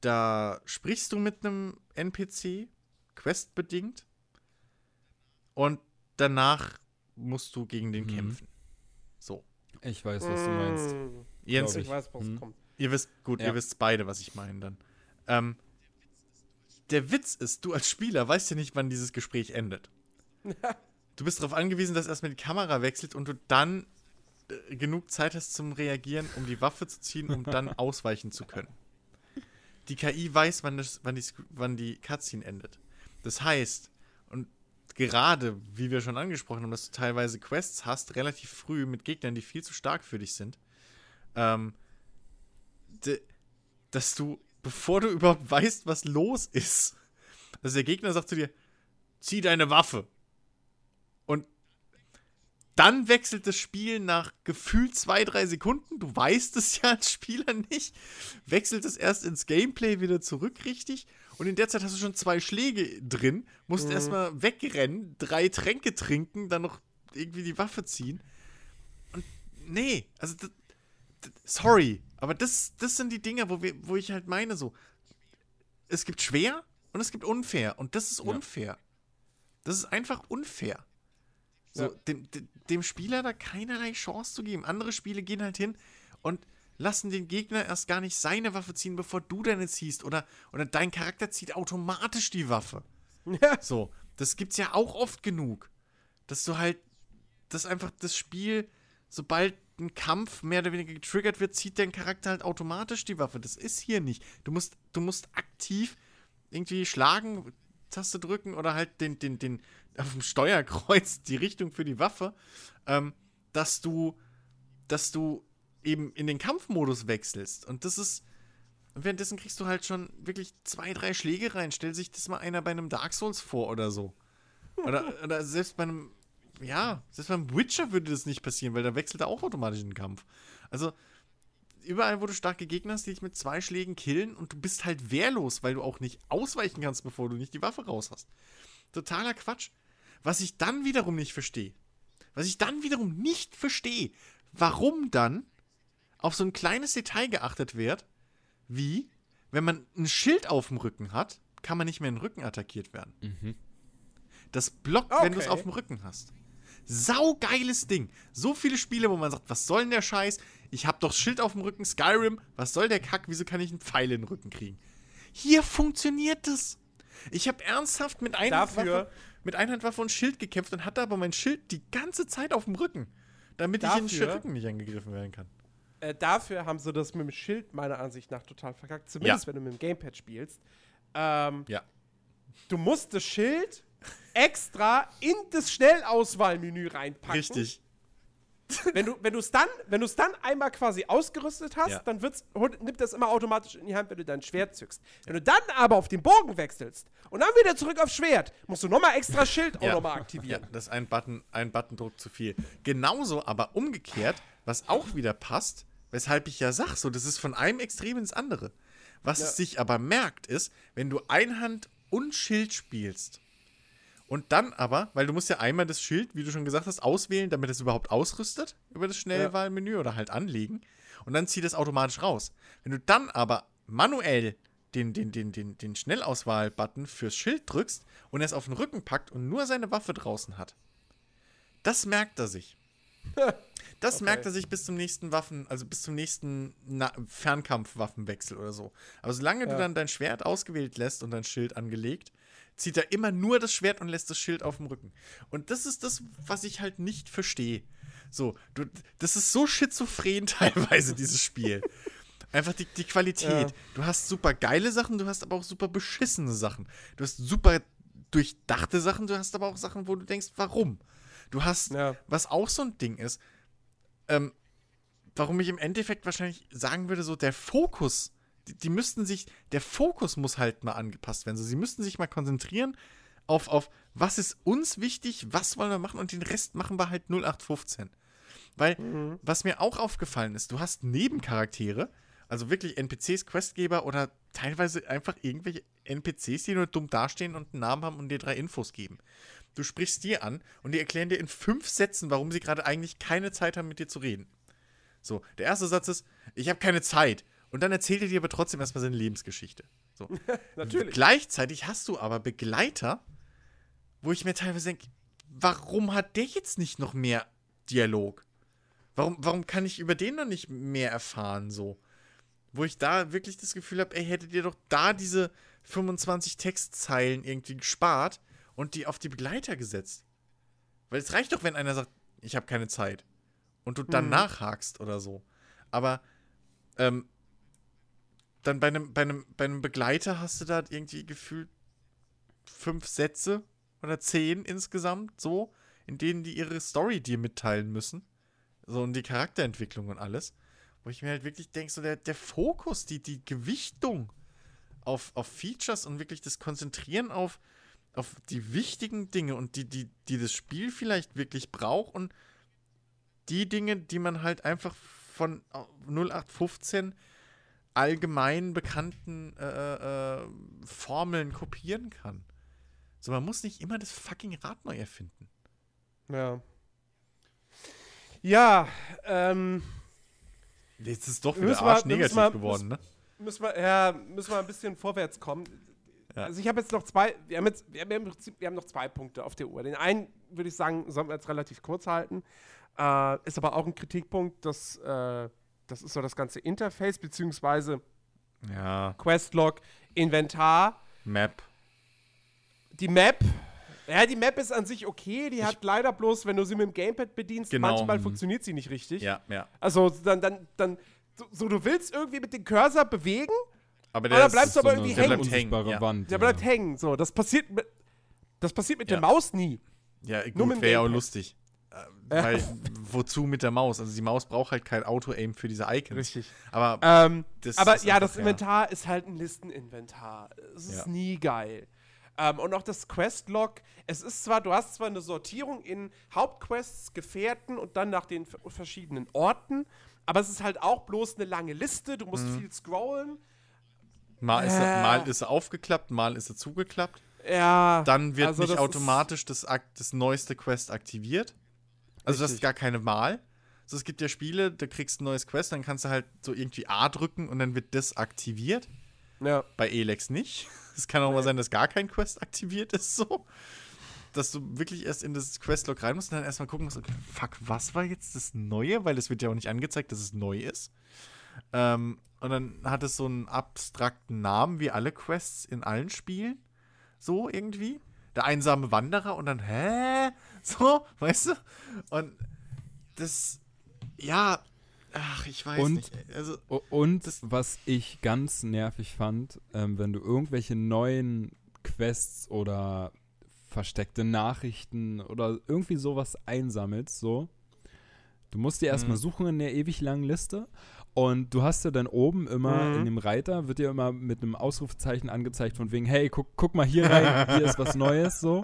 da sprichst du mit einem NPC, questbedingt, und danach musst du gegen den Mhm. kämpfen. So. Ich weiß, was du meinst. Mm, Jens, Glaub Ich weiß, was Hm. kommt. Ihr wisst, gut, Ja. ihr wisst beide, was ich meine dann. Ähm, der Witz ist, du als Spieler weißt ja nicht, wann dieses Gespräch endet. (laughs) Du bist darauf angewiesen, dass erstmal die Kamera wechselt und du dann äh, genug Zeit hast zum Reagieren, um die Waffe zu ziehen, um dann (laughs) ausweichen zu können. Die KI weiß, wann, das, wann, die, wann die Cutscene endet. Das heißt, und gerade, wie wir schon angesprochen haben, dass du teilweise Quests hast, relativ früh mit Gegnern, die viel zu stark für dich sind, ähm, dass du, bevor du überhaupt weißt, was los ist, dass der Gegner sagt zu dir, zieh deine Waffe. Und dann wechselt das Spiel nach gefühlt zwei, drei Sekunden. Du weißt es ja als Spieler nicht. Wechselt es erst ins Gameplay wieder zurück, richtig. Und in der Zeit hast du schon zwei Schläge drin, musst Mhm. erstmal wegrennen, drei Tränke trinken, dann noch irgendwie die Waffe ziehen. Und nee, also das, das, sorry, aber das, das sind die Dinge, wo, wir, wo ich halt meine so, es gibt schwer und es gibt unfair und das ist Ja. unfair. Das ist einfach unfair. So, Ja. dem, dem Spieler da keinerlei Chance zu geben. Andere Spiele gehen halt hin und lassen den Gegner erst gar nicht seine Waffe ziehen, bevor du deine ziehst. Oder, oder dein Charakter zieht automatisch die Waffe. Ja. So, das gibt's ja auch oft genug. Dass du halt, dass einfach das Spiel, sobald ein Kampf mehr oder weniger getriggert wird, zieht dein Charakter halt automatisch die Waffe. Das ist hier nicht. Du musst, du musst aktiv irgendwie schlagen, Taste drücken oder halt den, den, den, auf dem Steuerkreuz die Richtung für die Waffe, ähm, dass du, dass du eben in den Kampfmodus wechselst. Und das ist, und währenddessen kriegst du halt schon wirklich zwei, drei Schläge rein. Stell sich das mal einer bei einem Dark Souls vor oder so. Oder, (laughs) oder selbst bei einem, ja, selbst beim Witcher würde das nicht passieren, weil da wechselt er auch automatisch in den Kampf. Also, überall, wo du starke Gegner hast, die dich mit zwei Schlägen killen und du bist halt wehrlos, weil du auch nicht ausweichen kannst, bevor du nicht die Waffe raus hast. Totaler Quatsch. Was ich dann wiederum nicht verstehe, was ich dann wiederum nicht verstehe, warum dann auf so ein kleines Detail geachtet wird, wie, wenn man ein Schild auf dem Rücken hat, kann man nicht mehr in den Rücken attackiert werden. Mhm. Das blockt, wenn du es Okay. auf dem Rücken hast. Saugeiles Ding. So viele Spiele, wo man sagt, was soll denn der Scheiß? Ich hab doch Schild auf dem Rücken, Skyrim, was soll der Kack? Wieso kann ich einen Pfeil in den Rücken kriegen? Hier funktioniert es. Ich habe ernsthaft mit einer Dafür- Waffe mit Einhandwaffe und Schild gekämpft und hatte aber mein Schild die ganze Zeit auf dem Rücken, damit ich in den Dafür- Rücken nicht angegriffen werden kann. Äh, dafür haben sie das mit dem Schild meiner Ansicht nach total verkackt. Zumindest Ja. wenn du mit dem Gamepad spielst. Ähm, Ja. Du musst das Schild extra in das Schnellauswahlmenü reinpacken. Richtig. (laughs) Wenn du wenn du es dann wenn du es dann einmal quasi ausgerüstet hast, Ja. dann wird's, nimmt das immer automatisch in die Hand, wenn du dein Schwert zückst. Wenn du dann aber auf den Bogen wechselst und dann wieder zurück aufs Schwert, musst du nochmal extra Schild auch nochmal Ja, aktivieren. das ist ein Button, ein Buttondruck zu viel. Genauso aber umgekehrt, was auch wieder passt, weshalb ich ja sag, so, das ist von einem Extrem ins andere. Was Ja. es sich aber merkt, ist, wenn du Einhand und Schild spielst und dann aber, weil du musst ja einmal das Schild, wie du schon gesagt hast, auswählen, damit es überhaupt ausrüstet über das Schnellwahlmenü oder halt anlegen und dann zieht es automatisch raus. Wenn du dann aber manuell den, den, den, den, den Schnellauswahl-Button fürs Schild drückst und er es auf den Rücken packt und nur seine Waffe draußen hat, das merkt er sich. Das Okay. merkt er sich bis zum nächsten Waffen, also bis zum nächsten Na Fernkampfwaffenwechsel oder so. Aber solange du Ja. dann dein Schwert ausgewählt lässt und dein Schild angelegt, zieht er immer nur das Schwert und lässt das Schild auf dem Rücken. Und das ist das, was ich halt nicht verstehe. So, du, das ist so schizophren (laughs) teilweise, dieses Spiel. Einfach die, die Qualität. Ja. Du hast super geile Sachen, du hast aber auch super beschissene Sachen. Du hast super durchdachte Sachen, du hast aber auch Sachen, wo du denkst, warum? Du hast, Ja. was auch so ein Ding ist, ähm, warum ich im Endeffekt wahrscheinlich sagen würde, so der Fokus, die, die müssten sich, der Fokus muss halt mal angepasst werden. So, sie müssten sich mal konzentrieren auf, auf, was ist uns wichtig, was wollen wir machen und den Rest machen wir halt 0815. Weil, was mir auch aufgefallen ist, du hast Nebencharaktere, also wirklich NPCs, Questgeber oder teilweise einfach irgendwelche NPCs, die nur dumm dastehen und einen Namen haben und dir drei Infos geben. Du sprichst die an und die erklären dir in fünf Sätzen, warum sie gerade eigentlich keine Zeit haben, mit dir zu reden. So, der erste Satz ist, ich habe keine Zeit. Und dann erzählt er dir aber trotzdem erstmal seine Lebensgeschichte. So. (laughs) Natürlich. Gleichzeitig hast du aber Begleiter, wo ich mir teilweise denke, warum hat der jetzt nicht noch mehr Dialog? Warum, warum kann ich über den noch nicht mehr erfahren, so? Wo ich da wirklich das Gefühl habe, ey, hättet ihr doch da diese 25 Textzeilen irgendwie gespart und die auf die Begleiter gesetzt. Weil es reicht doch, wenn einer sagt, ich habe keine Zeit. Und du dann Mhm. nachhakst oder so. Aber ähm, dann bei einem, bei, einem, bei einem Begleiter hast du da irgendwie gefühlt fünf Sätze oder zehn insgesamt, so, in denen die ihre Story dir mitteilen müssen. So, und die Charakterentwicklung und alles. Wo ich mir halt wirklich denke, so der, der Fokus, die, die Gewichtung auf, auf Features und wirklich das Konzentrieren auf, auf die wichtigen Dinge und die, die, die das Spiel vielleicht wirklich braucht und die Dinge, die man halt einfach von 0815 allgemein bekannten äh, äh, Formeln kopieren kann. So, man muss nicht immer das fucking Rad neu erfinden. Ja. Ja, ähm, Jetzt ist doch wieder Müssen arschnegativ müssen geworden, ne? müssen wir, ja, müssen wir ein bisschen vorwärts kommen. Ja. Also ich habe jetzt noch zwei, wir haben jetzt, wir haben, wir haben noch zwei Punkte auf der Uhr. Den einen würde ich sagen, sollten wir jetzt relativ kurz halten. Äh, ist aber auch ein Kritikpunkt, dass äh, das ist so das ganze Interface, beziehungsweise Ja, Questlog, Inventar, Map. die Map. Ja, die Map ist an sich okay, die hat leider bloß, wenn du sie mit dem Gamepad bedienst, Genau. manchmal Mhm. funktioniert sie nicht richtig. Ja, ja. Also dann, dann, dann, so, so du willst irgendwie mit dem Cursor bewegen, Aber Aber da ist- bleibst du so aber eine irgendwie Der hängen. bleibt hängen, ja. Wand. der bleibt hängen. So, das passiert mit, das passiert mit Ja. der Maus nie. Ja, Nur mit gut, wäre ja auch lustig. Äh, Weil, (laughs) wozu mit der Maus? Also die Maus braucht halt kein Auto-Aim für diese Icons. Richtig. Aber Ähm, Das aber ja, das ja. Inventar ist halt ein Listeninventar. Es ist Ja. nie geil. Ähm, und auch das Questlog, es ist zwar, du hast zwar eine Sortierung in Hauptquests, Gefährten und dann nach den verschiedenen Orten, aber es ist halt auch bloß eine lange Liste, du Mhm. musst viel scrollen. Mal ist, Äh. er, mal ist er aufgeklappt, mal ist er zugeklappt. Ja. Dann wird also nicht das automatisch das, das neueste Quest aktiviert. Also das ist Richtig. gar keine Wahl. Also es gibt ja Spiele, da kriegst du ein neues Quest, dann kannst du halt so irgendwie A drücken und dann wird das aktiviert. Ist, ja. Bei Elex nicht. (laughs) Es kann auch mal sein, dass gar kein Quest aktiviert ist, so. Dass du wirklich erst in das Questlog rein musst und dann erstmal gucken musst, okay, fuck, was war jetzt das Neue? Weil es wird ja auch nicht angezeigt, dass es neu ist. Ähm, und dann hat es so einen abstrakten Namen wie alle Quests in allen Spielen. So irgendwie. der einsame Wanderer und dann, hä? (laughs) So, weißt du? Und das, ja, ach, ich weiß Und- nicht. Also, Und was ich ganz nervig fand, ähm, wenn du irgendwelche neuen Quests oder versteckte Nachrichten oder irgendwie sowas einsammelst, so, du musst dir erstmal Mhm. suchen in der ewig langen Liste und du hast ja dann oben immer Mhm. in dem Reiter, wird dir immer mit einem Ausrufezeichen angezeigt von wegen, hey, guck, guck mal hier rein, (laughs) hier ist was Neues, so.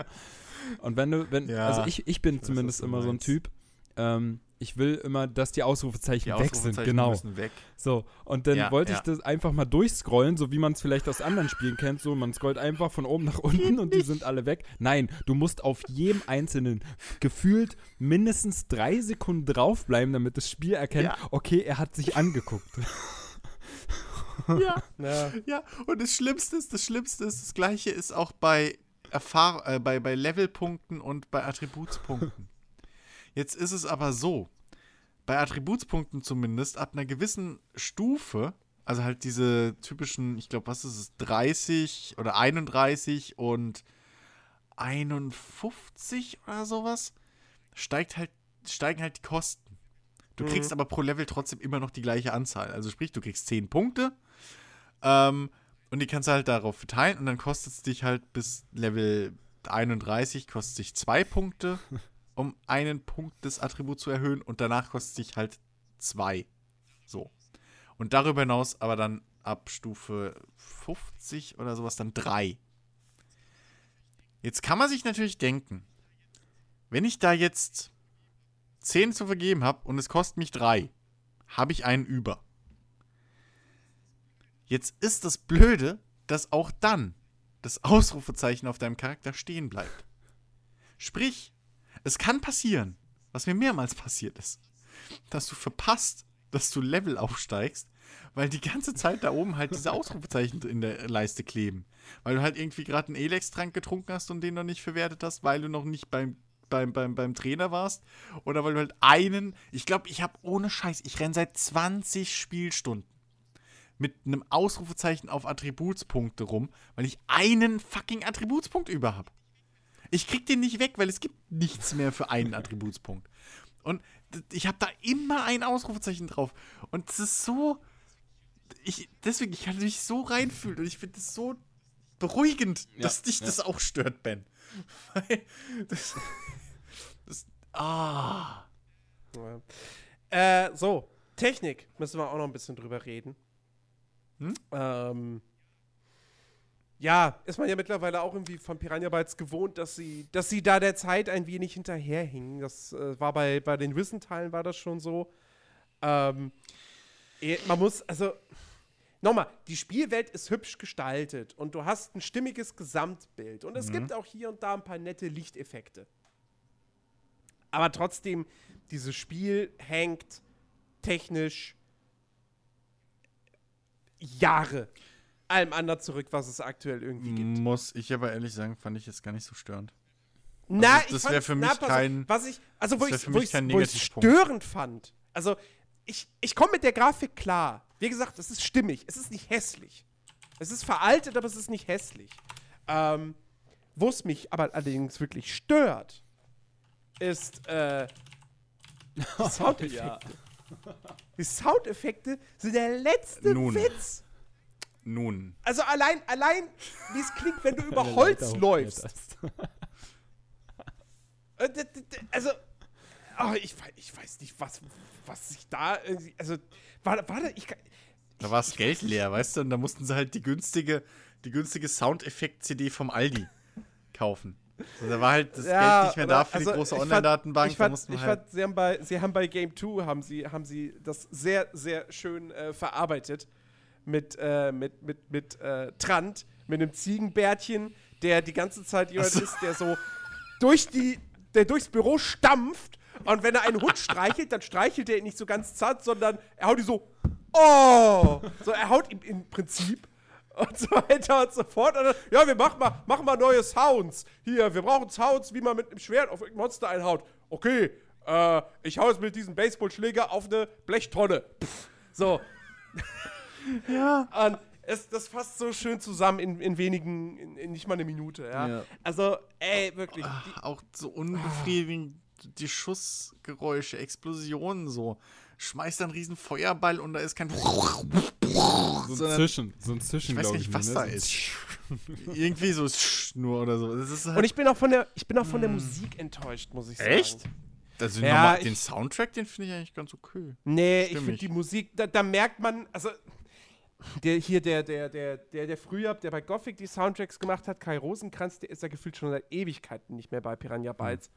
Und wenn du, wenn, Ja, also ich, ich bin weiß, was zumindest du immer so ein. Typ, ähm, ich will immer, dass die Ausrufezeichen die weg sind, Ausrufezeichen genau. müssen weg. So, und dann Ja, wollte ich ja. das einfach mal durchscrollen, so wie man es vielleicht aus anderen Spielen kennt. So, man scrollt einfach von oben nach unten und die sind alle weg. Nein, du musst auf jedem einzelnen gefühlt mindestens drei Sekunden draufbleiben, damit das Spiel erkennt, Ja. okay, er hat sich angeguckt. (laughs) Ja. Ja. Ja, und das Schlimmste ist, das Schlimmste ist, das Gleiche ist auch bei, Erfahr äh, bei, bei Levelpunkten und bei Attributspunkten. Jetzt ist es aber so, bei Attributspunkten zumindest, ab einer gewissen Stufe, also halt diese typischen, ich glaube, was ist es, 30 oder 31 und 51 oder sowas, steigt halt, steigen halt die Kosten. Du Mhm. kriegst aber pro Level trotzdem immer noch die gleiche Anzahl. Also sprich, du kriegst 10 Punkte ähm, und die kannst du halt darauf verteilen und dann kostet es dich halt bis Level 31 kostet dich 2 Punkte, (laughs) um einen Punkt des Attributs zu erhöhen und danach kostet es dich halt 2. So. Und darüber hinaus aber dann ab Stufe 50 oder sowas dann 3. Jetzt kann man sich natürlich denken, wenn ich da jetzt 10 zu vergeben habe und es kostet mich 3, habe ich einen über. Jetzt ist das Blöde, dass auch dann das Ausrufezeichen auf deinem Charakter stehen bleibt. Sprich, es kann passieren, was mir mehrmals passiert ist, dass du verpasst, dass du Level aufsteigst, weil die ganze Zeit da oben halt diese Ausrufezeichen in der Leiste kleben. Weil du halt irgendwie gerade einen Elex-Trank getrunken hast und den noch nicht verwertet hast, weil du noch nicht beim, beim, beim, beim Trainer warst. Oder weil du halt einen, ich glaube, ich habe ohne Scheiß, ich renne seit 20 Spielstunden mit einem Ausrufezeichen auf Attributspunkte rum, weil ich einen fucking Attributspunkt über habe. Ich krieg den nicht weg, weil es gibt nichts mehr für einen Attributspunkt. Und ich habe da immer ein Ausrufezeichen drauf. Und es ist so. Ich, deswegen, ich kann mich so reinfühlen und ich finde es so beruhigend, Ja, dass dich ja. das auch stört, Ben. (laughs) Weil das. das ah. Ja. Äh, so, Technik müssen wir auch noch ein bisschen drüber reden. Hm? Ähm, ja, ist man ja mittlerweile auch irgendwie von Piranha Bytes gewohnt, dass sie, dass sie da der Zeit ein wenig hinterherhingen. Das äh, war bei, bei den Risen-Teilen war das schon so. Ähm, eh, man muss, also, nochmal, die Spielwelt ist hübsch gestaltet und du hast ein stimmiges Gesamtbild. Und es gibt auch hier und da ein paar nette Lichteffekte. Aber trotzdem, dieses Spiel hängt technisch Jahre allem anderen zurück, was es aktuell irgendwie gibt. Muss ich aber ehrlich sagen, fand ich jetzt gar nicht so störend. Na, das- ich das fand- wär für na, mich auf, kein- was ich, also wo ich, für wo mich ich, kein wo ich Negativpunkt. störend fand. Also ich, ich komme mit der Grafik klar. Wie gesagt, es ist stimmig, es ist nicht hässlich. Es ist veraltet, aber es ist nicht hässlich. Ähm, wo es mich aber allerdings wirklich stört, ist äh, die (laughs) Soundeffekte. Die Soundeffekte sind der letzte Nun. Witz. Nun. Also allein, allein, wie es klingt, wenn du (laughs) über Holz läufst. (laughs) Äh, Also, oh, ich, ich weiß nicht, was, was sich da. Also, warte, warte, ich kann. Da war das Geld leer, weißt du? Und da mussten sie halt die günstige, die günstige Soundeffekt-CD vom Aldi (laughs) kaufen. Also da war halt das Geld nicht mehr da für die große also ich fand- Online-Datenbank. Ich Da fand, mussten ich halt. fand sie, haben bei, sie haben bei Game 2 haben sie, haben sie das sehr, sehr schön äh, verarbeitet. Mit, äh, mit, mit, mit äh, Trant, mit einem Ziegenbärtchen, der die ganze Zeit jemand so. ist, der so durch die, der durchs Büro stampft und wenn er einen Hund streichelt, dann streichelt er ihn nicht so ganz zart, sondern er haut ihn so, oh! So, er haut ihm im Prinzip und so weiter und so fort. Und dann, ja, wir machen mal, machen mal neue Sounds. Hier, wir brauchen Sounds, wie man mit einem Schwert auf ein Monster einhaut. Okay, äh, ich hau jetzt mit diesem Baseballschläger auf eine Blechtonne. Pff, so. (laughs) Ja. Und Es, das fasst so schön zusammen in, in wenigen, in, in nicht mal eine Minute, ja. Ja. Also, ey, wirklich. Ah, Die, auch so unbefriedigend die Schussgeräusche, Explosionen so. Schmeißt dann einen riesen Feuerball und da ist kein. So ein Zischen, so ein Zischen, Ich weiß nicht, was ne? da ist. (laughs) Irgendwie so nur oder so. Das ist halt und ich bin auch von der, ich bin auch von der Musik enttäuscht, muss ich sagen. Echt? also Ja, ich- den Soundtrack, den finde ich eigentlich ganz okay. Nee, ich Stimmig. finde die Musik, da, da merkt man, also der hier, der, der, der, der, der früher, der bei Gothic die Soundtracks gemacht hat, Kai Rosenkranz, der ist ja gefühlt schon seit Ewigkeiten nicht mehr bei Piranha Bytes.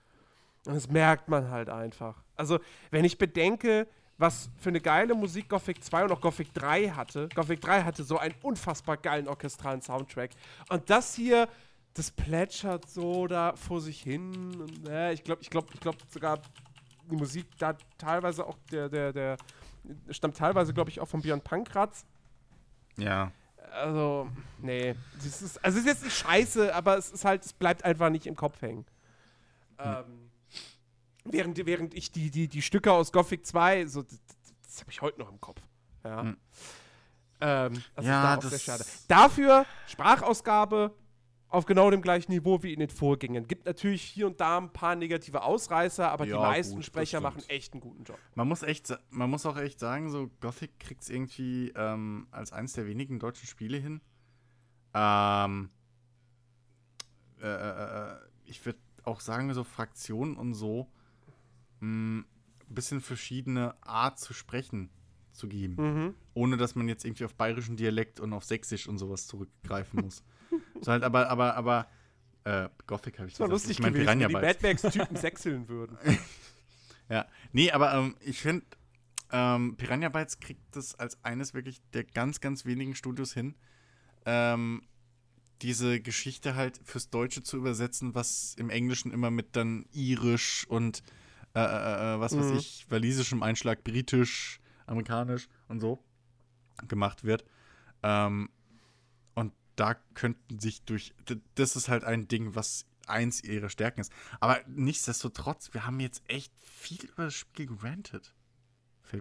Und das merkt man halt einfach. Also, wenn ich bedenke, was für eine geile Musik Gothic 2 und auch Gothic 3 hatte. Gothic 3 hatte so einen unfassbar geilen orchestralen Soundtrack. Und das hier, das plätschert so da vor sich hin. Und, äh, ich glaube, ich glaube, ich glaube sogar die Musik da teilweise auch der, der, der stammt teilweise, glaube ich, auch von Björn Pankratz. Ja. Also, nee. Das ist, also es ist jetzt nicht scheiße, aber es ist halt, es bleibt einfach nicht im Kopf hängen. Ähm, während, während ich die, die, die Stücke aus Gothic 2, so, das, das habe ich heute noch im Kopf. Ja. Hm. Ähm, das Ja, ist da auch sehr schade. Dafür Sprachausgabe auf genau dem gleichen Niveau wie in den Vorgängen. Gibt natürlich hier und da ein paar negative Ausreißer, aber die Ja, meisten gut, Sprecher machen echt einen guten Job. Man muss echt, man muss auch echt sagen, so Gothic kriegt es irgendwie ähm, als eines der wenigen deutschen Spiele hin. Ähm, äh, äh, äh, ich würde auch sagen, so Fraktionen und so ein bisschen verschiedene Art zu sprechen zu geben. Mhm. Ohne dass man jetzt irgendwie auf bayerischen Dialekt und auf Sächsisch und sowas zurückgreifen muss. (laughs) so halt, aber, aber, aber, äh, Gothic habe ich Das war gesagt. lustig ich mein gewesen, wenn die. Mad Max-Typen (laughs) sechseln würden. Ja, nee, aber ähm, ich finde, ähm, Piranha Bytes kriegt das als eines wirklich der ganz, ganz wenigen Studios hin, ähm, diese Geschichte halt fürs Deutsche zu übersetzen, was im Englischen immer mit dann irisch und äh, äh, äh, was weiß Mhm. ich, walisischem Einschlag, britisch, amerikanisch und so gemacht wird. Ähm, da könnten sich durch, das ist halt ein Ding, was eins ihrer Stärken ist. Aber nichtsdestotrotz, wir haben jetzt echt viel über das Spiel gerantet.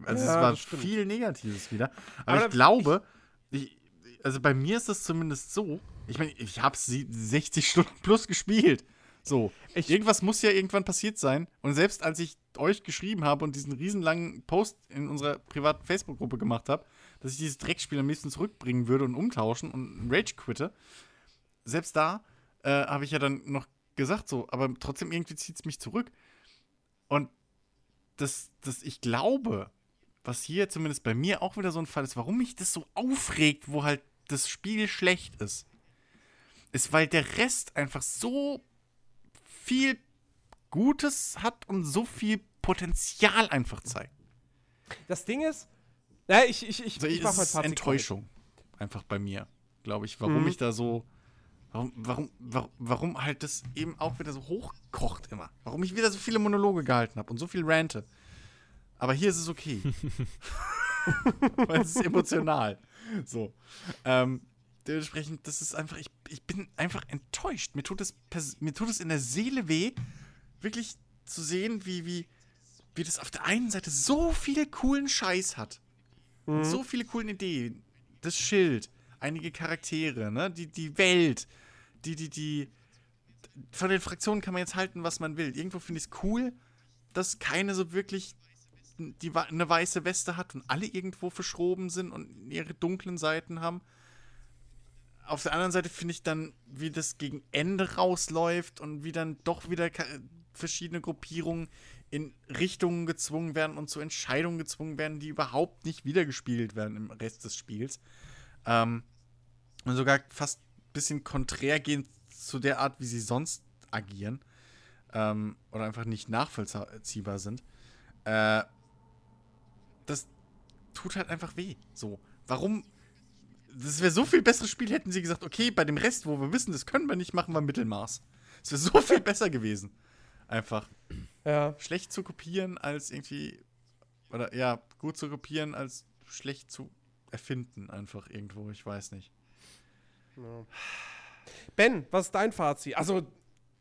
Also Ja, es war viel Negatives wieder. Aber, Aber ich glaube, ich, also bei mir ist es zumindest so, ich meine, ich habe 60 Stunden plus gespielt. So, Ich- irgendwas muss ja irgendwann passiert sein. Und selbst als ich euch geschrieben habe und diesen riesenlangen Post in unserer privaten Facebook-Gruppe gemacht habe, dass ich dieses Dreckspiel am liebsten zurückbringen würde und umtauschen und Rage quitte, selbst da äh, habe ich ja dann noch gesagt so, aber trotzdem irgendwie zieht es mich zurück. Und das, das, ich glaube, was hier zumindest bei mir auch wieder so ein Fall ist, warum mich das so aufregt, wo halt das Spiel schlecht ist, ist, weil der Rest einfach so viel Gutes hat und so viel Potenzial einfach zeigt. Das Ding ist, na, ich, ich, ich, Also ich mach mal Fazit Enttäuschung einfach bei mir, glaube ich, warum Mhm. ich da so warum, warum, warum, warum halt das eben auch wieder so hochkocht immer. Warum ich wieder so viele Monologe gehalten habe und so viel rante. Aber hier ist es okay. (laughs) Weil es ist emotional. So. Ähm, dementsprechend, das ist einfach, ich, ich bin einfach enttäuscht. Mir tut, es, mir tut es in der Seele weh, wirklich zu sehen, wie, wie, wie das auf der einen Seite so viel coolen Scheiß hat. Und so viele coolen Ideen. Das Schild, einige Charaktere, ne? Die, die Welt, die, die, die. Von den Fraktionen kann man jetzt halten, was man will. Irgendwo finde ich es cool, dass keine so wirklich die, eine weiße Weste hat und alle irgendwo verschroben sind und ihre dunklen Seiten haben. Auf der anderen Seite finde ich dann, wie das gegen Ende rausläuft und wie dann doch wieder verschiedene Gruppierungen in Richtungen gezwungen werden und zu Entscheidungen gezwungen werden, die überhaupt nicht wiedergespielt werden im Rest des Spiels. Ähm, und sogar fast ein bisschen konträr gehen zu der Art, wie sie sonst agieren. Ähm, oder einfach nicht nachvollziehbar sind. Äh, das tut halt einfach weh. So. Warum? Das wäre so viel besseres Spiel, hätten sie gesagt, okay, bei dem Rest, wo wir wissen, das können wir nicht, machen wir Mittelmaß. Es wäre so viel (laughs) besser gewesen. Einfach Ja. schlecht zu kopieren als irgendwie, oder ja, gut zu kopieren als schlecht zu erfinden, einfach irgendwo, ich weiß nicht. Ben, was ist dein Fazit? Also,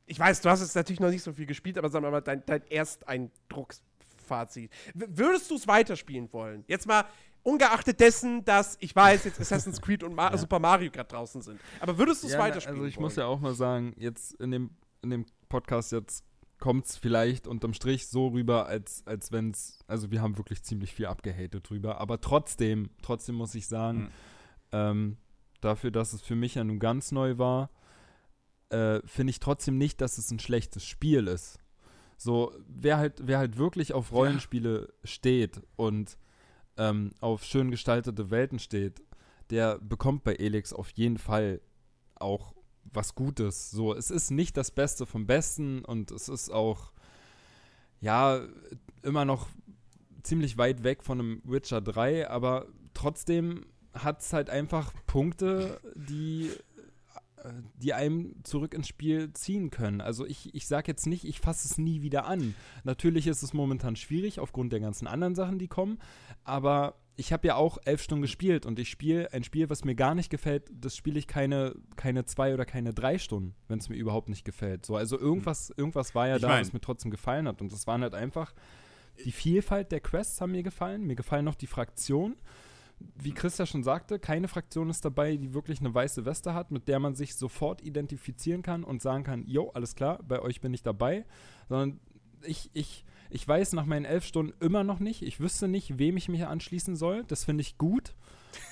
ich weiß, du hast jetzt natürlich noch nicht so viel gespielt, aber sag mal dein, dein Ersteindrucksfazit. W würdest du es weiterspielen wollen? Jetzt mal Ungeachtet dessen, dass ich weiß, jetzt Assassin's (laughs) Creed und Ma Super Mario gerade draußen sind. Aber würdest du es Ja, weiterspielen? Also ich wollen? muss ja auch mal sagen, jetzt in dem, in dem Podcast jetzt kommt es vielleicht unterm Strich so rüber, als, als wenn es, also wir haben wirklich ziemlich viel abgehatet drüber, aber trotzdem, trotzdem muss ich sagen, Mhm. ähm, dafür, dass es für mich ja nun ganz neu war, äh, finde ich trotzdem nicht, dass es ein schlechtes Spiel ist. So, wer halt, wer halt wirklich auf Rollenspiele steht und ähm, auf schön gestaltete Welten steht, der bekommt bei Elix auf jeden Fall auch was Gutes. So, es ist nicht das Beste vom Besten und es ist auch, ja, immer noch ziemlich weit weg von einem Witcher 3, aber trotzdem hat es halt einfach Punkte, die, äh, die einem zurück ins Spiel ziehen können. Also ich, ich sage jetzt nicht, ich fasse es nie wieder an. Natürlich ist es momentan schwierig aufgrund der ganzen anderen Sachen, die kommen, aber ich habe ja auch elf Stunden gespielt und ich spiele ein Spiel, was mir gar nicht gefällt, das spiele ich keine, keine zwei oder keine drei Stunden, wenn es mir überhaupt nicht gefällt. So, also irgendwas, irgendwas war ja Ich da, mein- was mir trotzdem gefallen hat. Und das waren halt einfach, die Vielfalt der Quests haben mir gefallen. Mir gefallen noch die Fraktionen. Wie Chris ja schon sagte, keine Fraktion ist dabei, die wirklich eine weiße Weste hat, mit der man sich sofort identifizieren kann und sagen kann, jo, alles klar, bei euch bin ich dabei. Sondern ich, ich, ich weiß nach meinen elf Stunden immer noch nicht, ich wüsste nicht, wem ich mich anschließen soll. Das finde ich gut,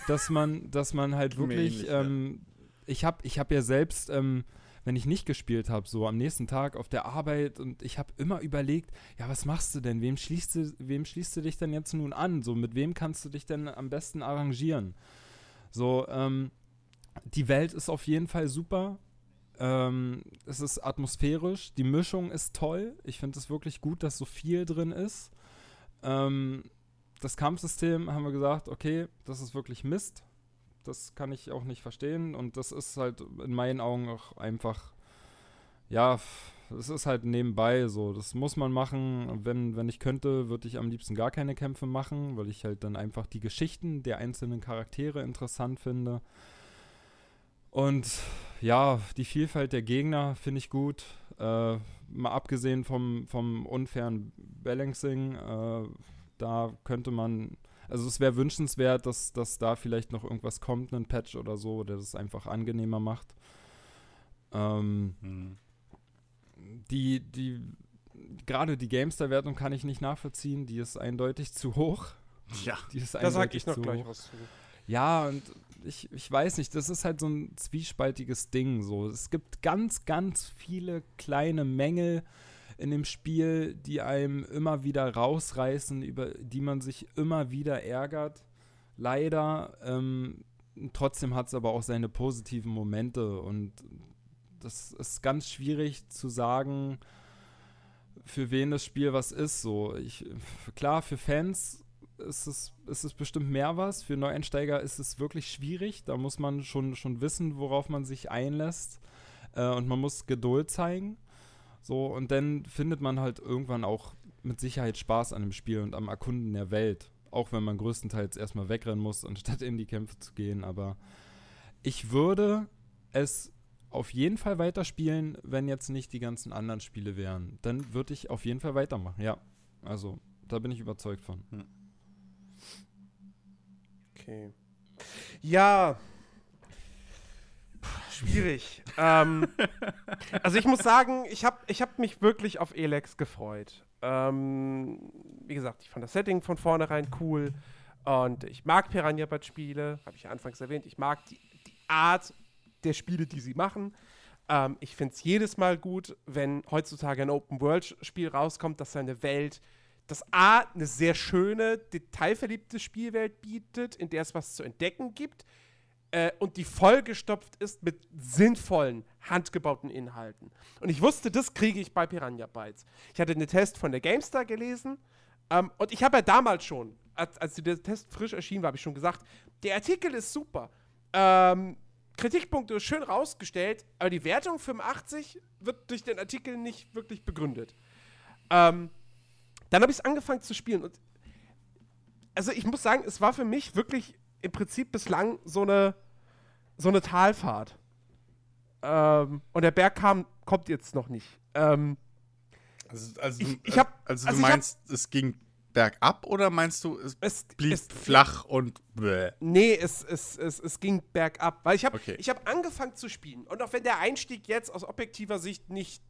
dass man, dass man halt wirklich, ähnlich, ja. ähm, ich habe ich hab ja selbst, ähm, wenn ich nicht gespielt habe, so am nächsten Tag auf der Arbeit und ich habe immer überlegt, ja, was machst du denn? Wem schließt du, wem schließt du dich denn jetzt nun an? So, mit wem kannst du dich denn am besten arrangieren? So, ähm, die Welt ist auf jeden Fall super. Ähm, es ist atmosphärisch, die Mischung ist toll. Ich finde es wirklich gut, dass so viel drin ist. Ähm, das Kampfsystem haben wir gesagt, okay, das ist wirklich Mist. Das kann ich auch nicht verstehen. Und das ist halt in meinen Augen auch einfach, ja, es ist halt nebenbei so. Das muss man machen. Wenn, wenn ich könnte, würde ich am liebsten gar keine Kämpfe machen, weil ich halt dann einfach die Geschichten der einzelnen Charaktere interessant finde. Und ja, die Vielfalt der Gegner finde ich gut. Äh, mal abgesehen vom, vom unfairen Balancing, äh, da könnte man, also es wäre wünschenswert, dass, dass da vielleicht noch irgendwas kommt, ein Patch oder so, der das einfach angenehmer macht. Ähm, Hm. die, die, gerade die Gamestar-Wertung kann ich nicht nachvollziehen, die ist eindeutig zu hoch. Ja. Die ist Da sag eindeutig ich noch zu gleich hoch. was zu. Ja, und ich, ich weiß nicht, das ist halt so ein zwiespaltiges Ding. So. Es gibt ganz, ganz viele kleine Mängel in dem Spiel, die einem immer wieder rausreißen, über die man sich immer wieder ärgert. Leider. Ähm, trotzdem hat es aber auch seine positiven Momente und das ist ganz schwierig zu sagen, für wen das Spiel was ist. So, ich, klar, für Fans ist es, ist es bestimmt mehr was. Für Neueinsteiger ist es wirklich schwierig. Da muss man schon, schon wissen, worauf man sich einlässt. Äh, und man muss Geduld zeigen. So, und dann findet man halt irgendwann auch mit Sicherheit Spaß an dem Spiel und am Erkunden der Welt. Auch wenn man größtenteils erstmal wegrennen muss, anstatt in die Kämpfe zu gehen. Aber ich würde es auf jeden Fall weiterspielen, wenn jetzt nicht die ganzen anderen Spiele wären. Dann würde ich auf jeden Fall weitermachen, ja. Also, da bin ich überzeugt von. Okay. Ja. Puh, Schwierig. (laughs) ähm, also ich muss sagen, ich habe ich hab mich wirklich auf Elex gefreut. Ähm, wie gesagt, ich fand das Setting von vornherein cool und ich mag Piranha Bytes Spiele, habe ich ja anfangs erwähnt. Ich mag die, die Art der Spiele, die sie machen. Ähm, ich finde es jedes Mal gut, wenn heutzutage ein Open-World-Spiel rauskommt, das seine Welt, das A, eine sehr schöne, detailverliebte Spielwelt bietet, in der es was zu entdecken gibt äh, und die vollgestopft ist mit sinnvollen, handgebauten Inhalten. Und ich wusste, das kriege ich bei Piranha Bytes. Ich hatte einen Test von der GameStar gelesen ähm, und ich habe ja damals schon, als, als der Test frisch erschien war, habe ich schon gesagt, der Artikel ist super. Ähm, Kritikpunkte schön rausgestellt, aber die Wertung 85 wird durch den Artikel nicht wirklich begründet. Ähm, dann habe ich es angefangen zu spielen und also ich muss sagen, es war für mich wirklich im Prinzip bislang so eine so eine Talfahrt. Ähm, und der Berg kam, kommt jetzt noch nicht. Ähm, Also, also, Ich- du- ich hab- also, also du ich hab- meinst, es ging bergab oder meinst du, es, Es, blieb es, flach und bäh? Nee, es, es, es, es ging bergab. Weil ich habe Okay. ich hab angefangen zu spielen. Und auch wenn der Einstieg jetzt aus objektiver Sicht nicht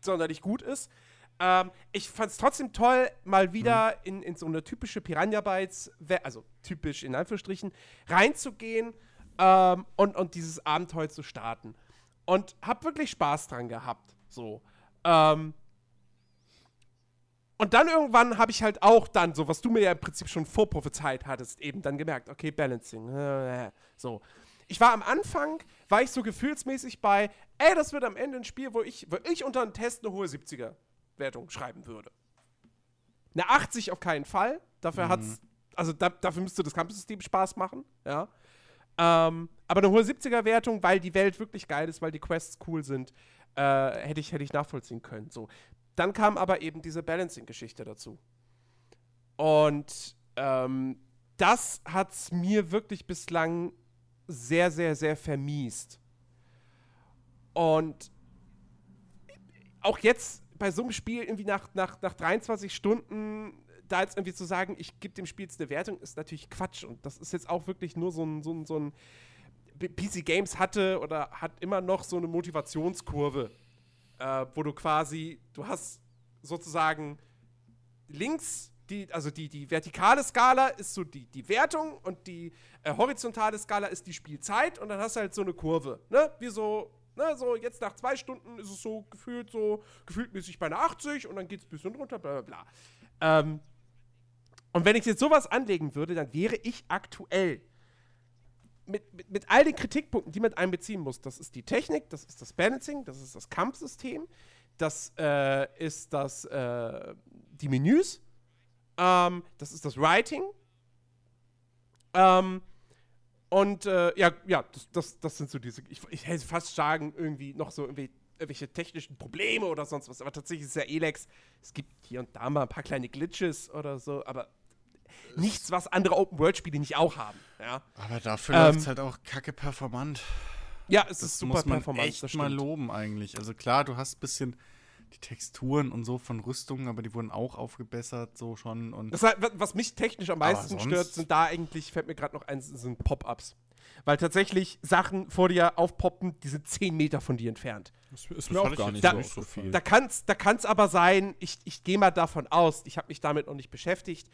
sonderlich gut ist, ähm, ich fand es trotzdem toll, mal wieder in, in so eine typische Piranha Bytes, also typisch in Anführungsstrichen, reinzugehen ähm, und, und dieses Abenteuer zu starten. Und hab wirklich Spaß dran gehabt. So. Ähm, und dann irgendwann habe ich halt auch dann, so was du mir ja im Prinzip schon vorprophezeit hattest, eben dann gemerkt, okay, Balancing. äh, So. Ich war am Anfang, war ich so gefühlsmäßig bei, ey, das wird am Ende ein Spiel, wo ich, wo ich unter einen Test eine hohe 70er-Wertung schreiben würde. Eine 80 auf keinen Fall. Dafür hat's, also da, dafür müsste das Kampfsystem Spaß machen, ja. Ähm, aber eine hohe 70er-Wertung, weil die Welt wirklich geil ist, weil die Quests cool sind, äh, hätte ich, hätte ich nachvollziehen können. So. Dann kam aber eben diese Balancing-Geschichte dazu. Und ähm, das hat es mir wirklich bislang sehr, sehr, sehr vermiest. Und auch jetzt bei so einem Spiel irgendwie nach, nach, nach 23 Stunden da jetzt irgendwie zu sagen, ich gebe dem Spiel jetzt eine Wertung, ist natürlich Quatsch. Und das ist jetzt auch wirklich nur so ein, so ein, so ein PC Games hatte oder hat immer noch so eine Motivationskurve, äh, wo du quasi, du hast sozusagen links die, also die, die vertikale Skala ist so die, die Wertung und die äh, horizontale Skala ist die Spielzeit und dann hast du halt so eine Kurve, ne? Wie so, ne, so jetzt nach zwei Stunden ist es so gefühlt so, gefühlt mäßig bei einer 80 und dann geht es ein bisschen runter, bla bla bla. Ähm, und wenn ich jetzt sowas anlegen würde, dann wäre ich aktuell mit, mit, mit all den Kritikpunkten, die man einbeziehen muss, das ist die Technik, das ist das Balancing, das ist das Kampfsystem, das äh, ist das, äh, die Menüs, ähm, das ist das Writing. Ähm, und äh, ja, ja, das, das, das sind so diese, ich, ich hätte fast sagen, irgendwie noch so irgendwie irgendwelche technischen Probleme oder sonst was. Aber tatsächlich ist ja Elex. Es gibt hier und da mal ein paar kleine Glitches oder so, aber nichts, was andere Open-World-Spiele nicht auch haben. Ja, Aber dafür Ähm, läuft es halt auch kacke performant. ja es Das ist super muss man performant. echt das mal stimmt. loben eigentlich. Also klar, du hast ein bisschen die Texturen und so von Rüstungen, aber die wurden auch aufgebessert, so schon. Und Das, heißt, wa- was mich technisch am meisten stört, sind da eigentlich, fällt mir gerade noch ein, sind Pop-Ups. Weil tatsächlich Sachen vor dir aufpoppen, die sind 10 Meter von dir entfernt. Das ist Das mir auch fand ich gar nicht da- so nicht so viel. Da kann es da kann's aber sein, ich, ich gehe mal davon aus, ich habe mich damit noch nicht beschäftigt,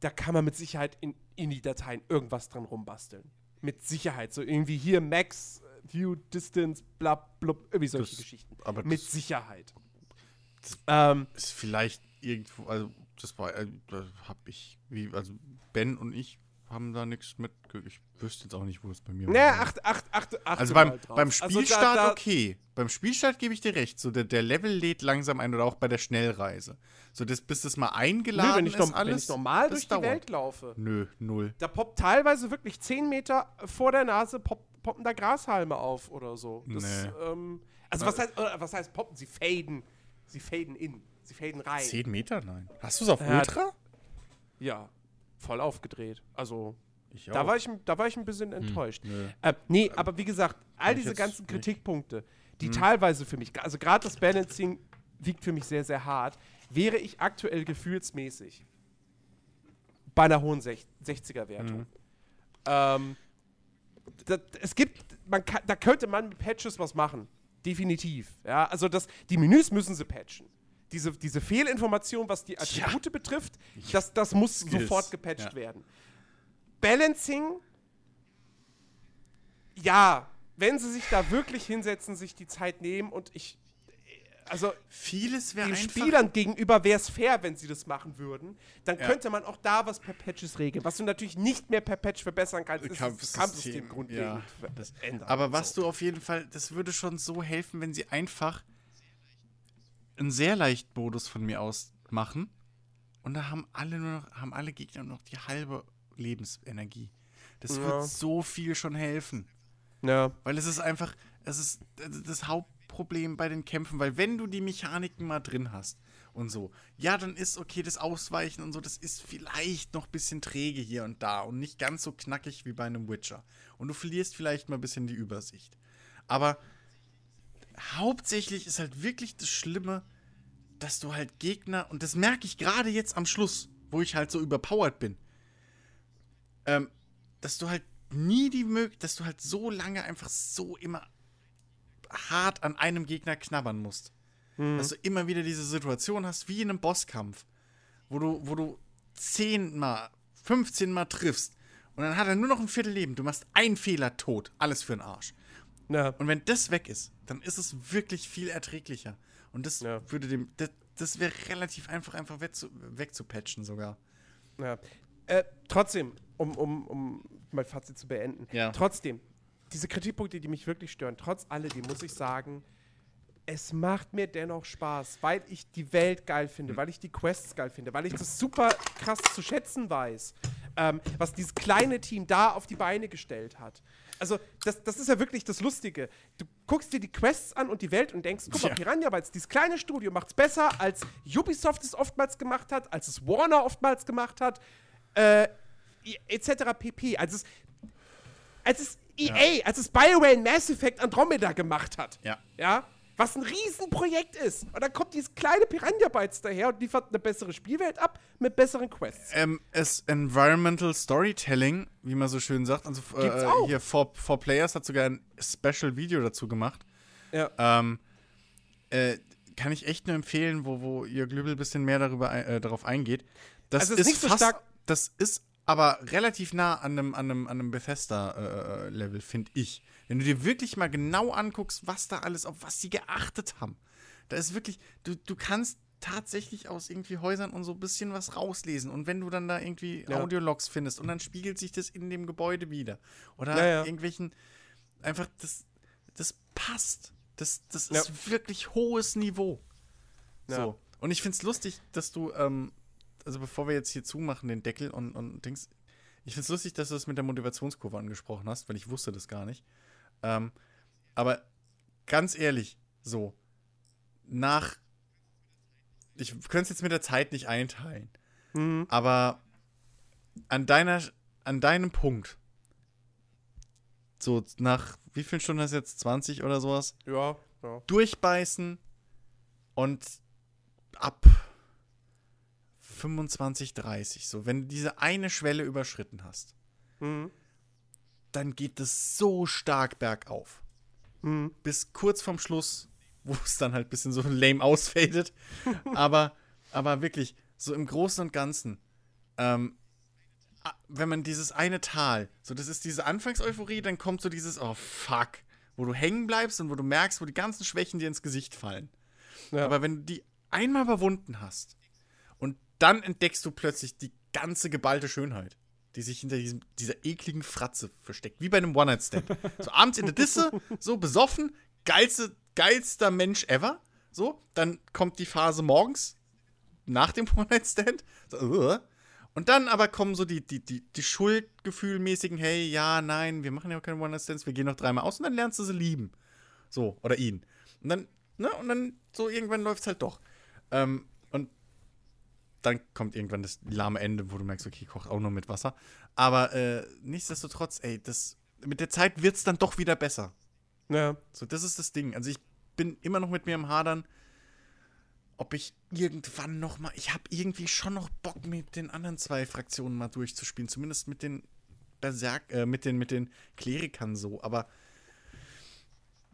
da kann man mit Sicherheit in, in die Dateien irgendwas dran rumbasteln. Mit Sicherheit. So irgendwie hier Max, View, Distance, bla, blub, irgendwie solche Das- Geschichten. aber mit das- Sicherheit. Das- Ähm, ist vielleicht irgendwo, also das war, äh, da hab ich, wie, also Ben und ich haben da nichts mit, ich wüsste jetzt auch nicht, wo es bei mir ne, war. acht, acht, acht, acht. Also beim, beim Spielstart okay. Beim Spielstart gebe ich dir recht. So der, der Level lädt langsam ein oder auch bei der Schnellreise. So das, bis das mal eingeladen Nö, wenn ich, ist wenn alles. ich normal durch die dauert. Welt laufe, Nö, null. da poppt teilweise wirklich 10 Meter vor der Nase pop, poppen da Grashalme auf oder so. Das, Nee. ähm, also was heißt, äh, was heißt poppen? Sie faden. Sie faden in. Sie faden rein. Zehn Meter? Nein. Hast du es auf Ja, Ultra? Ja, voll aufgedreht. Also, Ich da war, ich, da war ich ein bisschen Hm, enttäuscht. nö. Äh, nee, aber wie gesagt, all diese ganzen. Hm. Kritikpunkte, die teilweise für mich, also gerade das Balancing wiegt für mich sehr, sehr hart, wäre ich aktuell gefühlsmäßig bei einer hohen Sech 60er-Wertung. Hm. Ähm, es gibt, man kann, da könnte man mit Patches was machen. Definitiv. Ja, also das, die Menüs müssen sie patchen. Diese, diese Fehlinformation, was die Attribute betrifft, das, das muss Skills. sofort gepatcht Ja. werden. Balancing, ja, wenn sie sich da wirklich hinsetzen, sich die Zeit nehmen und ich, also Vieles wäre den. Spielern gegenüber wäre es fair, wenn sie das machen würden, dann Ja. könnte man auch da was per Patches regeln. Was du natürlich nicht mehr per Patch verbessern kannst, ist das Kampfsystem, Kampfsystem grundlegend ja, das- ändern. Aber was So. du auf jeden Fall, das würde schon so helfen, wenn sie einfach einen sehr leicht Modus von mir aus machen. Und da haben alle nur noch, haben alle Gegner nur noch die halbe Lebensenergie. Das Ja. wird so viel schon helfen. Ja. Weil es ist einfach, es ist das Hauptproblem bei den Kämpfen, weil wenn du die Mechaniken mal drin hast und so, ja, dann ist okay, das Ausweichen und so, das ist vielleicht noch ein bisschen träge hier und da und nicht ganz so knackig wie bei einem Witcher. Und du verlierst vielleicht mal ein bisschen die Übersicht. Aber hauptsächlich ist halt wirklich das Schlimme, dass du halt Gegner, und das merke ich gerade jetzt am Schluss, wo ich halt so überpowered bin, ähm, dass du halt nie die Möglichkeit, dass du halt so lange einfach so immer hart an einem Gegner knabbern musst. Mhm. Dass du immer wieder diese Situation hast, wie in einem Bosskampf, wo du, wo du zehnmal, 15 Mal triffst und dann hat er nur noch ein Viertel Leben. Du machst einen Fehler tot. Alles für den Arsch. Ja. Und wenn das weg ist, dann ist es wirklich viel erträglicher. Und das Ja. würde dem. Das, das wäre relativ einfach, einfach wegzu, wegzupatchen sogar. Ja. Äh, trotzdem, um, um, um mein Fazit zu beenden. Ja. Trotzdem, diese Kritikpunkte, die mich wirklich stören, trotz alledem muss ich sagen, es macht mir dennoch Spaß, weil ich die Welt geil finde, weil ich die Quests geil finde, weil ich das super krass zu schätzen weiß, ähm, was dieses kleine Team da auf die Beine gestellt hat. Also, das, das ist ja wirklich das Lustige. Du guckst dir die Quests an und die Welt und denkst, guck mal, Ja. Piranha Bytes, dieses kleine Studio macht es besser, als Ubisoft es oftmals gemacht hat, als es Warner oftmals gemacht hat, äh, etc. pp. Als es, als es EA, als es BioWare in Mass Effect Andromeda gemacht hat. Ja. Ja? Was ein Riesenprojekt ist. Und dann kommt dieses kleine Piranha Bytes daher und liefert eine bessere Spielwelt ab mit besseren Quests. Ähm, es Environmental Storytelling, wie man so schön sagt. Also äh, auch. hier For, For Players hat sogar ein Special Video dazu gemacht. Ja. Ähm, äh, kann ich echt nur empfehlen, wo, wo ihr Glübel ein bisschen mehr darüber, äh, darauf eingeht. Das Also ist ist nicht so fast, stark- das ist aber relativ nah an einem, an einem, an einem Bethesda-Level, finde ich. Wenn du dir wirklich mal genau anguckst, was da alles, auf was sie geachtet haben. Da ist wirklich, du, du kannst tatsächlich aus irgendwie Häusern und so ein bisschen was rauslesen. Und wenn du dann da irgendwie Ja. Audiologs findest und dann spiegelt sich das in dem Gebäude wieder. Oder Ja, ja. irgendwelchen, einfach, das, das passt. Das, das ist wirklich hohes Niveau. So. Und ich finde es lustig, dass du, ähm, also bevor wir jetzt hier zumachen, den Deckel und, und Dings, ich finde es lustig, dass du das mit der Motivationskurve angesprochen hast, weil ich wusste das gar nicht. Ähm, aber ganz ehrlich, so, nach, ich könnte es jetzt mit der Zeit nicht einteilen, Mhm. aber an deiner, an deinem Punkt, so nach, wie vielen Stunden hast du jetzt? 20 oder sowas? Ja, ja. durchbeißen und ab 25, 30. So, wenn du diese eine Schwelle überschritten hast, Mhm. dann geht es so stark bergauf. Mhm. Bis kurz vorm Schluss, wo es dann halt ein bisschen so lame ausfadet. (laughs) aber, aber wirklich, so im Großen und Ganzen, ähm, wenn man dieses eine Tal, so das ist diese Anfangseuphorie, dann kommt so dieses, oh fuck, wo du hängen bleibst und wo du merkst, wo die ganzen Schwächen dir ins Gesicht fallen. Ja. Aber wenn du die einmal überwunden hast dann entdeckst du plötzlich die ganze geballte Schönheit, die sich hinter diesem, dieser ekligen Fratze versteckt, wie bei einem One-Night-Stand. so abends in der Disse, so besoffen, geilste, geilster Mensch ever. So, dann kommt die Phase morgens nach dem (laughs) One-Night-Stand. So, uh. Und dann aber kommen so die, die, die, die Schuldgefühlmäßigen, hey, ja, nein, wir machen ja keine One-Night-Stands, wir gehen noch dreimal aus und dann lernst du sie lieben. So, oder ihn. Und dann, ne, und dann so irgendwann läuft es halt doch. Ähm, dann kommt irgendwann das lahme Ende, wo du merkst, okay, kocht auch nur mit Wasser. Aber äh, nichtsdestotrotz, ey, das, mit der Zeit wird es dann doch wieder besser. ja. So, das ist das Ding. Also ich bin immer noch mit mir im Hadern, ob ich irgendwann noch mal, ich habe irgendwie schon noch Bock mit den anderen zwei Fraktionen mal durchzuspielen, zumindest mit den Berserk, äh, mit den mit den Klerikern so. Aber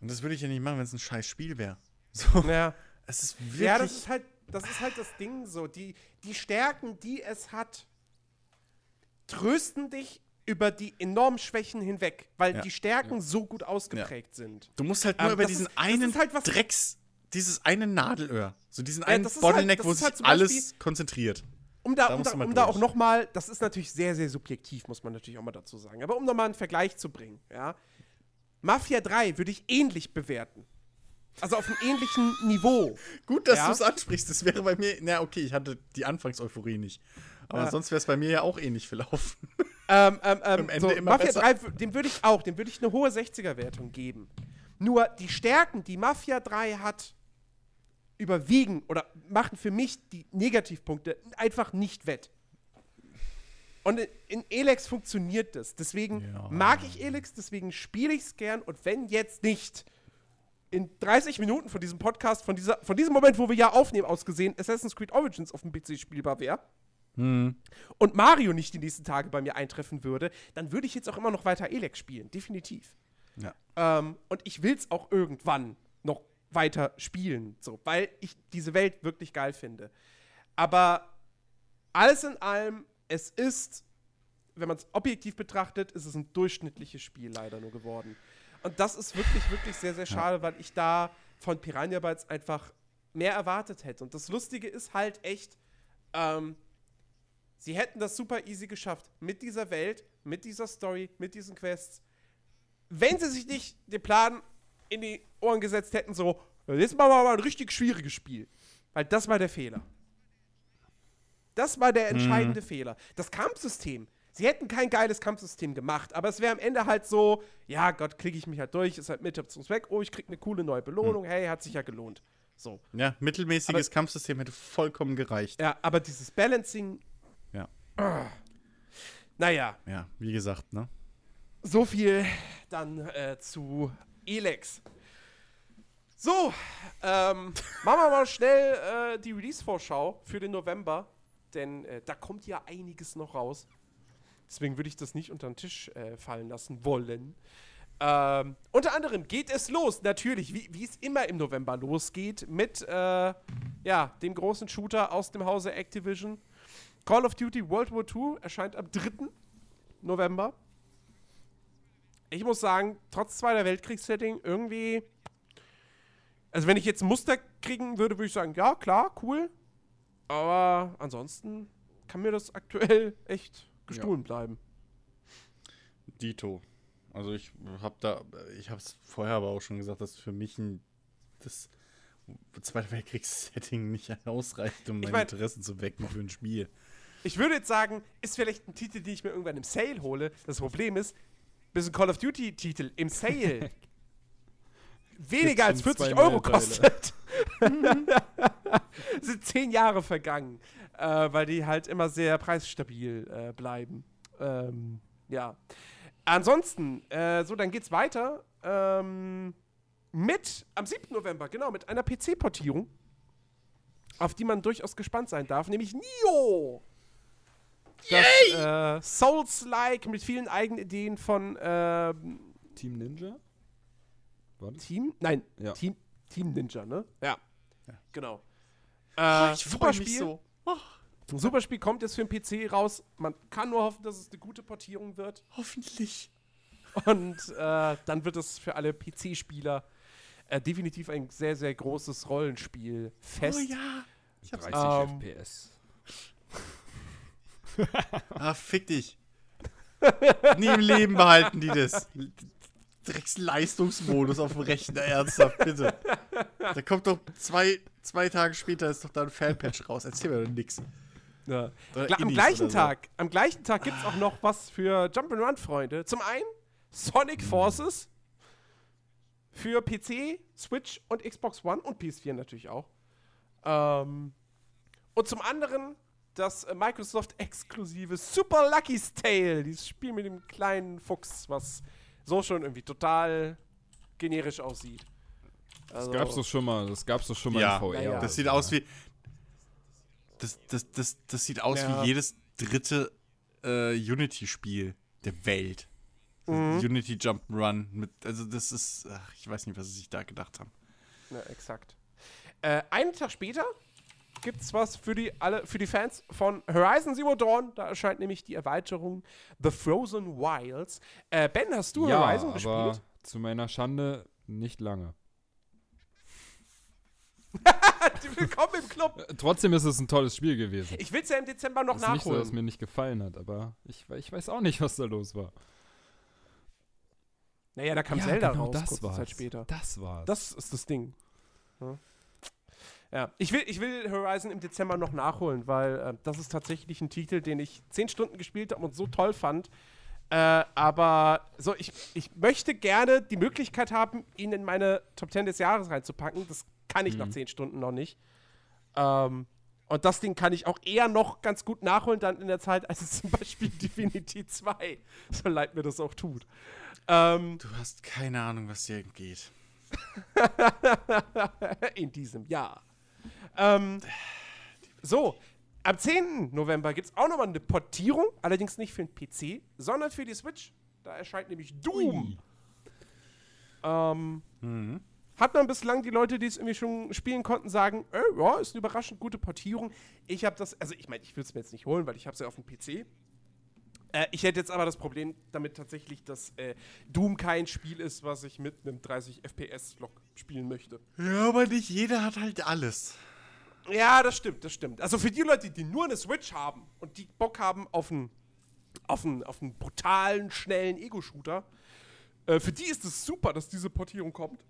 und das würde ich ja nicht machen, wenn es ein scheiß Spiel wäre. So, ja. es ist wirklich. Ja, das ist halt, das ist halt das Ding so. Die, die Stärken, die es hat, trösten dich über die enormen Schwächen hinweg, weil Ja. die Stärken so gut ausgeprägt sind. Du musst halt nur Ähm, über diesen ist- einen halt was- Drecks, dieses eine Nadelöhr, so diesen Ja, einen halt- Bottleneck, das wo sich halt alles Beispiel- konzentriert. Um da, Da um da, um da auch durch. noch mal, das ist natürlich sehr, sehr subjektiv, muss man natürlich auch mal dazu sagen. Aber um noch mal einen Vergleich zu bringen, ja. Mafia 3 würde ich ähnlich bewerten. Also auf einem ähnlichen Niveau. Gut, dass Ja. du es ansprichst. Das wäre bei mir, na okay, ich hatte die Anfangseuphorie nicht. Aber Ja. sonst wäre es bei mir ja auch ähnlich verlaufen. Ähm, ähm, (laughs) ähm, so, immer Mafia besser. 3, w- dem würde ich auch, dem würde ich eine hohe 60er-Wertung geben. Nur die Stärken, die Mafia 3 hat, überwiegen oder machen für mich die Negativpunkte einfach nicht wett. Und in, in Elex funktioniert das. Deswegen Ja. mag ich Elex, deswegen spiele ich es gern. Und wenn jetzt nicht in 30 Minuten von diesem Podcast, von, dieser, von diesem Moment, wo wir ja aufnehmen, ausgesehen, Assassin's Creed Origins auf dem PC spielbar wäre, Hm. und Mario nicht die nächsten Tage bei mir eintreffen würde, dann würde ich jetzt auch immer noch weiter Elex spielen, definitiv. Ja. Ähm, und ich will es auch irgendwann noch weiter spielen, so, weil ich diese Welt wirklich geil finde. Aber alles in allem, es ist, wenn man es objektiv betrachtet, ist es ein durchschnittliches Spiel leider nur geworden. Und das ist wirklich, wirklich sehr, sehr schade, weil ich da von Piranha Bytes einfach mehr erwartet hätte. Und das Lustige ist halt echt, ähm, sie hätten das super easy geschafft. Mit dieser Welt, mit dieser Story, mit diesen Quests. Wenn sie sich nicht den Plan in die Ohren gesetzt hätten, so, jetzt machen wir mal ein richtig schwieriges Spiel. Weil das war der Fehler. Das war der entscheidende Fehler. Das Kampfsystem. Sie hätten kein geiles Kampfsystem gemacht, aber es wäre am Ende halt so, ja Gott, klicke ich mich halt durch, ist halt Mittel zum Zweck, oh, ich krieg eine coole neue Belohnung, hey, hat sich ja gelohnt. So. Ja, mittelmäßiges Kampfsystem hätte vollkommen gereicht. Ja, aber dieses Balancing, Ja. naja, Ja, wie gesagt, ne? so viel dann äh, zu Elex. So, ähm, (laughs) machen wir mal schnell äh, die Release-Vorschau für den November, denn äh, da kommt ja einiges noch raus. Deswegen würde ich das nicht unter den Tisch äh, fallen lassen wollen. Ähm, unter anderem geht es los, natürlich, wie, wie es immer im November losgeht, mit äh, ja, dem großen Shooter aus dem Hause Activision. Call of Duty World War II erscheint am 3. November. Ich muss sagen, trotz Zweiter Weltkriegssetting irgendwie. Also, wenn ich jetzt Muster kriegen würde, würde ich sagen, ja, klar, cool. Aber ansonsten kann mir das aktuell echt gestohlen bleiben. Dito. Also ich habe da, ich habe es vorher aber auch schon gesagt, dass für mich ein, das Zweite Weltkriegssetting nicht (laughs) ausreicht, um Ich mein mein- Interesse zu wecken für ein Spiel. Ich würde jetzt sagen, ist vielleicht ein Titel, den ich mir irgendwann im Sale hole. Das Problem ist, bis ein Call of Duty-Titel im Sale (laughs) weniger als schon 40 zwei Euro kostet. (laughs) sind zehn Jahre vergangen, äh, weil die halt immer sehr preisstabil äh, bleiben. Ähm, ja. Ansonsten, äh, so, dann geht's weiter ähm, mit, am 7. November, genau, mit einer PC-Portierung, auf die man durchaus gespannt sein darf, nämlich Nio! Das äh, Souls-like mit vielen Eigenideen von ähm, Team Ninja? War das? Team? Nein, Ja. Team, Team Ninja, ne? Ja. Genau. Ah, Äh, super Ein super Spiel kommt jetzt für den PC raus. Man kann nur hoffen, dass es eine gute Portierung wird. Hoffentlich. Und äh, dann wird es für alle PC-Spieler äh, definitiv ein sehr, sehr großes Rollenspiel fest. Oh ja. Ich hab's. 30 Ähm, FPS. Ah, fick dich. (laughs) Nie im Leben behalten die das. Drecksleistungsmodus auf dem Rechner, ernsthaft, bitte. Da kommt doch zwei, zwei Tage später ist doch da ein Fanpatch raus. Erzähl mir doch nix. Ja. Am gleichen so. Tag, am gleichen Tag gibt es auch noch was für Jump'n'Run-Freunde. Zum einen Sonic Forces für PC, Switch und Xbox One und PS4 natürlich auch. Ähm, und zum anderen das äh, Microsoft-exklusive Super Lucky's Tale, dieses Spiel mit dem kleinen Fuchs, was so schon irgendwie total generisch aussieht. Das Also- gab's doch schon mal, das gab's doch schon mal Ja, in VR. ja, ja. Das sieht aus wie. Das, das, das, das sieht aus Ja. wie jedes dritte äh, Unity-Spiel der Welt. Mhm. Unity Jump'n'Run. Mit, also, das ist. Ach, ich weiß nicht, was sie sich da gedacht haben. Ja, exakt. Äh, einen Tag später gibt's was für die, alle, für die Fans von Horizon Zero Dawn. Da erscheint nämlich die Erweiterung The Frozen Wilds. Äh, ben, hast du ja, Horizon aber gespielt? zu meiner Schande nicht lange. (laughs) Willkommen im Club. Äh, Trotzdem ist es ein tolles Spiel gewesen. Ich will's ja im Dezember noch Es ist nicht so, dass es nachholen. mir nicht gefallen hat, aber ich, ich weiß auch nicht, was da los war. naja, da kam ja, Zelda genau raus, das kurze war's. Zeit später. Das war's. Das ist das Ding. Ja. Ja, ich will, ich will Horizon im Dezember noch nachholen, weil äh, das ist tatsächlich ein Titel, den ich zehn Stunden gespielt habe und so toll fand. Äh, aber so, ich, ich möchte gerne die Möglichkeit haben, ihn in meine Top 10 des Jahres reinzupacken. Das kann ich nach zehn Stunden noch nicht. Ähm, und das Ding kann ich auch eher noch ganz gut nachholen, dann in der Zeit, als es zum Beispiel (laughs) Divinity 2, so leid mir das auch tut. Ähm, Du hast keine Ahnung, was dir entgeht. (laughs) in diesem Jahr. Ähm, so, Am 10. November gibt es auch nochmal eine Portierung, allerdings nicht für den PC, sondern für die Switch. Da erscheint nämlich Doom. Ähm, Mhm. hat man bislang die Leute, die es irgendwie schon spielen konnten, sagen, äh, ja, ist eine überraschend gute Portierung. Ich habe das, also ich meine, ich würde es mir jetzt nicht holen, weil ich habe es ja auf dem PC. Äh, ich hätte jetzt aber das Problem damit tatsächlich, dass äh, Doom kein Spiel ist, was ich mit einem 30 FPS-Log spielen möchte. Ja, aber nicht jeder hat halt alles. Ja, das stimmt, das stimmt. Also für die Leute, die nur eine Switch haben und die Bock haben auf einen, auf einen, auf einen brutalen, schnellen Ego-Shooter, äh, für die ist es super, dass diese Portierung kommt.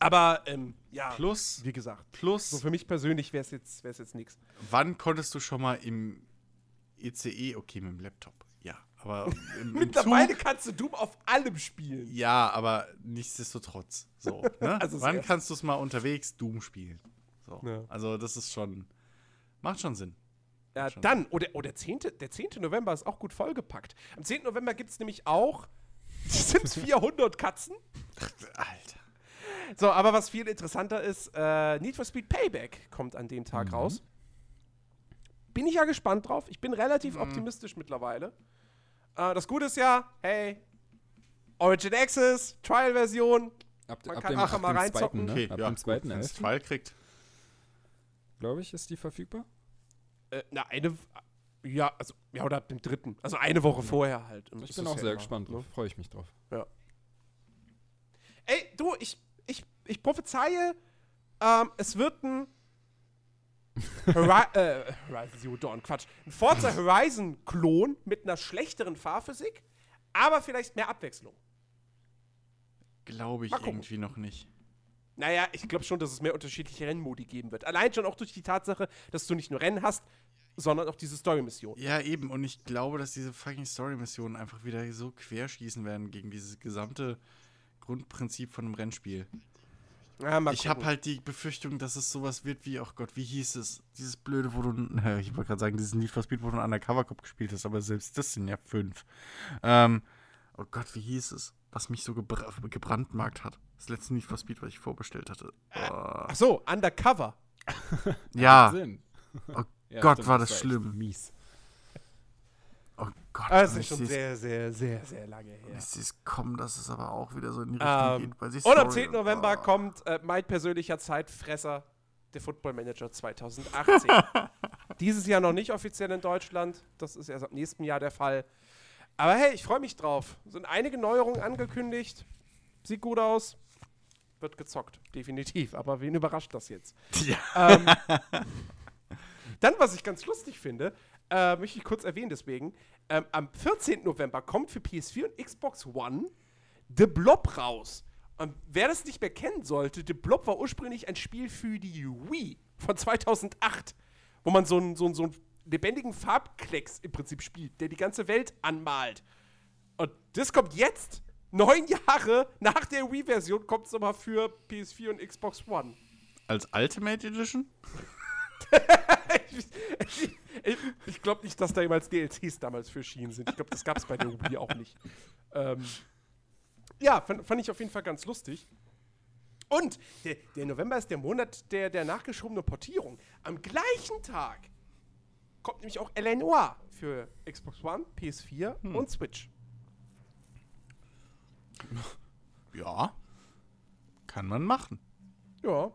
Aber, ähm, ja, Plus, wie gesagt, plus, so für mich persönlich wäre es jetzt, wär's jetzt nichts. wann konntest du schon mal im ECE, okay, mit dem Laptop, ja, aber (laughs) Mittlerweile kannst du Doom auf allem spielen. ja, aber nichtsdestotrotz, so, (laughs) ne? Also wann kannst du es mal unterwegs Doom spielen? So, Ja. also das ist schon, macht schon Sinn. Ja, Schon. dann, oh, der, oh, der, 10., der 10. November ist auch gut vollgepackt. Am 10. November gibt es nämlich auch (laughs) Sims 400 Katzen. Alter. So, aber was viel interessanter ist, äh, Need for Speed Payback kommt an dem Tag raus. Bin ich ja gespannt drauf. Ich bin relativ optimistisch mittlerweile. Äh, das Gute ist ja, hey, Origin Access, Trial-Version. Ab, Man ab kann einfach ab mal dem reinzocken. zweiten, ne? Okay, ab ja, dem zweiten, elften, Trial kriegt. glaube ich, ist die verfügbar. Äh, na, eine, ja, also, ja, oder ab dem dritten. Also eine Woche vorher halt. Ich Ist bin auch ja sehr immer, gespannt ne? drauf. Freue ich mich drauf. Ey, du, ich, ich, ich prophezeie, ähm, es wird ein Hori äh, Horizon Zero Dawn, Quatsch. Ein Forza Horizon-Klon mit einer schlechteren Fahrphysik, aber vielleicht mehr Abwechslung. Glaube ich irgendwie noch nicht. Naja, ich glaube schon, dass es mehr unterschiedliche Rennmodi geben wird. Allein schon auch durch die Tatsache, dass du nicht nur Rennen hast, sondern auch diese Story-Mission. Ja, eben. Und ich glaube, dass diese fucking Story-Missionen einfach wieder so querschießen werden gegen dieses gesamte Grundprinzip von einem Rennspiel. Ja, ich habe halt die Befürchtung, dass es sowas wird wie, oh Gott, wie hieß es? Dieses blöde, wo du, naja, (laughs) ich wollte gerade sagen, dieses Need for Speed, wo du einen Undercover Cop gespielt hast, aber selbst das sind ja fünf. Ähm, oh Gott, wie hieß es? Was mich so gebra gebrandmarkt hat. Das letzte Need for Speed, was ich vorbestellt hatte. Oh. Ach so, Undercover. Ja, Sinn. oh (laughs) Ja, Gott, stimmt, war das echt schlimm. Mies. Oh Gott, Ah, Das und ist schon sehr, sehr, sehr, sehr lange her. Ich sehe es kommen, dass es aber auch wieder so in die Richtung Ähm, geht. Weil Und am Story- 10. November Oh. kommt äh, mein persönlicher Zeitfresser, der Football Manager 2018. (laughs) Dieses Jahr noch nicht offiziell in Deutschland. Das ist erst ab nächsten Jahr der Fall. Aber hey, ich freue mich drauf. Sind einige Neuerungen angekündigt. Sieht gut aus. Wird gezockt, definitiv. Aber wen überrascht das jetzt? Ja. Ähm, (laughs) dann, was ich ganz lustig finde, äh, möchte ich kurz erwähnen deswegen. Ähm, am 14. November kommt für PS4 und Xbox One The Blob raus. Und wer das nicht mehr kennen sollte, The Blob war ursprünglich ein Spiel für die Wii von 2008, wo man so einen, so einen, so einen lebendigen Farbklecks im Prinzip spielt, der die ganze Welt anmalt. Und das kommt jetzt, neun (laughs) Jahre nach der Wii-Version, kommt es nochmal für PS4 und Xbox One. Als Ultimate Edition? (laughs) (laughs) ich ich, ich glaube nicht, dass da jemals DLCs damals für erschienen sind. Ich glaube, das gab es bei der Wii auch nicht. Ähm, ja, fand, fand ich auf jeden Fall ganz lustig. Und der, der November ist der Monat der, der nachgeschobenen Portierung. Am gleichen Tag kommt nämlich auch L.A. Noir für Xbox One, PS4 und Switch. Ja. Kann man machen. Ja.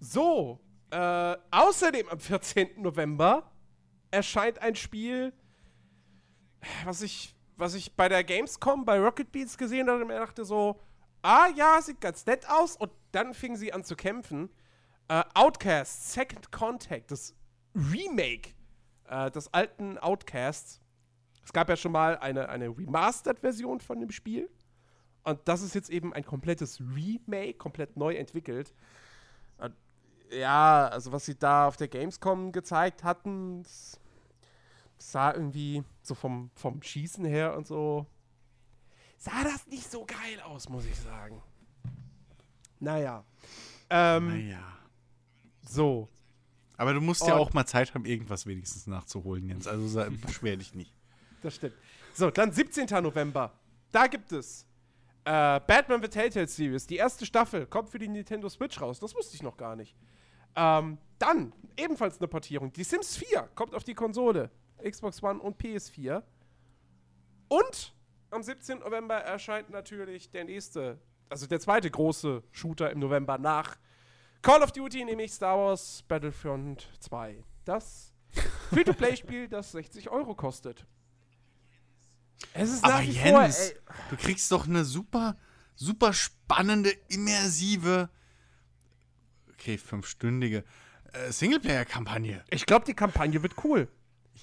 So, äh, außerdem am 14. November erscheint ein Spiel, was ich, was ich bei der Gamescom bei Rocket Beats gesehen habe und mir dachte so, ah ja, sieht ganz nett aus. Und dann fingen sie an zu kämpfen. Äh, Outcast, Second Contact, das Remake äh, des alten Outcasts. Es gab ja schon mal eine, eine Remastered-Version von dem Spiel. Und das ist jetzt eben ein komplettes Remake, komplett neu entwickelt. Ja, also was sie da auf der Gamescom gezeigt hatten, sah irgendwie so vom, vom Schießen her und so, sah das nicht so geil aus, muss ich sagen. Naja. Ähm, Naja. so. Aber du musst ja Und- auch mal Zeit haben, irgendwas wenigstens nachzuholen, Jens. Also (laughs) beschwer dich nicht. Das stimmt. So, dann 17. November. Da gibt es äh, Batman The Telltale Series. Die erste Staffel kommt für die Nintendo Switch raus. Das wusste ich noch gar nicht. Ähm, dann ebenfalls eine Portierung. Die Sims 4 kommt auf die Konsole. Xbox One und PS4. Und am 17. November erscheint natürlich der nächste, also der zweite große Shooter im November nach Call of Duty, nämlich Star Wars Battlefront 2. Das (laughs) Free-to-Play-Spiel, das 60 Euro kostet. Es ist Aber Jens, vor, du kriegst doch eine super, super spannende, immersive, okay, fünfstündige äh, Singleplayer-Kampagne. Ich glaube, die Kampagne wird cool.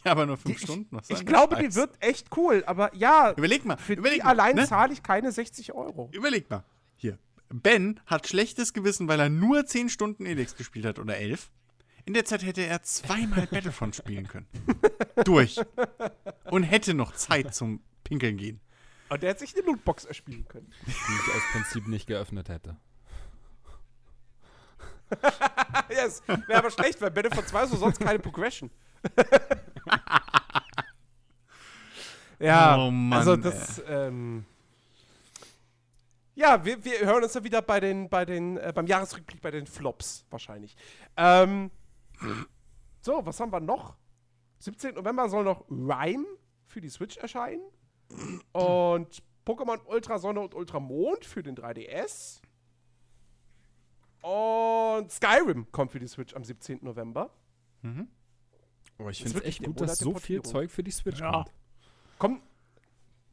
Ja, aber nur fünf die, Stunden. Was ich glaube, die wird echt cool. Aber ja, überleg mal. Für überleg die mal, allein ne? zahle ich keine 60 Euro. Überleg mal. Hier. Ben hat schlechtes Gewissen, weil er nur 10 Stunden Elix gespielt hat oder 11. In der Zeit hätte er zweimal Battlefront spielen können. (laughs) Durch. Und hätte noch Zeit zum Pinkeln gehen. Und der hätte sich eine Lootbox erspielen können. Die ich aus Prinzip nicht geöffnet hätte. (laughs) ja, es wäre aber schlecht, weil Battlefront 2 ist sonst keine Progression. (laughs) ja, oh Mann, also das, ähm, ja, wir, wir hören uns dann wieder bei den, bei den, äh, beim Jahresrückblick bei den Flops wahrscheinlich. Ähm, so, was haben wir noch? 17. November soll noch Rhyme für die Switch erscheinen. Und Pokémon Ultra Sonne und Ultra Mond für den 3DS. Und Skyrim kommt für die Switch am 17. November. Mhm. Aber oh, ich finde es echt gut, dass so viel Zeug für die Switch ja. kommt. Komm.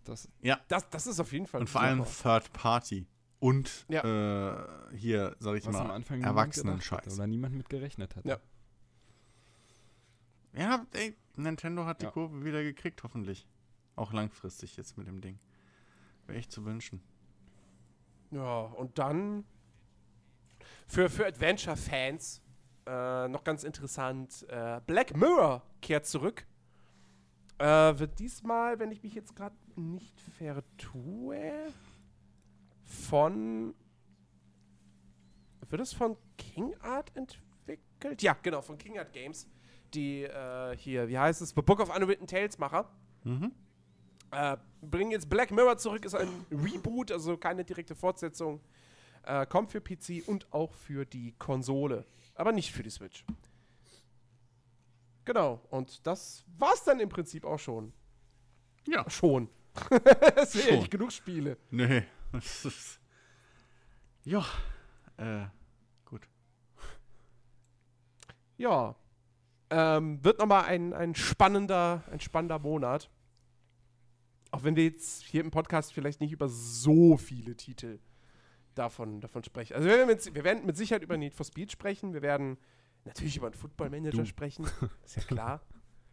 Das, ja. Das, das ist auf jeden Fall. Und vor allem Third Party. Und ja. äh, hier, sag ich Was mal, Erwachsenen-Scheiß. Oder niemand mit gerechnet hat. Ja. Ja, ey, Nintendo hat ja. die Kurve wieder gekriegt, hoffentlich. Auch langfristig jetzt mit dem Ding. Wäre echt zu wünschen. Ja, und dann für, für Adventure-Fans äh, noch ganz interessant: äh, Black Mirror kehrt zurück. Äh, wird diesmal, wenn ich mich jetzt gerade nicht vertue, von. Wird es von King Art entwickelt? Ja, genau, von King Art Games. Die äh, hier, wie heißt es? The Book of Unwritten Tales Macher. Mhm. Äh, bringen jetzt Black Mirror zurück, ist ein Reboot, also keine direkte Fortsetzung. Äh, kommt für PC und auch für die Konsole. Aber nicht für die Switch. Genau, und das war's dann im Prinzip auch schon. Ja. Schon. es sind ja nicht genug Spiele. Nee. (laughs) ja. Äh, gut. Ja. Ähm, wird nochmal ein, ein spannender, ein spannender Monat. Auch wenn wir jetzt hier im Podcast vielleicht nicht über so viele Titel davon, davon sprechen. Also wir werden, mit, wir werden mit Sicherheit über Need for Speed sprechen. Wir werden natürlich über einen Football Manager du. sprechen. Ist ja klar.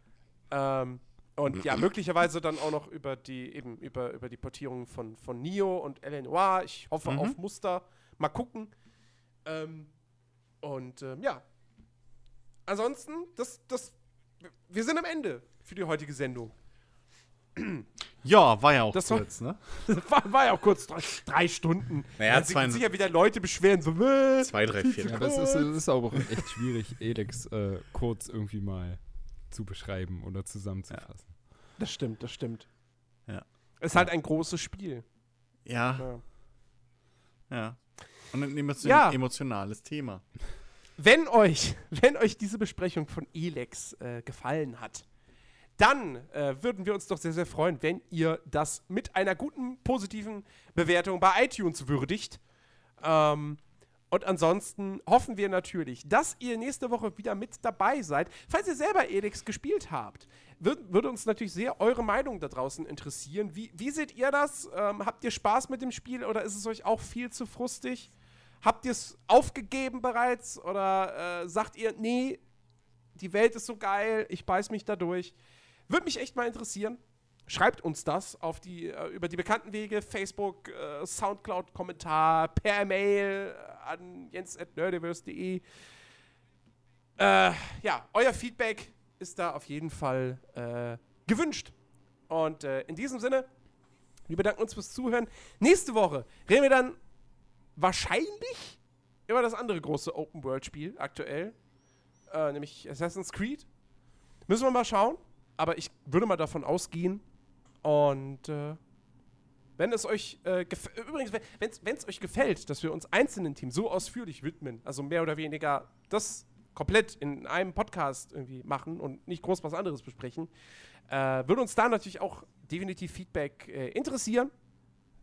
(laughs) ähm, und ja, möglicherweise dann auch noch über die, eben über, über die Portierung von, von Nio und Noir. Ich hoffe mhm. auf Muster. Mal gucken. Ähm, und ähm, ja. Ansonsten, das, das, wir sind am Ende für die heutige Sendung. (clears throat) Ja, war ja auch das kurz, war, ne? (laughs) war, war, ja auch kurz, drei, drei Stunden. Naja, da sich sicher wieder Leute beschweren, so, äh, zwei, drei, vier. Ja, aber es ist, es ist auch echt schwierig, Elex äh, kurz irgendwie mal zu beschreiben oder zusammenzufassen. Ja. Das stimmt, das stimmt. Ja. Es ist halt ein großes Spiel. Ja. Ja. ja. Und ein emotionales Thema. Wenn euch, (laughs) wenn euch diese Besprechung von Elex äh, gefallen hat, dann äh, würden wir uns doch sehr, sehr freuen, wenn ihr das mit einer guten, positiven Bewertung bei iTunes würdigt. Ähm, und ansonsten hoffen wir natürlich, dass ihr nächste Woche wieder mit dabei seid. Falls ihr selber Elix gespielt habt, würde würd uns natürlich sehr eure Meinung da draußen interessieren. Wie, wie seht ihr das? Ähm, habt ihr Spaß mit dem Spiel oder ist es euch auch viel zu frustig? Habt ihr es aufgegeben bereits oder äh, sagt ihr, nee, die Welt ist so geil, ich beiß mich da durch? Würde mich echt mal interessieren. Schreibt uns das auf die, äh, über die bekannten Wege, Facebook, äh, Soundcloud-Kommentar, per Mail an jens.nerdiverse.de. Äh, ja, euer Feedback ist da auf jeden Fall äh, gewünscht. Und äh, in diesem Sinne, wir bedanken uns fürs Zuhören. Nächste Woche reden wir dann wahrscheinlich über das andere große Open-World-Spiel aktuell, äh, nämlich Assassin's Creed. Müssen wir mal schauen aber ich würde mal davon ausgehen. Und äh, wenn es euch äh, übrigens, wenn es euch gefällt, dass wir uns einzelnen Teams so ausführlich widmen, also mehr oder weniger das komplett in einem Podcast irgendwie machen und nicht groß was anderes besprechen. Äh, würde uns da natürlich auch definitiv Feedback äh, interessieren,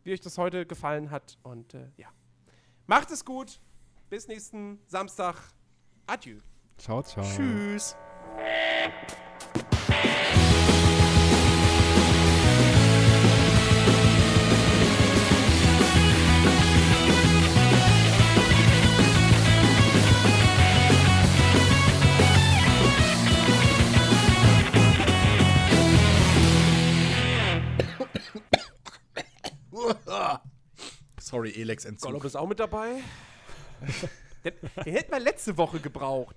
wie euch das heute gefallen hat. Und äh, ja, macht es gut. Bis nächsten Samstag. Adieu. Ciao, ciao. Tschüss. (laughs) Sorry, Elex-Entzug. Gollum ist auch mit dabei. (laughs) den, den hätten wir letzte Woche gebraucht.